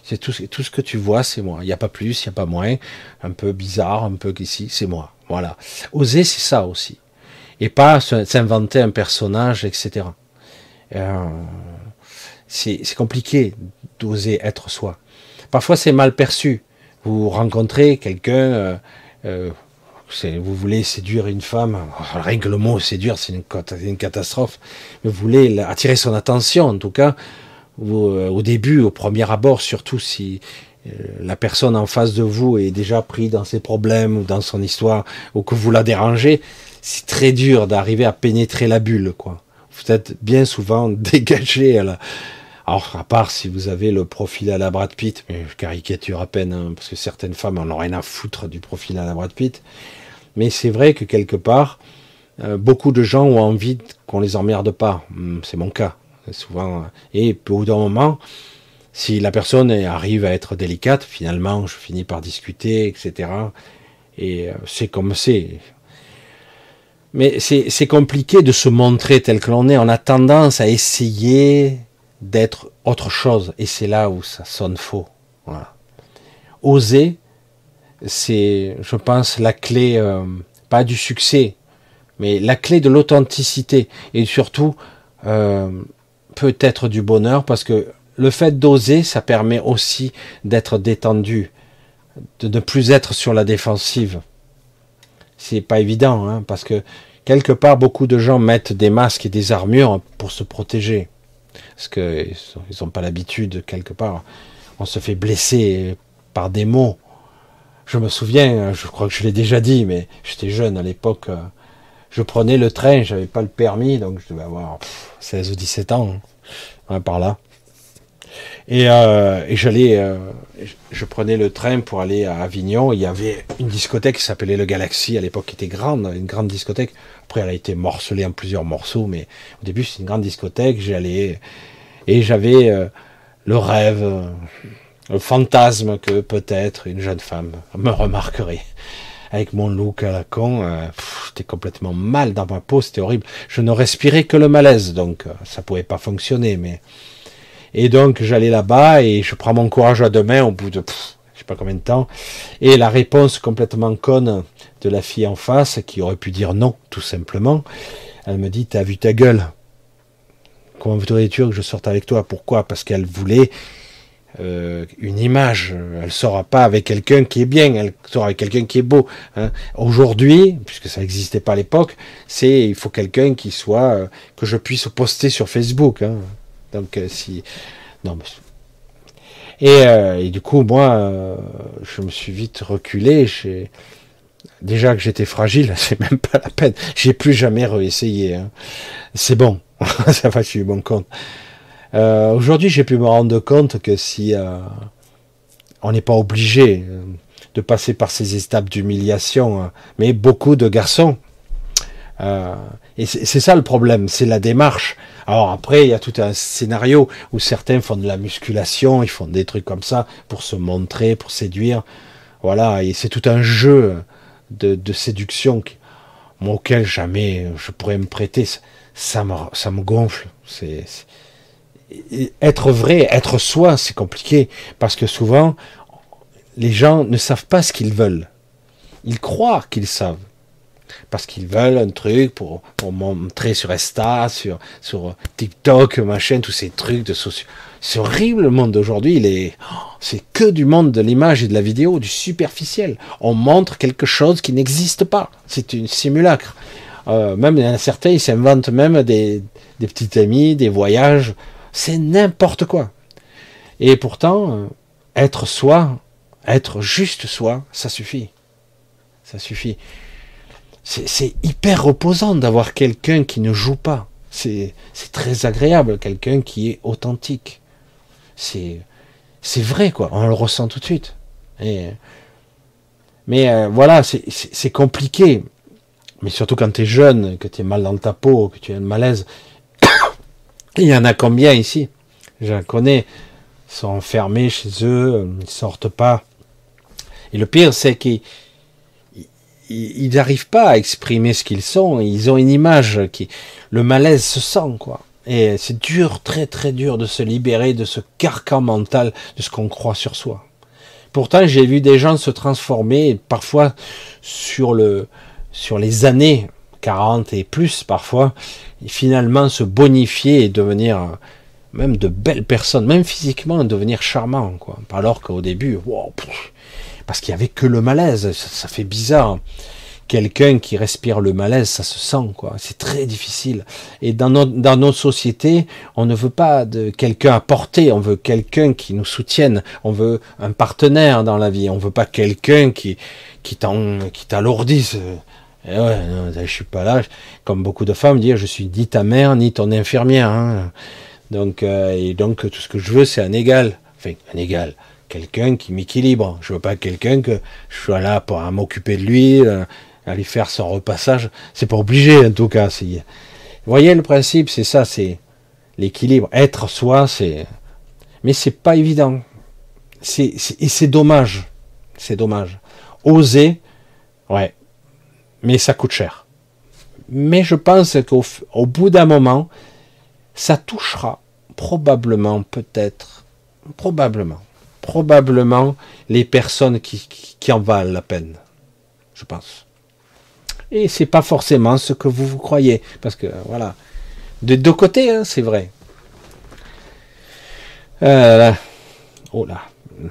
C'est tout, tout ce que tu vois, c'est moi. Il n'y a pas plus, il n'y a pas moins. Un peu bizarre, un peu qu'ici, c'est moi. Voilà. Oser, c'est ça aussi. Et pas s'inventer un personnage, etc. Euh, c'est compliqué d'oser être soi. Parfois, c'est mal perçu. Vous rencontrez quelqu'un, euh, euh, vous voulez séduire une femme, rien que le mot séduire, c'est une, une, catastrophe, vous voulez attirer son attention, en tout cas, au début, au premier abord, surtout si la personne en face de vous est déjà pris dans ses problèmes ou dans son histoire, ou que vous la dérangez, c'est très dur d'arriver à pénétrer la bulle, quoi vous êtes bien souvent dégagé à la... Alors, à part si vous avez le profil à la Brad Pitt, mais je caricature à peine, hein, parce que certaines femmes en ont rien à foutre du profil à la Brad Pitt. Mais c'est vrai que quelque part, euh, beaucoup de gens ont envie qu'on les emmerde pas. Hmm, c'est mon cas, souvent. Et au bout d'un moment, si la personne arrive à être délicate, finalement, je finis par discuter, etc. Et euh, c'est comme c'est. Mais c'est compliqué de se montrer tel que l'on est. On a tendance à essayer d'être autre chose. Et c'est là où ça sonne faux. Oser, c'est, je pense, la clé, euh, pas du succès, Mais la clé de l'authenticité et surtout euh, peut être du bonheur parce que le fait d'oser, ça permet aussi d'être détendu, de ne plus être sur la défensive. C'est pas évident, hein, parce que quelque part, beaucoup de gens mettent des masques et des armures pour se protéger. Parce qu'ils n'ont pas l'habitude, quelque part. On se fait blesser par des mots. Je me souviens, je crois que je l'ai déjà dit, mais j'étais jeune à l'époque. Je prenais le train, j'avais pas le permis, donc je devais avoir 16 ou 17 ans, hein, par là. Euh, et, j'allais, euh, je prenais le train pour aller à Avignon. Il y avait une discothèque qui s'appelait le Galaxy à l'époque, qui était grande, une grande discothèque. Après, elle a été morcelée en plusieurs morceaux, mais au début, c'était une grande discothèque. J'allais et j'avais euh, le rêve, le fantasme que peut-être une jeune femme me remarquerait. Avec mon look à la con, j'étais complètement mal dans ma peau, c'était horrible. Je ne respirais que le malaise, donc ça pouvait pas fonctionner, mais et donc j'allais là-bas et je prends mon courage à deux mains au bout de je sais pas combien de temps. Et la réponse complètement conne de la fille en face, qui aurait pu dire non, tout simplement, elle me dit T'as vu ta gueule? Comment voudrais-tu que je sorte avec toi? Pourquoi? Parce qu'elle voulait euh, une image. Elle sera pas avec quelqu'un qui est bien, elle sera avec quelqu'un qui est beau. Hein. Aujourd'hui, puisque ça n'existait pas à l'époque, c'est il faut quelqu'un qui soit euh, que je puisse poster sur Facebook. Hein. Donc euh, si non et, euh, et, du coup moi je me suis vite reculé. Déjà que j'étais fragile, c'est même pas la peine. J'ai plus jamais réessayé. Hein. C'est bon, ça va, je suis bon compte. Aujourd'hui, j'ai pu me rendre compte que si on n'est pas obligé de passer par ces étapes d'humiliation, hein, mais beaucoup de garçons euh, et c'est ça le problème, c'est la démarche. Alors après, il y a tout un scénario où certains font de la musculation, ils font des trucs comme ça pour se montrer, pour séduire. Voilà, et c'est tout un jeu de, séduction auquel jamais je pourrais me prêter. Ça me, ça me gonfle. Être vrai, être soi, c'est compliqué parce que souvent les gens ne savent pas ce qu'ils veulent. Ils croient qu'ils savent parce qu'ils veulent un truc pour, pour montrer sur Insta, sur, sur TikTok, machin, tous ces trucs de sociaux. C'est horrible le monde d'aujourd'hui, est, c'est que du monde de l'image et de la vidéo, du superficiel. On montre quelque chose qui n'existe pas. C'est une simulacre. Euh, même certains, ils s'inventent même des, des petites amies, des voyages. C'est n'importe quoi. Et pourtant, euh, être soi, être juste soi, ça suffit. Ça suffit c'est hyper reposant d'avoir quelqu'un qui ne joue pas. C'est très agréable, quelqu'un qui est authentique. C'est vrai, quoi. On le ressent tout de suite. Mais euh, voilà, c'est compliqué. Mais surtout quand tu es jeune, que tu es mal dans ta peau, que tu as un malaise. Il y en a combien ici? J'en connais. Ils sont enfermés chez eux, ils sortent pas. Et le pire, c'est qu'ils ils n'arrivent pas à exprimer ce qu'ils sont. Ils ont une image qui, le malaise se sent, quoi. Et c'est dur, très très dur de se libérer de ce carcan mental, de ce qu'on croit sur soi. Pourtant, j'ai vu des gens se transformer, parfois sur le, sur les années, 40 et plus parfois, et finalement se bonifier et devenir même de belles personnes, même physiquement devenir charmant, quoi. Alors qu'au début, wow, parce qu'il y avait que le malaise. Ça, fait bizarre. Quelqu'un qui respire le malaise, ça se sent, quoi. C'est très difficile. Et dans, nos sociétés, on ne veut pas de quelqu'un à porter, on veut quelqu'un qui nous soutienne, on veut un partenaire dans la vie, on veut pas quelqu'un qui, qui t'alourdisse. Et ouais, non, je suis pas là. Comme beaucoup de femmes dire, je suis ni ta mère ni ton infirmière. Hein. Donc, euh, et donc tout ce que je veux, c'est un égal. Enfin, un égal quelqu'un qui m'équilibre. Je veux pas quelqu'un que je sois là pour m'occuper de lui, euh, aller faire son repassage. C'est pas obligé en tout cas. Vous voyez le principe, c'est ça, c'est l'équilibre. Être soi, c'est. Mais c'est pas évident. C'est, et c'est dommage. C'est dommage. Oser, ouais. Mais ça coûte cher. Mais je pense qu'au au bout d'un moment, ça touchera probablement, peut-être, probablement, probablement les personnes qui, en valent la peine. Je pense. Et c'est pas forcément ce que vous vous croyez. Parce que, voilà. De deux côtés, hein, c'est vrai. Euh, oh là,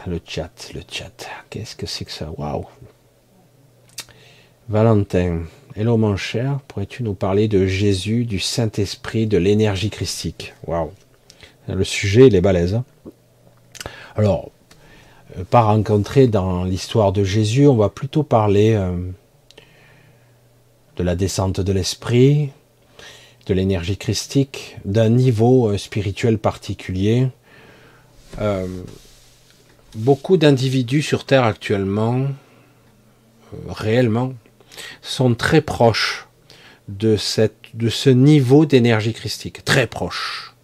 le chat, le chat. Qu'est-ce que c'est que ça? Waouh Valentin. Hello mon cher, pourrais-tu nous parler de Jésus, du Saint-Esprit, de l'énergie christique? Waouh Le sujet, il est balèze. Hein. Alors, euh, pas rencontrer dans l'histoire de Jésus, on va plutôt parler euh, de la descente de l'esprit, de l'énergie christique, d'un niveau euh, spirituel particulier. beaucoup d'individus sur Terre actuellement, réellement, sont très proches de, ce niveau d'énergie christique, très proches.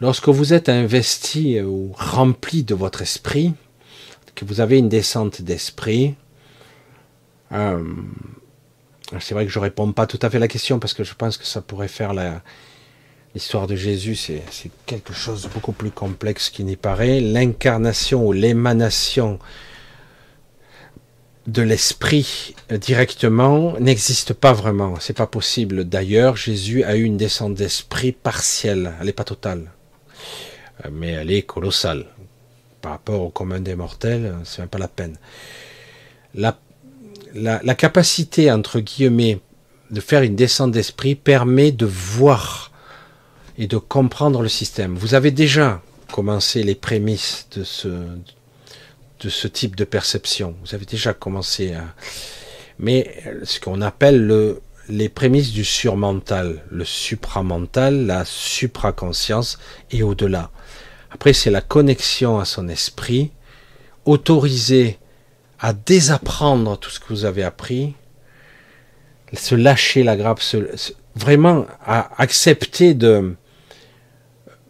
Lorsque vous êtes investi ou rempli de votre esprit, que vous avez une descente d'esprit, euh, c'est vrai que je ne réponds pas tout à fait à la question parce que je pense que ça pourrait faire l'histoire de Jésus, c'est quelque chose de beaucoup plus complexe qu'il n'y paraît. L'incarnation ou l'émanation de l'esprit directement n'existe pas vraiment. C'est pas possible. D'ailleurs, Jésus a eu une descente d'esprit partielle. Elle n'est pas totale. Euh, mais elle est colossale. Par rapport au commun des mortels, c'est même pas la peine. La, la, capacité, entre guillemets, de faire une descente d'esprit permet de voir et de comprendre le système. Vous avez déjà commencé les prémices de ce, de ce type de perception. Vous avez déjà commencé à... Mais ce qu'on appelle le, les prémices du surmental, le supramental, la supraconscience et au-delà. Après, c'est la connexion à son esprit, autorisé à désapprendre tout ce que vous avez appris, se lâcher la grappe, vraiment à accepter de,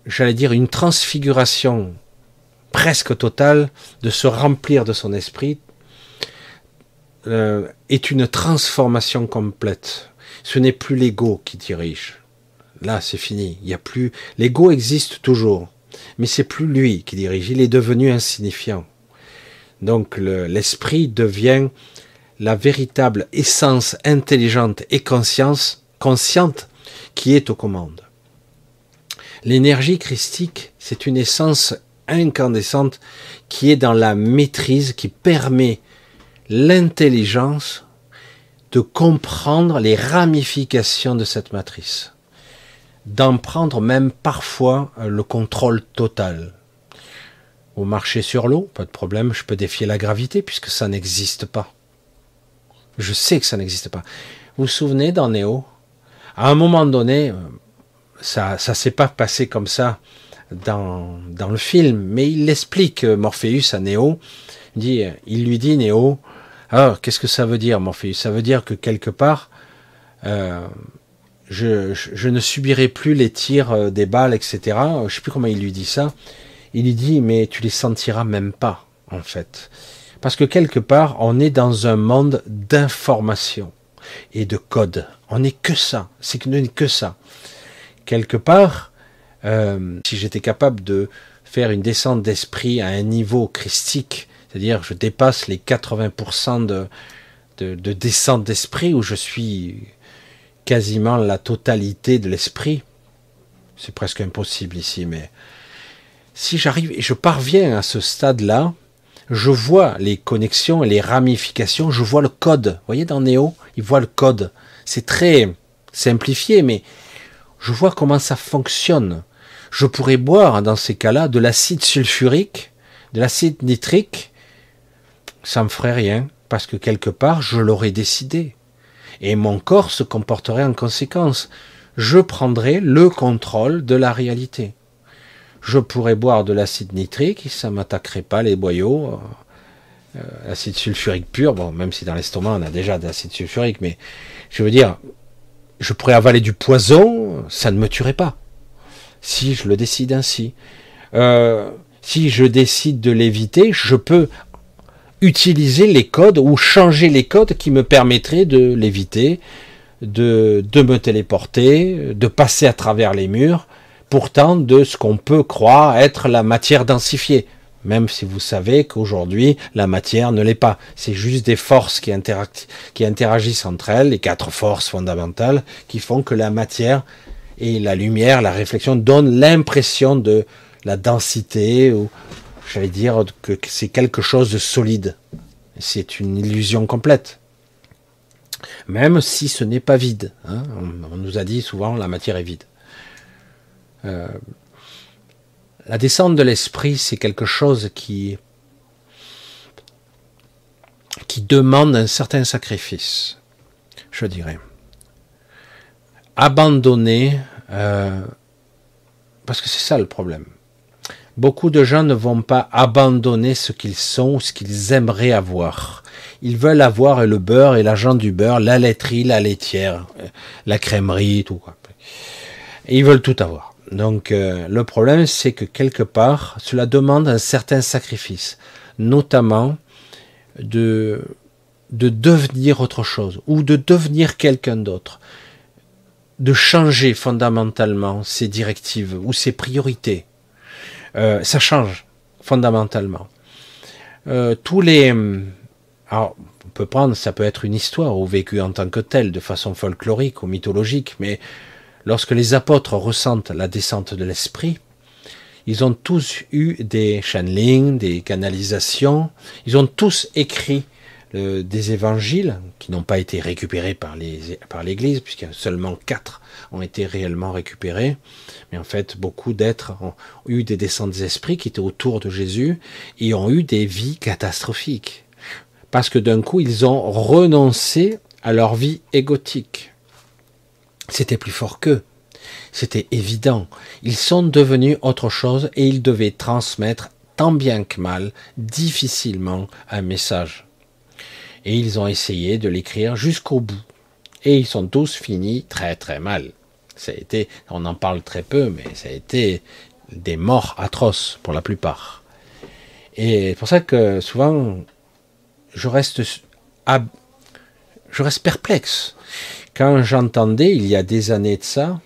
j'allais dire, une transfiguration presque totale, de se remplir de son esprit, euh, est une transformation complète. Ce n'est plus l'ego qui dirige. Là, c'est fini. Il y a plus. L'ego existe toujours mais c'est plus lui qui dirige, il est devenu insignifiant. Donc l'esprit devient la véritable essence intelligente et conscience, consciente qui est aux commandes. L'énergie christique, c'est une essence incandescente qui est dans la maîtrise, qui permet l'intelligence de comprendre les ramifications de cette matrice d'en prendre même parfois euh, le contrôle total. Vous marchez sur l'eau, pas de problème, je peux défier la gravité puisque ça n'existe pas. Je sais que ça n'existe pas. Vous vous souvenez dans Néo À un moment donné, euh, ça ça s'est pas passé comme ça dans, le film, mais il l'explique, euh, Morpheus à Néo. Il, dit, il lui dit, Néo, alors qu'est-ce que ça veut dire, Morpheus? Ça veut dire que quelque part, je, ne subirai plus les tirs euh, des balles, etc. Je sais plus comment il lui dit ça. Il lui dit, mais tu les sentiras même pas, en fait. Parce que quelque part, on est dans un monde d'information et de code. On n'est que ça. C'est que que ça. Quelque part, euh, si j'étais capable de faire une descente d'esprit à un niveau christique, c'est-à-dire je dépasse les 80% de, de, de descente d'esprit où je suis quasiment la totalité de l'esprit. C'est presque impossible ici, mais si j'arrive et je parviens à ce stade-là, je vois les connexions et les ramifications, je vois le code. Vous voyez, dans Néo, il voit le code. C'est très simplifié, mais je vois comment ça fonctionne. Je pourrais boire, dans ces cas-là, de l'acide sulfurique, de l'acide nitrique, ça me ferait rien, parce que quelque part, je l'aurais décidé et mon corps se comporterait en conséquence. Je prendrais le contrôle de la réalité. Je pourrais boire de l'acide nitrique, ça m'attaquerait pas les boyaux. Euh, euh, acide sulfurique pur, bon, même si dans l'estomac on a déjà de l'acide sulfurique, mais je veux dire, je pourrais avaler du poison, ça ne me tuerait pas. Si je le décide ainsi. Euh, si je décide de l'éviter, je peux utiliser les codes ou changer les codes qui me permettraient de l'éviter, de, de me téléporter, de passer à travers les murs, pourtant de ce qu'on peut croire être la matière densifiée. Même si vous savez qu'aujourd'hui, la matière ne l'est pas. C'est juste des forces qui, qui interagissent entre elles, les quatre forces fondamentales, qui font que la matière et la lumière, la réflexion donnent l'impression de la densité, ou j'allais dire que c'est quelque chose de solide. C'est une illusion complète. Même si ce n'est pas vide. Hein. On, nous a dit souvent la matière est vide. Euh, la descente de l'esprit, c'est quelque chose qui, qui demande un certain sacrifice, je dirais. Abandonner, euh, parce que c'est ça le problème. Beaucoup de gens ne vont pas abandonner ce qu'ils sont, ce qu'ils aimeraient avoir. Ils veulent avoir le beurre et l'argent du beurre, la laiterie, la laitière, euh, la crèmerie, tout. Quoi. ils veulent tout avoir. Donc euh, le problème, c'est que quelque part, cela demande un certain sacrifice, notamment de, de devenir autre chose ou de devenir quelqu'un d'autre, de changer fondamentalement ses directives ou ses priorités euh, ça change fondamentalement. Euh, tous les, alors, on peut prendre, ça peut être une histoire ou vécu en tant que telle, de façon folklorique ou mythologique, mais lorsque les apôtres ressentent la descente de l'esprit, ils ont tous eu des channelings, des canalisations, ils ont tous écrit des évangiles qui n'ont pas été récupérés par par l'Église, y a seulement quatre ont été réellement récupérés. Mais en fait, beaucoup d'êtres ont eu des descentes d'esprit qui étaient autour de Jésus et ont eu des vies catastrophiques. Parce que d'un coup, ils ont renoncé à leur vie égotique. C'était plus fort qu'eux. C'était évident. Ils sont devenus autre chose et ils devaient transmettre, tant bien que mal, difficilement, un message et ils ont essayé de l'écrire jusqu'au bout. Et ils sont tous finis très très mal. Ça a été, on en parle très peu, mais ça a été des morts atroces pour la plupart. Et c'est pour ça que souvent, je reste, je reste perplexe. Quand j'entendais, il y a des années de ça,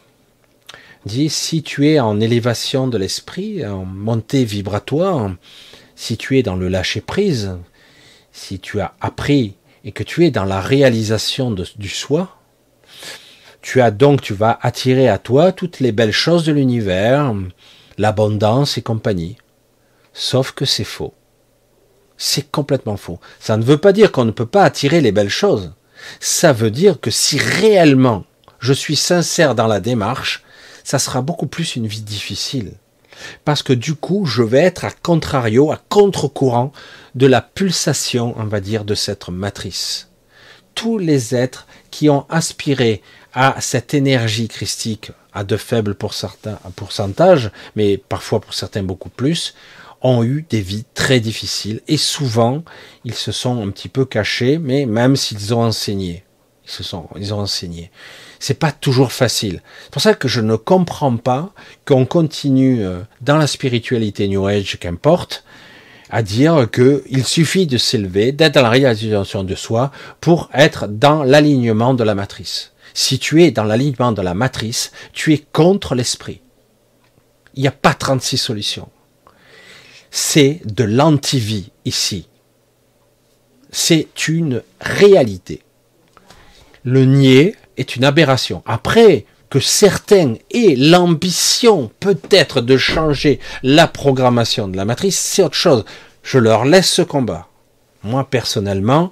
dit si tu es en élévation de l'esprit, en montée vibratoire, si tu es dans le lâcher prise, si tu as appris et que tu es dans la réalisation du soi, tu as donc, tu vas attirer à toi toutes les belles choses de l'univers, l'abondance et compagnie. Sauf que c'est faux. C'est complètement faux. Ça ne veut pas dire qu'on ne peut pas attirer les belles choses. Ça veut dire que si réellement je suis sincère dans la démarche, ça sera beaucoup plus une vie difficile. Parce que du coup, je vais être à contrario, à contre-courant de la pulsation, on va dire, de cette matrice. Tous les êtres qui ont aspiré à cette énergie christique, à de faibles pour certains pourcentages, mais parfois pour certains beaucoup plus, ont eu des vies très difficiles et souvent ils se sont un petit peu cachés, mais même s'ils ont enseigné, ils se sont, ils ont enseigné. C'est pas toujours facile. C'est pour ça que je ne comprends pas qu'on continue euh, dans la spiritualité New Age, qu'importe, à dire qu'il suffit de s'élever, d'être dans la réalisation de soi pour être dans l'alignement de la matrice. Si tu es dans l'alignement de la matrice, tu es contre l'esprit. Il n'y a pas 36 solutions. C'est de l'antivie ici. C'est une réalité. Le nier est une aberration. Après, que certains aient l'ambition peut-être de changer la programmation de la matrice, c'est autre chose. Je leur laisse ce combat. Moi, personnellement,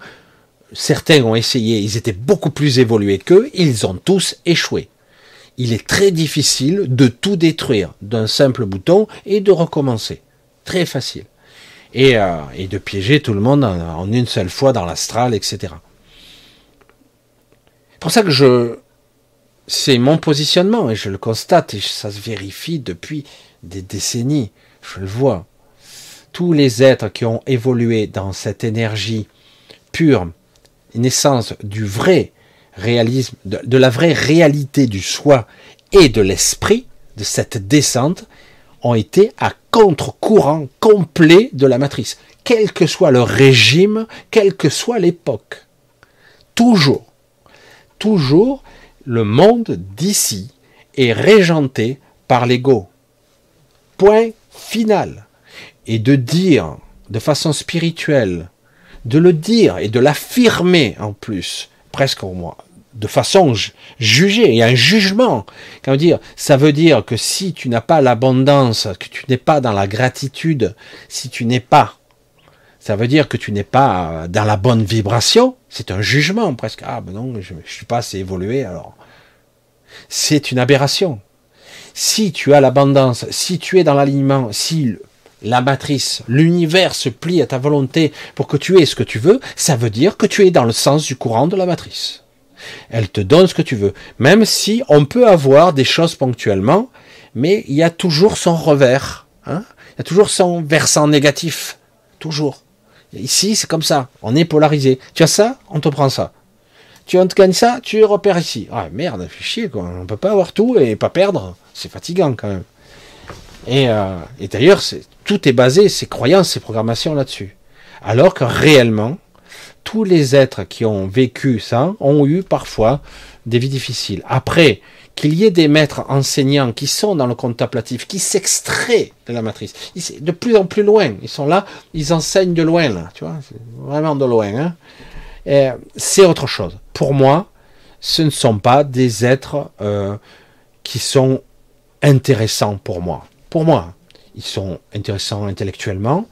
certains ont essayé, ils étaient beaucoup plus évolués qu'eux, ils ont tous échoué. Il est très difficile de tout détruire d'un simple bouton et de recommencer. Très facile. Et, euh, de piéger tout le monde en, en une seule fois dans l'astral, etc. C'est pour ça que je, c'est mon positionnement et je le constate et ça se vérifie depuis des décennies. Je le vois. Tous les êtres qui ont évolué dans cette énergie pure, naissance du vrai réalisme, de, la vraie réalité du soi et de l'esprit, de cette descente, ont été à contre-courant complet de la matrice, quel que soit le régime, quelle que soit l'époque. Toujours. Toujours, le monde d'ici est régenté par l'ego. Point final. et de dire de façon spirituelle, de le dire et de l'affirmer en plus, presque au moins, de façon jugée, il y a un jugement. Ça veut dire que si tu n'as pas l'abondance, que tu n'es pas dans la gratitude, si tu n'es pas, ça veut dire que tu n'es pas dans la bonne vibration. C'est un jugement presque. Ah ben non, je, ne suis pas assez évolué alors. C'est une aberration. Si tu as l'abondance, si tu es dans l'alignement, si la matrice, l'univers se plie à ta volonté pour que tu aies ce que tu veux, ça veut dire que tu es dans le sens du courant de la matrice. Elle te donne ce que tu veux. Même si on peut avoir des choses ponctuellement, mais il y a toujours son revers. Hein il y a toujours son versant négatif. Toujours. Ici, c'est comme ça. On est polarisé. Tu as ça, on te prend ça. Tu gagnes ça, tu repères ici. Ah merde, fait chier quoi. On peut pas avoir tout et pas perdre. C'est fatigant quand même. Et, euh, et d'ailleurs, tout est basé, ces croyances, ces programmations là-dessus. Alors que réellement, tous les êtres qui ont vécu ça ont eu parfois des vies difficiles. Après, qu'il y ait des maîtres enseignants qui sont dans le contemplatif, qui s'extraient de la matrice, de plus en plus loin, ils sont là, ils enseignent de loin, là, tu vois, vraiment de loin. Hein. C'est autre chose. Pour moi, ce ne sont pas des êtres euh, qui sont intéressants pour moi. Pour moi, ils sont intéressants intellectuellement,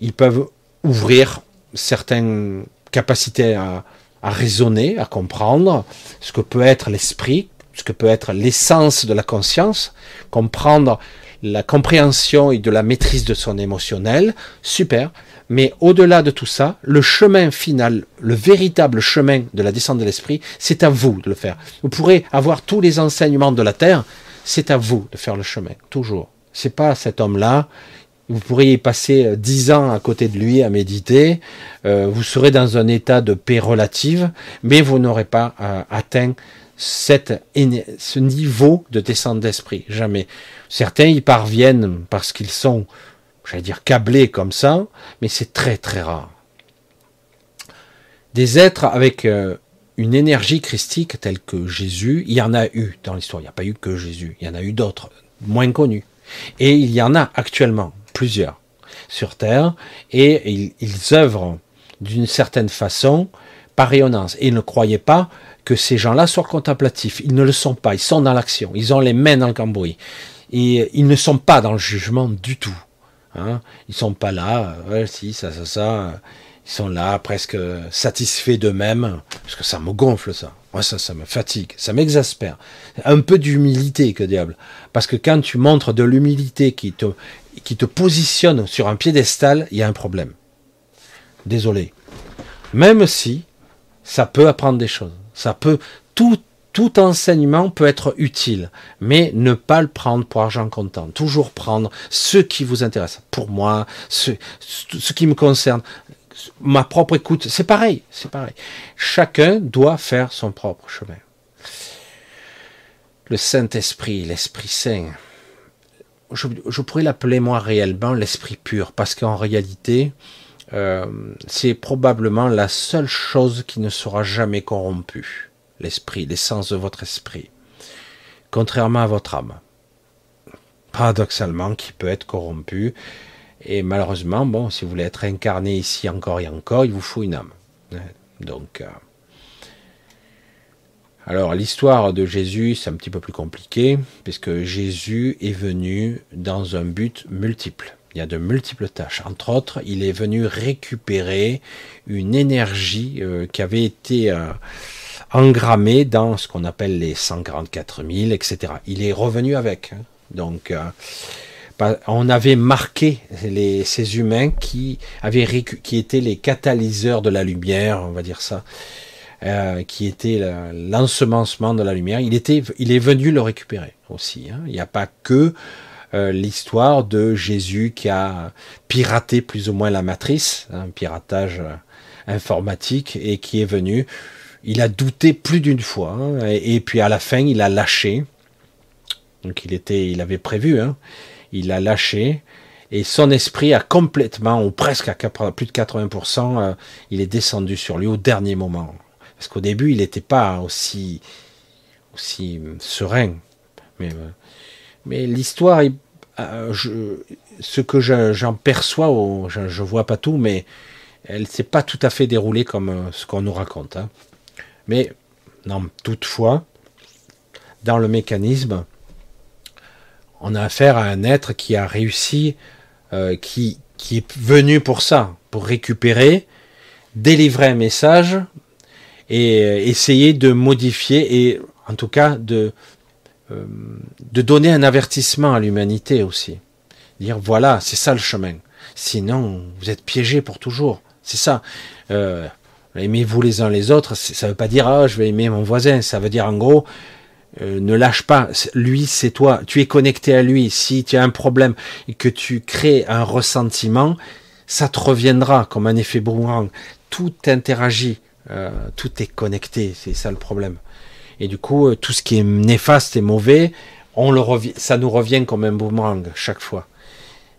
ils peuvent ouvrir certaines capacité à, raisonner, à comprendre ce que peut être l'esprit, ce que peut être l'essence de la conscience, comprendre la compréhension et de la maîtrise de son émotionnel, super. Mais au-delà de tout ça, le chemin final, le véritable chemin de la descente de l'esprit, c'est à vous de le faire. Vous pourrez avoir tous les enseignements de la terre, c'est à vous de faire le chemin, toujours. C'est pas cet homme-là vous pourriez passer euh, dix ans à côté de lui à méditer. Euh, vous serez dans un état de paix relative, mais vous n'aurez pas euh, atteint cette, ce niveau de descente d'esprit. Jamais. Certains y parviennent parce qu'ils sont, j'allais dire, câblés comme ça, mais c'est très très rare. Des êtres avec une énergie christique telle que Jésus, il y en a eu dans l'histoire. Il n'y a pas eu que Jésus. Il y en a eu d'autres, moins connus. Et il y en a actuellement plusieurs sur Terre, et ils, ils œuvrent d'une certaine façon par rayonnance. Et ne croyez pas que ces gens-là soient contemplatifs. Ils ne le sont pas. Ils sont dans l'action. Ils ont les mains dans le cambouis. Et ils ne sont pas dans le jugement du tout. Hein. Ils sont pas là. Ouais, si, ça, ça, ça. Ils sont là, presque satisfaits d'eux-mêmes. Parce que ça me gonfle, ça. Moi, ça, ça me fatigue. Ça m'exaspère. Un peu d'humilité, que diable. Parce que quand tu montres de l'humilité qui te, qui te positionne sur un piédestal, il y a un problème. Désolé. Même si ça peut apprendre des choses. Ça peut, tout, tout enseignement peut être utile, mais ne pas le prendre pour argent comptant. Toujours prendre ce qui vous intéresse. Pour moi, ce, ce qui me concerne, ma propre écoute, c'est pareil, c'est pareil. Chacun doit faire son propre chemin. Le Saint-Esprit, l'Esprit Saint, je, pourrais l'appeler moi réellement l'esprit pur, parce qu'en réalité, euh, c'est probablement la seule chose qui ne sera jamais corrompue, l'esprit, l'essence de votre esprit, contrairement à votre âme, paradoxalement, qui peut être corrompue, et malheureusement, bon, si vous voulez être incarné ici encore et encore, il vous faut une âme. Donc, euh, alors l'histoire de Jésus, c'est un petit peu plus compliqué, puisque Jésus est venu dans un but multiple. Il y a de multiples tâches. Entre autres, il est venu récupérer une énergie euh, qui avait été euh, engrammée dans ce qu'on appelle les 144 000, etc. Il est revenu avec. Hein. Donc, euh, on avait marqué ces humains qui, avaient, qui étaient les catalyseurs de la lumière, on va dire ça, qui était l'ensemencement de la lumière, il est venu le récupérer aussi. Hein. Il n'y a pas que euh, l'histoire de Jésus qui a piraté plus ou moins la matrice, un piratage euh, informatique, et qui est venu. Il a douté plus d'une fois, hein, et, puis à la fin, il a lâché. Donc il était, il avait prévu, hein, il a lâché, et son esprit a complètement, ou presque à plus de 80%, il est descendu sur lui au dernier moment. Parce qu'au début, il n'était pas aussi, aussi serein. Mais, mais l'histoire, euh, ce que j'en perçois, je, ne vois pas tout, mais elle s'est pas tout à fait déroulée comme euh, ce qu'on nous raconte. Hein. Mais non, toutefois, dans le mécanisme, on a affaire à un être qui a réussi, euh, qui, qui est venu pour ça, pour récupérer, délivrer un message et essayer de modifier et en tout cas de, euh, de donner un avertissement à l'humanité aussi. Dire voilà, c'est ça le chemin. Sinon, vous êtes piégés pour toujours. C'est ça. Euh, aimez-vous les uns les autres. Ça ne veut pas dire ah, je vais aimer mon voisin. Ça veut dire en gros, euh, ne lâche pas. Lui, c'est toi. Tu es connecté à lui. Si tu as un problème et que tu crées un ressentiment, ça te reviendra comme un effet boomerang. Tout interagit. tout est connecté. C'est ça le problème. Et du coup, euh, tout ce qui est néfaste et mauvais, on le ça nous revient comme un boomerang chaque fois.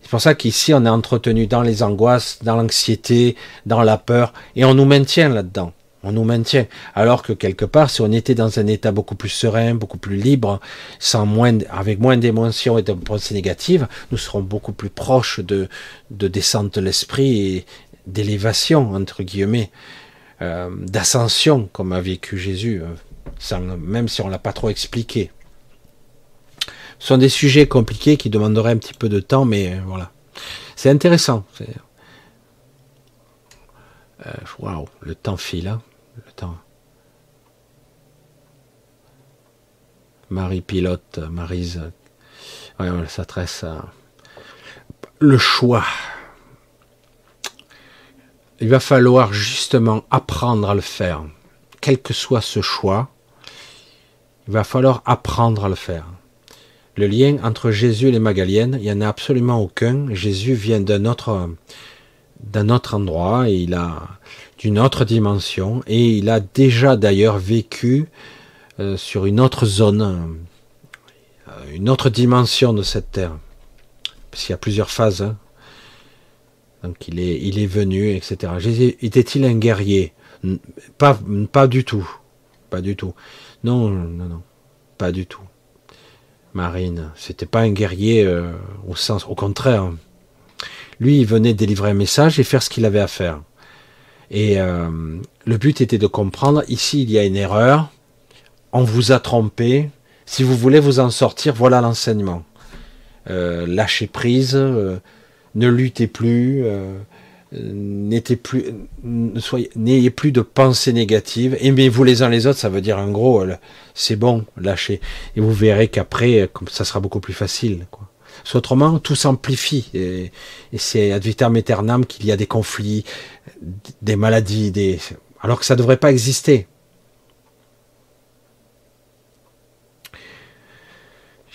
C'est pour ça qu'ici, on est entretenu dans les angoisses, dans l'anxiété, dans la peur, et on nous maintient là-dedans. On nous maintient. Alors que quelque part, si on était dans un état beaucoup plus serein, beaucoup plus libre, sans moins, avec moins d'émotions et de pensées négatives, nous serons beaucoup plus proches de, de descente de l'esprit et d'élévation, entre guillemets, euh, d'ascension, comme a vécu Jésus même si on ne l'a pas trop expliqué. Ce sont des sujets compliqués qui demanderaient un petit peu de temps, mais euh, voilà. C'est intéressant. Euh, waouh, le temps file, hein. Marie pilote, Marise, ouais, on s'adresse à le choix. Il va falloir justement apprendre à le faire, quel que soit ce choix. Il va falloir apprendre à le faire. Le lien entre Jésus et les Magaliennes, il n'y en a absolument aucun. Jésus vient d'un autre, d'un autre endroit et il a d'une autre dimension et il a déjà d'ailleurs vécu euh, sur une autre zone, euh, une autre dimension de cette terre. Parce qu'il y a plusieurs phases. Hein. Donc il est, il est venu, etc. Jésus, était-il un guerrier? Pas, du tout. Pas du tout. Non, non, non, pas du tout. Marine, c'était pas un guerrier euh, au sens, au contraire. Lui, il venait délivrer un message et faire ce qu'il avait à faire. Et euh, le but était de comprendre, ici il y a une erreur, on vous a trompé, si vous voulez vous en sortir, voilà l'enseignement. Euh, lâchez prise, ne luttez plus, n'ayez plus de pensées négatives, aimez-vous les uns les autres, ça veut dire en gros, c'est bon, lâchez. Et vous verrez qu'après, ça sera beaucoup plus facile. Quoi. autrement, tout s'amplifie. Et, c'est ad vitam aeternam qu'il y a des conflits, des maladies, des... alors que ça ne devrait pas exister.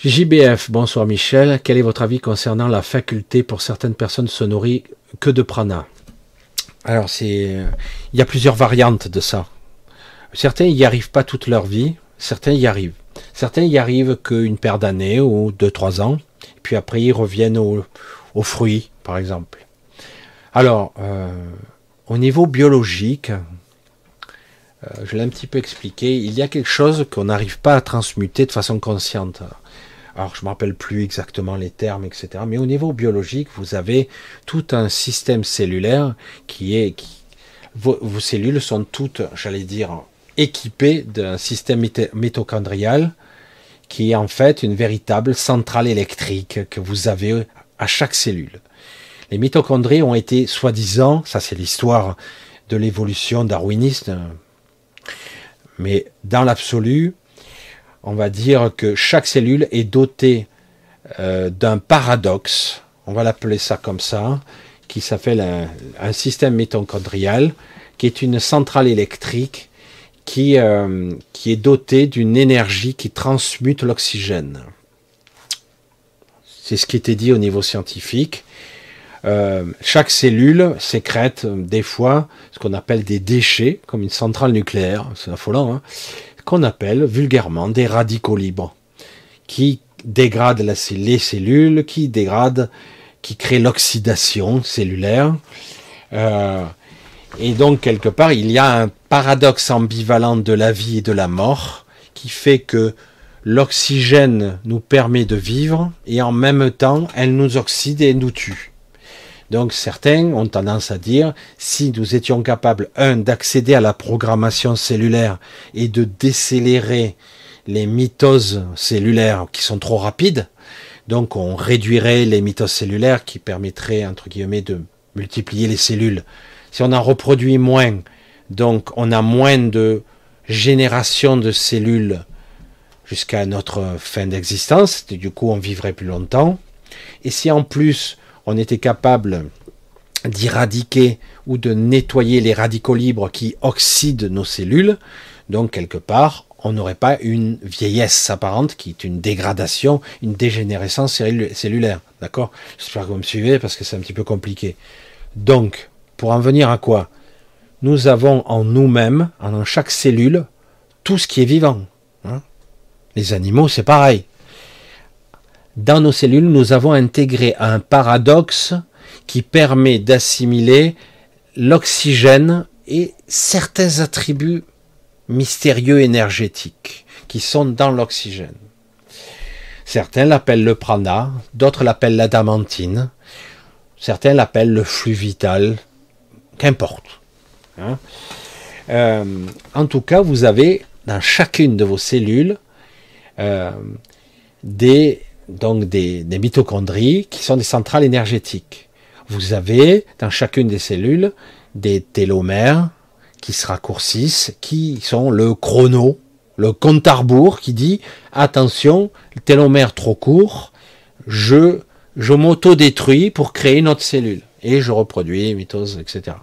JBF, bonsoir Michel. Quel est votre avis concernant la faculté pour certaines personnes se nourrir que de prana Alors, c'est, il y a plusieurs variantes de ça. Certains n'y arrivent pas toute leur vie, certains y arrivent. Certains y arrivent qu'une paire d'années ou deux, trois ans, puis après ils reviennent aux fruits, par exemple. Alors, euh, au niveau biologique, euh, je l'ai un petit peu expliqué, il y a quelque chose qu'on n'arrive pas à transmuter de façon consciente alors je ne me rappelle plus exactement les termes, etc. Mais au niveau biologique, vous avez tout un système cellulaire qui est... vos, cellules sont toutes, j'allais dire, équipées d'un système mitochondrial qui est en fait une véritable centrale électrique que vous avez à chaque cellule. Les mitochondries ont été soi-disant, ça c'est l'histoire de l'évolution darwiniste, mais dans l'absolu, on va dire que chaque cellule est dotée euh, d'un paradoxe, on va l'appeler ça comme ça, qui s'appelle un, système mitochondrial, qui est une centrale électrique qui, euh, qui est dotée d'une énergie qui transmute l'oxygène. C'est ce qui était dit au niveau scientifique. Euh, chaque cellule sécrète des fois ce qu'on appelle des déchets, comme une centrale nucléaire, c'est affolant, hein qu'on appelle vulgairement des radicaux libres, qui dégradent les cellules, qui dégradent, qui créent l'oxydation cellulaire. Euh, et donc, quelque part, il y a un paradoxe ambivalent de la vie et de la mort qui fait que l'oxygène nous permet de vivre et en même temps, elle nous oxyde et nous tue. Donc certains ont tendance à dire, si nous étions capables, un, d'accéder à la programmation cellulaire et de décélérer les mitoses cellulaires qui sont trop rapides, donc on réduirait les mitoses cellulaires qui permettraient, entre guillemets, de multiplier les cellules. Si on en reproduit moins, donc on a moins de génération de cellules jusqu'à notre fin d'existence, du coup on vivrait plus longtemps. Et si en plus on était capable d'éradiquer ou de nettoyer les radicaux libres qui oxydent nos cellules, donc quelque part on n'aurait pas une vieillesse apparente qui est une dégradation, une dégénérescence cellulaire. D'accord? J'espère que vous me suivez parce que c'est un petit peu compliqué. Donc, pour en venir à quoi? Nous avons en nous-mêmes, en chaque cellule, tout ce qui est vivant. Hein Les animaux, c'est pareil. Dans nos cellules, nous avons intégré un paradoxe qui permet d'assimiler l'oxygène et certains attributs mystérieux énergétiques qui sont dans l'oxygène. Certains l'appellent le prana, d'autres l'appellent l'adamantine, certains l'appellent le flux vital, qu'importe. Hein. Euh, en tout cas, vous avez dans chacune de vos cellules euh, des, donc des, mitochondries qui sont des centrales énergétiques. Vous avez dans chacune des cellules des télomères, qui se raccourcissent, qui sont le chrono, le compte à qui dit attention, télomère trop court, je, je m'auto-détruis pour créer une autre cellule et je reproduis mitose, etc.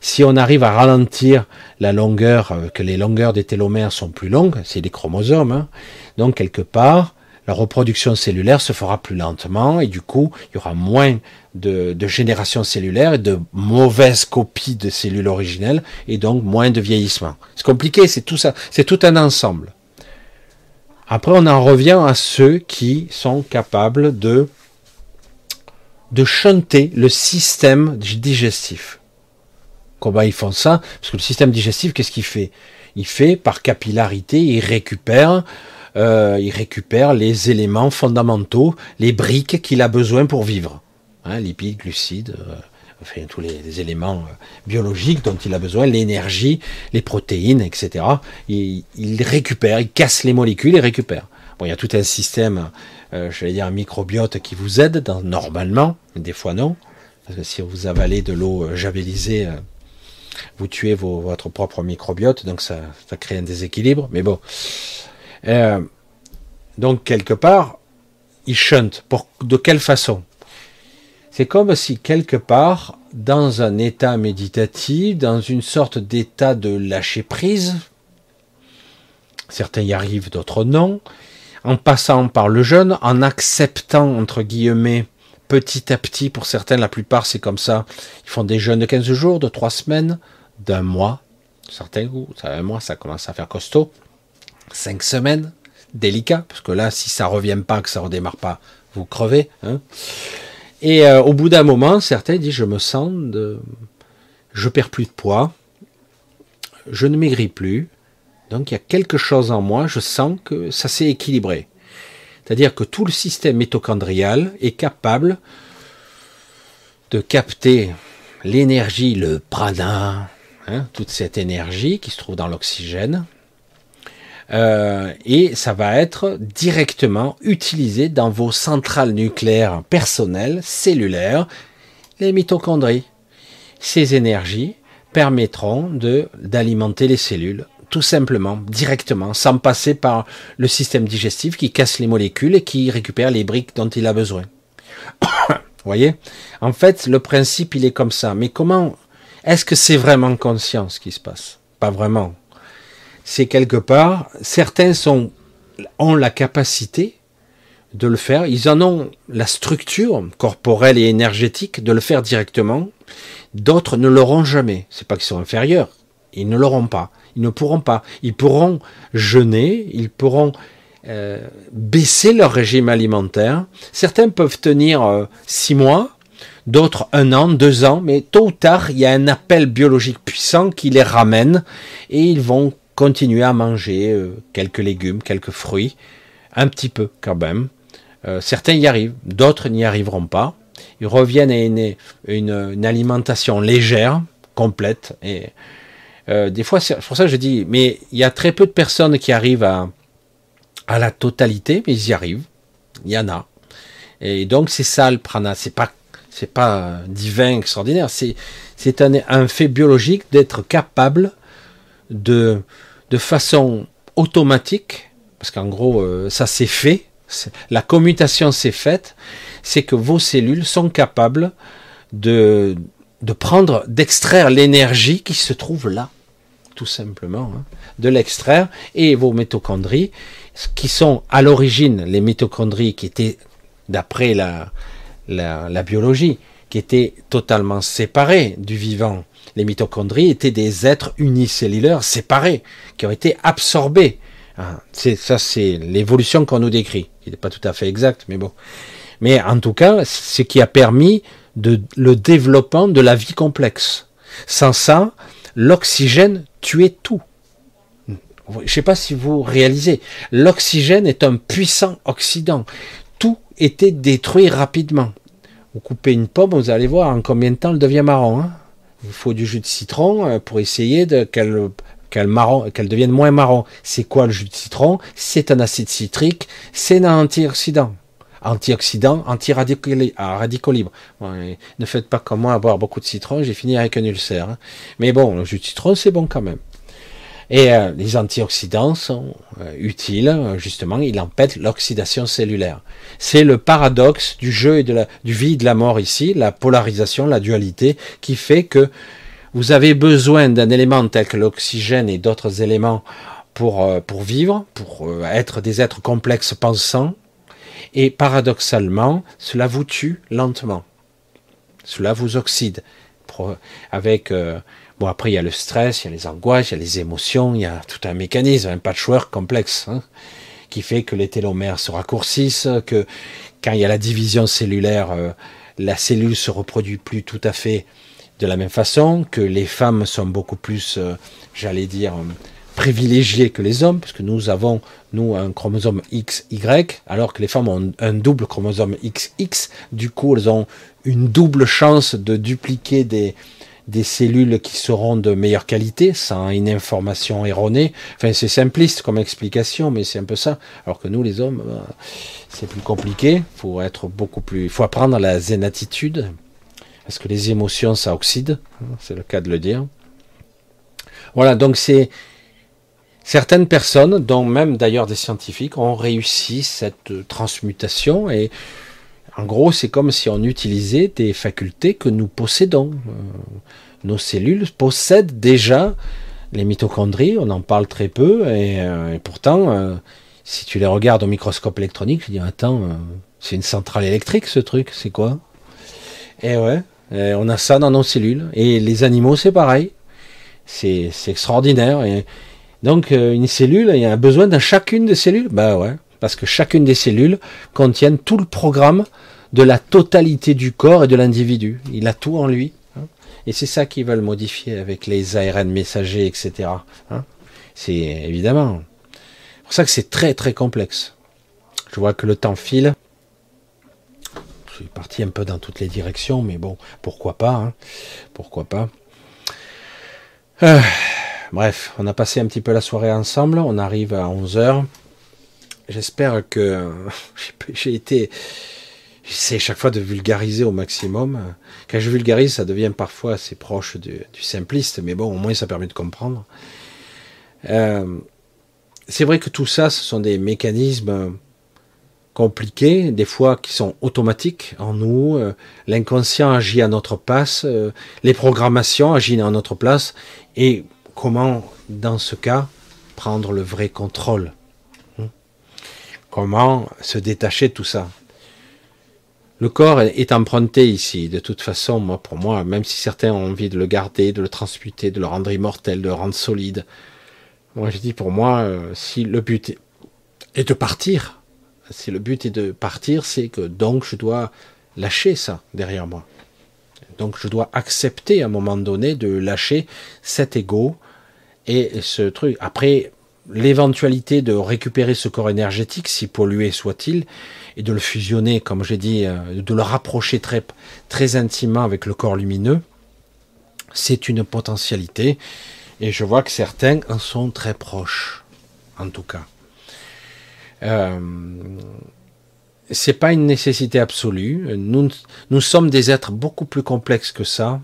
Si on arrive à ralentir la longueur, euh, que les longueurs des télomères sont plus longues, c'est des chromosomes, hein, donc quelque part, la reproduction cellulaire se fera plus lentement et du coup, il y aura moins de, génération cellulaire et de mauvaises copies de cellules originelles et donc moins de vieillissement. C'est compliqué, c'est tout ça, c'est tout un ensemble. Après, on en revient à ceux qui sont capables de de chanter le système digestif. Comment ils font ça? Parce que le système digestif, qu'est-ce qu'il fait? Il fait par capillarité, il récupère euh, il récupère les éléments fondamentaux, les briques qu'il a besoin pour vivre. Hein, lipides, glucides, euh, enfin tous les, éléments euh, biologiques dont il a besoin, l'énergie, les protéines, etc. Il, récupère, il casse les molécules et récupère. Bon, il y a tout un système, je vais dire un microbiote qui vous aide normalement, des fois non, parce que si vous avalez de l'eau javelisée, vous tuez votre propre microbiote, donc ça, ça crée un déséquilibre. Mais bon, euh, donc, quelque part, il chante. Pour, de quelle façon? C'est comme si, quelque part, dans un état méditatif, dans une sorte d'état de lâcher prise, certains y arrivent, d'autres non, en passant par le jeûne, en acceptant, entre guillemets, petit à petit, pour certains, la plupart c'est comme ça, ils font des jeûnes de 15 jours, de 3 semaines, d'un mois, certains, un mois ça commence à faire costaud, cinq semaines, délicat, parce que là, si ça revient pas, que ça redémarre pas, vous crevez. Hein. Et euh, au bout d'un moment, certains disent, je me sens de... Je perds plus de poids, je ne maigris plus, donc il y a quelque chose en moi, je sens que ça s'est équilibré. C'est-à-dire que tout le système mitochondrial est capable de capter l'énergie, le prana, hein, toute cette énergie qui se trouve dans l'oxygène, euh, et ça va être directement utilisé dans vos centrales nucléaires personnelles, cellulaires, les mitochondries. Ces énergies permettront de d'alimenter les cellules tout simplement, directement, sans passer par le système digestif qui casse les molécules et qui récupère les briques dont il a besoin. Vous voyez? En fait, le principe, il est comme ça. Mais comment Est-ce que c'est vraiment conscient ce qui se passe? Pas vraiment c'est quelque part, certains ont la capacité de le faire, ils en ont la structure corporelle et énergétique de le faire directement, d'autres ne l'auront jamais. C'est pas qu'ils sont inférieurs, ils ne l'auront pas, ils ne pourront pas. Ils pourront jeûner, ils pourront euh, baisser leur régime alimentaire. Certains peuvent tenir euh, six mois, d'autres un an, deux ans, mais tôt ou tard, il y a un appel biologique puissant qui les ramène et ils vont continuer à manger euh, quelques légumes, quelques fruits, un petit peu quand même. Euh, certains y arrivent, d'autres n'y arriveront pas. Ils reviennent à une, alimentation légère, complète. Et euh, des fois, c'est pour ça que je dis, mais il y a très peu de personnes qui arrivent à, la totalité, mais ils y arrivent. Il y en a. Et donc c'est ça le prana. C'est pas c'est pas divin extraordinaire. C'est un fait biologique d'être capable de de façon automatique, parce qu'en gros euh, ça s'est fait la commutation s'est faite, c'est que vos cellules sont capables de, prendre, d'extraire l'énergie qui se trouve là, tout simplement, hein, de l'extraire, et vos mitochondries, qui sont à l'origine les mitochondries qui étaient, d'après la biologie, qui étaient totalement séparées du vivant. Les mitochondries étaient des êtres unicellulaires séparés, qui ont été absorbés ah, ça, c'est l'évolution qu'on nous décrit. Il n'est pas tout à fait exact, mais bon. Mais en tout cas, ce qui a permis de, le développement de la vie complexe. Sans ça, l'oxygène tuait tout. Je ne sais pas si vous réalisez. L'oxygène est un puissant oxydant. Tout était détruit rapidement. Vous coupez une pomme, vous allez voir en combien de temps elle devient marron. Hein. Il faut du jus de citron euh, pour essayer de qu'elle qu'elle marron, qu'elle devienne moins marron. C'est quoi le jus de citron? C'est un acide citrique, c'est un antioxydant. Antioxydant, anti-radicaux ne faites pas comme moi avoir beaucoup de citron, j'ai fini avec un ulcère. Hein. Mais bon, le jus de citron, c'est bon quand même. Et euh, les antioxydants sont euh, utiles, justement, ils empêchent l'oxydation cellulaire. C'est le paradoxe du jeu et de la, du vie et de la mort ici, la polarisation, la dualité, qui fait que vous avez besoin d'un élément tel que l'oxygène et d'autres éléments pour, euh, pour vivre, pour euh, être des êtres complexes pensants. Et paradoxalement, cela vous tue lentement. Cela vous oxyde. Avec, euh, bon après il y a le stress, il y a les angoisses, il y a les émotions, il y a tout un mécanisme, un patchwork complexe, hein, qui fait que les télomères se raccourcissent, que quand il y a la division cellulaire, la cellule se reproduit plus tout à fait de la même façon que les femmes sont beaucoup plus, euh, j'allais dire, privilégiées que les hommes, parce que nous avons, nous, un chromosome XY, alors que les femmes ont un double chromosome XX. Du coup, elles ont une double chance de dupliquer des, des cellules qui seront de meilleure qualité, sans une information erronée. Enfin, c'est simpliste comme explication, mais c'est un peu ça. Alors que nous, les hommes, bah, c'est plus compliqué. Faut être beaucoup plus, il faut apprendre la zénatitude parce que les émotions, ça oxyde, hein, c'est le cas de le dire. Voilà, donc c'est certaines personnes, dont même d'ailleurs des scientifiques, ont réussi cette transmutation et en gros, c'est comme si on utilisait des facultés que nous possédons. Euh, nos cellules possèdent déjà les mitochondries, on en parle très peu, et, euh, pourtant, euh, si tu les regardes au microscope électronique, je dis attends, c'est une centrale électrique ce truc, c'est quoi? Et eh ouais, euh, on a ça dans nos cellules. Et les animaux, c'est pareil. C'est extraordinaire. Et donc, une cellule, il y a besoin de chacune des cellules? Bah ouais, parce que chacune des cellules contient tout le programme de la totalité du corps et de l'individu. Il a tout en lui. Hein. Et c'est ça qu'ils veulent modifier avec les ARN messagers, etc. Hein. C'est évidemment. C'est pour ça que c'est très très complexe. Je vois que le temps file suis parti un peu dans toutes les directions, mais bon, pourquoi pas, hein. pourquoi pas. Euh, bref, on a passé un petit peu la soirée ensemble, on arrive à 11h. J'espère que j'ai été... J'essaie chaque fois de vulgariser au maximum. Quand je vulgarise, ça devient parfois assez proche du, simpliste, mais bon, au moins ça permet de comprendre. Euh, c'est vrai que tout ça, ce sont des mécanismes compliqués, des fois qui sont automatiques en nous. Euh, l'inconscient agit à notre place, euh, les programmations agissent à notre place. Et comment, dans ce cas, prendre le vrai contrôle? Comment se détacher de tout ça? Le corps est emprunté ici. De toute façon, moi, pour moi, même si certains ont envie de le garder, de le transmuter, de le rendre immortel, de le rendre solide, moi je dis pour moi, euh, si le but est de partir, si le but est de partir, c'est que donc je dois lâcher ça derrière moi. Donc je dois accepter à un moment donné de lâcher cet ego et ce truc. Après, l'éventualité de récupérer ce corps énergétique, si pollué soit-il, et de le fusionner, comme j'ai dit, euh, de le rapprocher très, très intimement avec le corps lumineux, c'est une potentialité. Et je vois que certains en sont très proches, en tout cas. Euh, c'est pas une nécessité absolue. Nous, nous sommes des êtres beaucoup plus complexes que ça.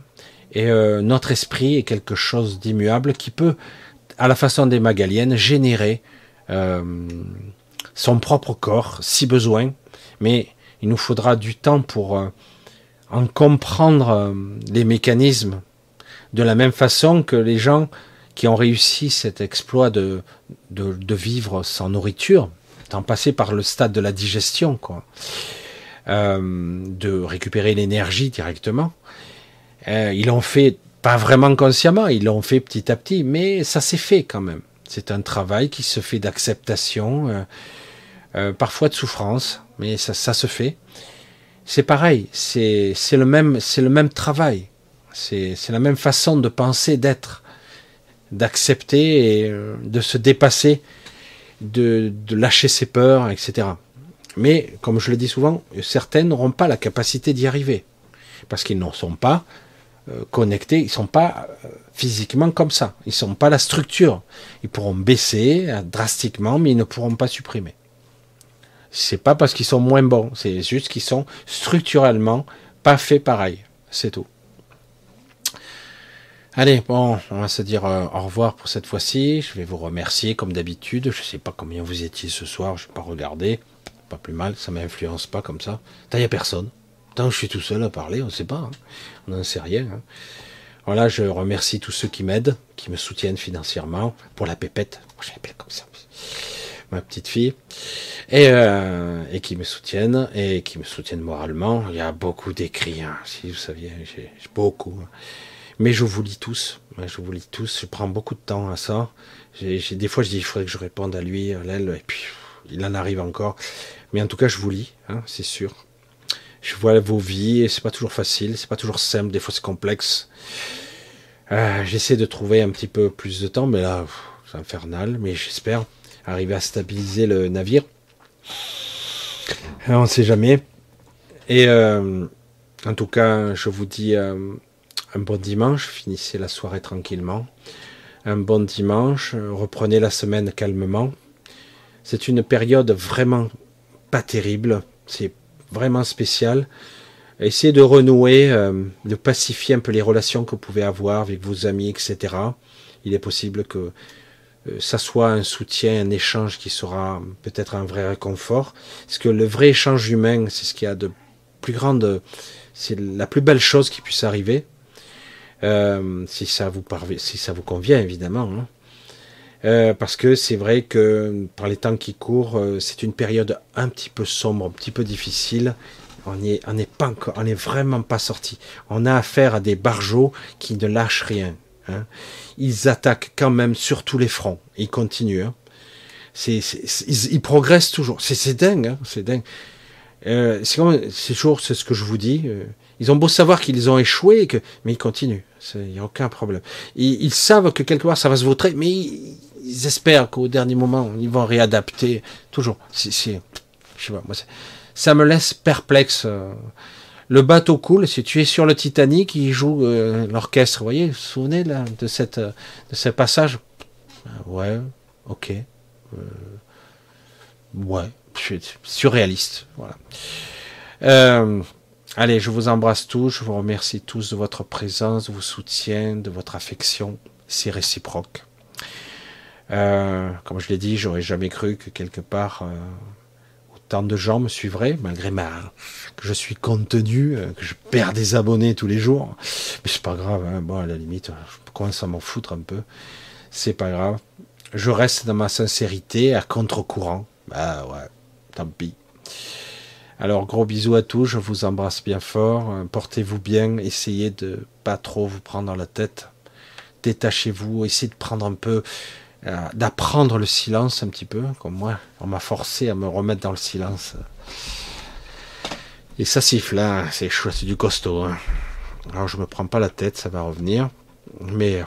Et euh, notre esprit est quelque chose d'immuable qui peut, à la façon des Magaliennes, générer euh, son propre corps, si besoin. Mais il nous faudra du temps pour euh, en comprendre euh, les mécanismes de la même façon que les gens qui ont réussi cet exploit de, vivre sans nourriture, en passer par le stade de la digestion, de récupérer l'énergie directement. Ils l'ont fait pas vraiment consciemment, ils l'ont fait petit à petit, mais ça s'est fait quand même. C'est un travail qui se fait d'acceptation, euh, euh parfois de souffrance, mais ça, se fait. C'est pareil, c'est le même, c'est le même travail, c'est la même façon de penser, d'être, d'accepter et euh, de se dépasser de, de lâcher ses peurs, etc. Mais, comme je le dis souvent, certains n'auront pas la capacité d'y arriver. Parce qu'ils n'en sont pas connectés, ils sont pas euh, physiquement comme ça. Ils sont pas la structure. Ils pourront baisser euh, drastiquement, mais ils ne pourront pas supprimer. C'est pas parce qu'ils sont moins bons, c'est juste qu'ils sont structurellement pas faits pareil. C'est tout. Allez, bon, on va se dire euh, au revoir pour cette fois-ci. Je vais vous remercier comme d'habitude. Je ne sais pas combien vous étiez ce soir, je n'ai pas regardé. Pas plus mal, ça m'influence pas comme ça. il n'y a personne. Je suis tout seul à parler, on ne sait pas. Hein. On n'en sait rien. Hein. Voilà, je remercie tous ceux qui m'aident, qui me soutiennent financièrement pour la pépette. Je l'appelle comme ça. Ma petite fille. Et, euh, et qui me soutiennent, et qui me soutiennent moralement. Il y a beaucoup d'écrits, hein, si vous saviez, j'ai beaucoup. Mais je vous lis tous. Je vous lis tous. Je prends beaucoup de temps à ça. Des fois, je dis, il faudrait que je réponde à lui, à elle, et puis il en arrive encore. Mais en tout cas, je vous lis, c'est sûr. Je vois vos vies, et c'est pas toujours facile, c'est pas toujours simple, des fois c'est complexe. Euh, j'essaie de trouver un petit peu plus de temps, mais là, c'est infernal. Mais j'espère arriver à stabiliser le navire. On ne sait jamais. Et euh, en tout cas, je vous dis euh, un bon dimanche, finissez la soirée tranquillement. Un bon dimanche, reprenez la semaine calmement. C'est une période vraiment pas terrible, c'est vraiment spécial. Essayez de renouer, euh, de pacifier un peu les relations que vous pouvez avoir avec vos amis, etc. Il est possible que euh, ça soit un soutien, un échange qui sera peut-être un vrai réconfort. Parce que le vrai échange humain, c'est ce qu'il y a de plus grande, c'est la plus belle chose qui puisse arriver. Euh, si ça vous si ça vous convient évidemment. Hein. Euh, parce que c'est vrai que par les temps qui courent, euh, c'est une période un petit peu sombre, un petit peu difficile. On n'est pas on est vraiment pas sorti. On a affaire à des barjots qui ne lâchent rien. Hein. Ils attaquent quand même sur tous les fronts. Ils continuent. Hein. Ils, progressent toujours. C'est, dingue, hein, c'est dingue. Euh, c'est toujours c'est ce que je vous dis. Ils ont beau savoir qu'ils ont échoué, mais ils continuent. Il n'y a aucun problème. Ils, ils, savent que quelque part ça va se vautrer, mais ils, ils espèrent qu'au dernier moment ils vont réadapter. Toujours. C'est, je sais pas, moi, ça me laisse perplexe. Euh. Le bateau coule. Si tu es sur le Titanic, il joue euh, l'orchestre. Vous voyez, vous vous souvenez là, de cette de ce passage? Ouais, ok. Euh, ouais surréaliste. Voilà. Euh, allez, je vous embrasse tous, je vous remercie tous de votre présence, de vos soutiens, de votre affection. C'est réciproque. Euh, comme je l'ai dit, j'aurais jamais cru que quelque part euh, autant de gens me suivraient, malgré ma que je suis contenu, que je perds des abonnés tous les jours. Mais c'est pas grave. Hein. Bon, à la limite, je commence à m'en foutre un peu. C'est pas grave. Je reste dans ma sincérité à contre-courant. Bah ouais tant pis. Alors gros bisous à tous, je vous embrasse bien fort, euh, portez-vous bien, essayez de pas trop vous prendre la tête, détachez-vous, essayez de prendre un peu, euh, d'apprendre le silence un petit peu, comme moi, on m'a forcé à me remettre dans le silence. Et ça siffle, hein, c'est c'est du costaud. Hein. Alors je me prends pas la tête, ça va revenir, mais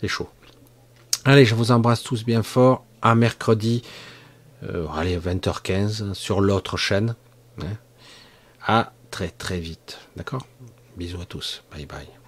c'est chaud. Allez, je vous embrasse tous bien fort. À mercredi, euh, allez, 20h15 sur l'autre chaîne. Hein. À très très vite. D'accord? Bisous à tous. Bye bye.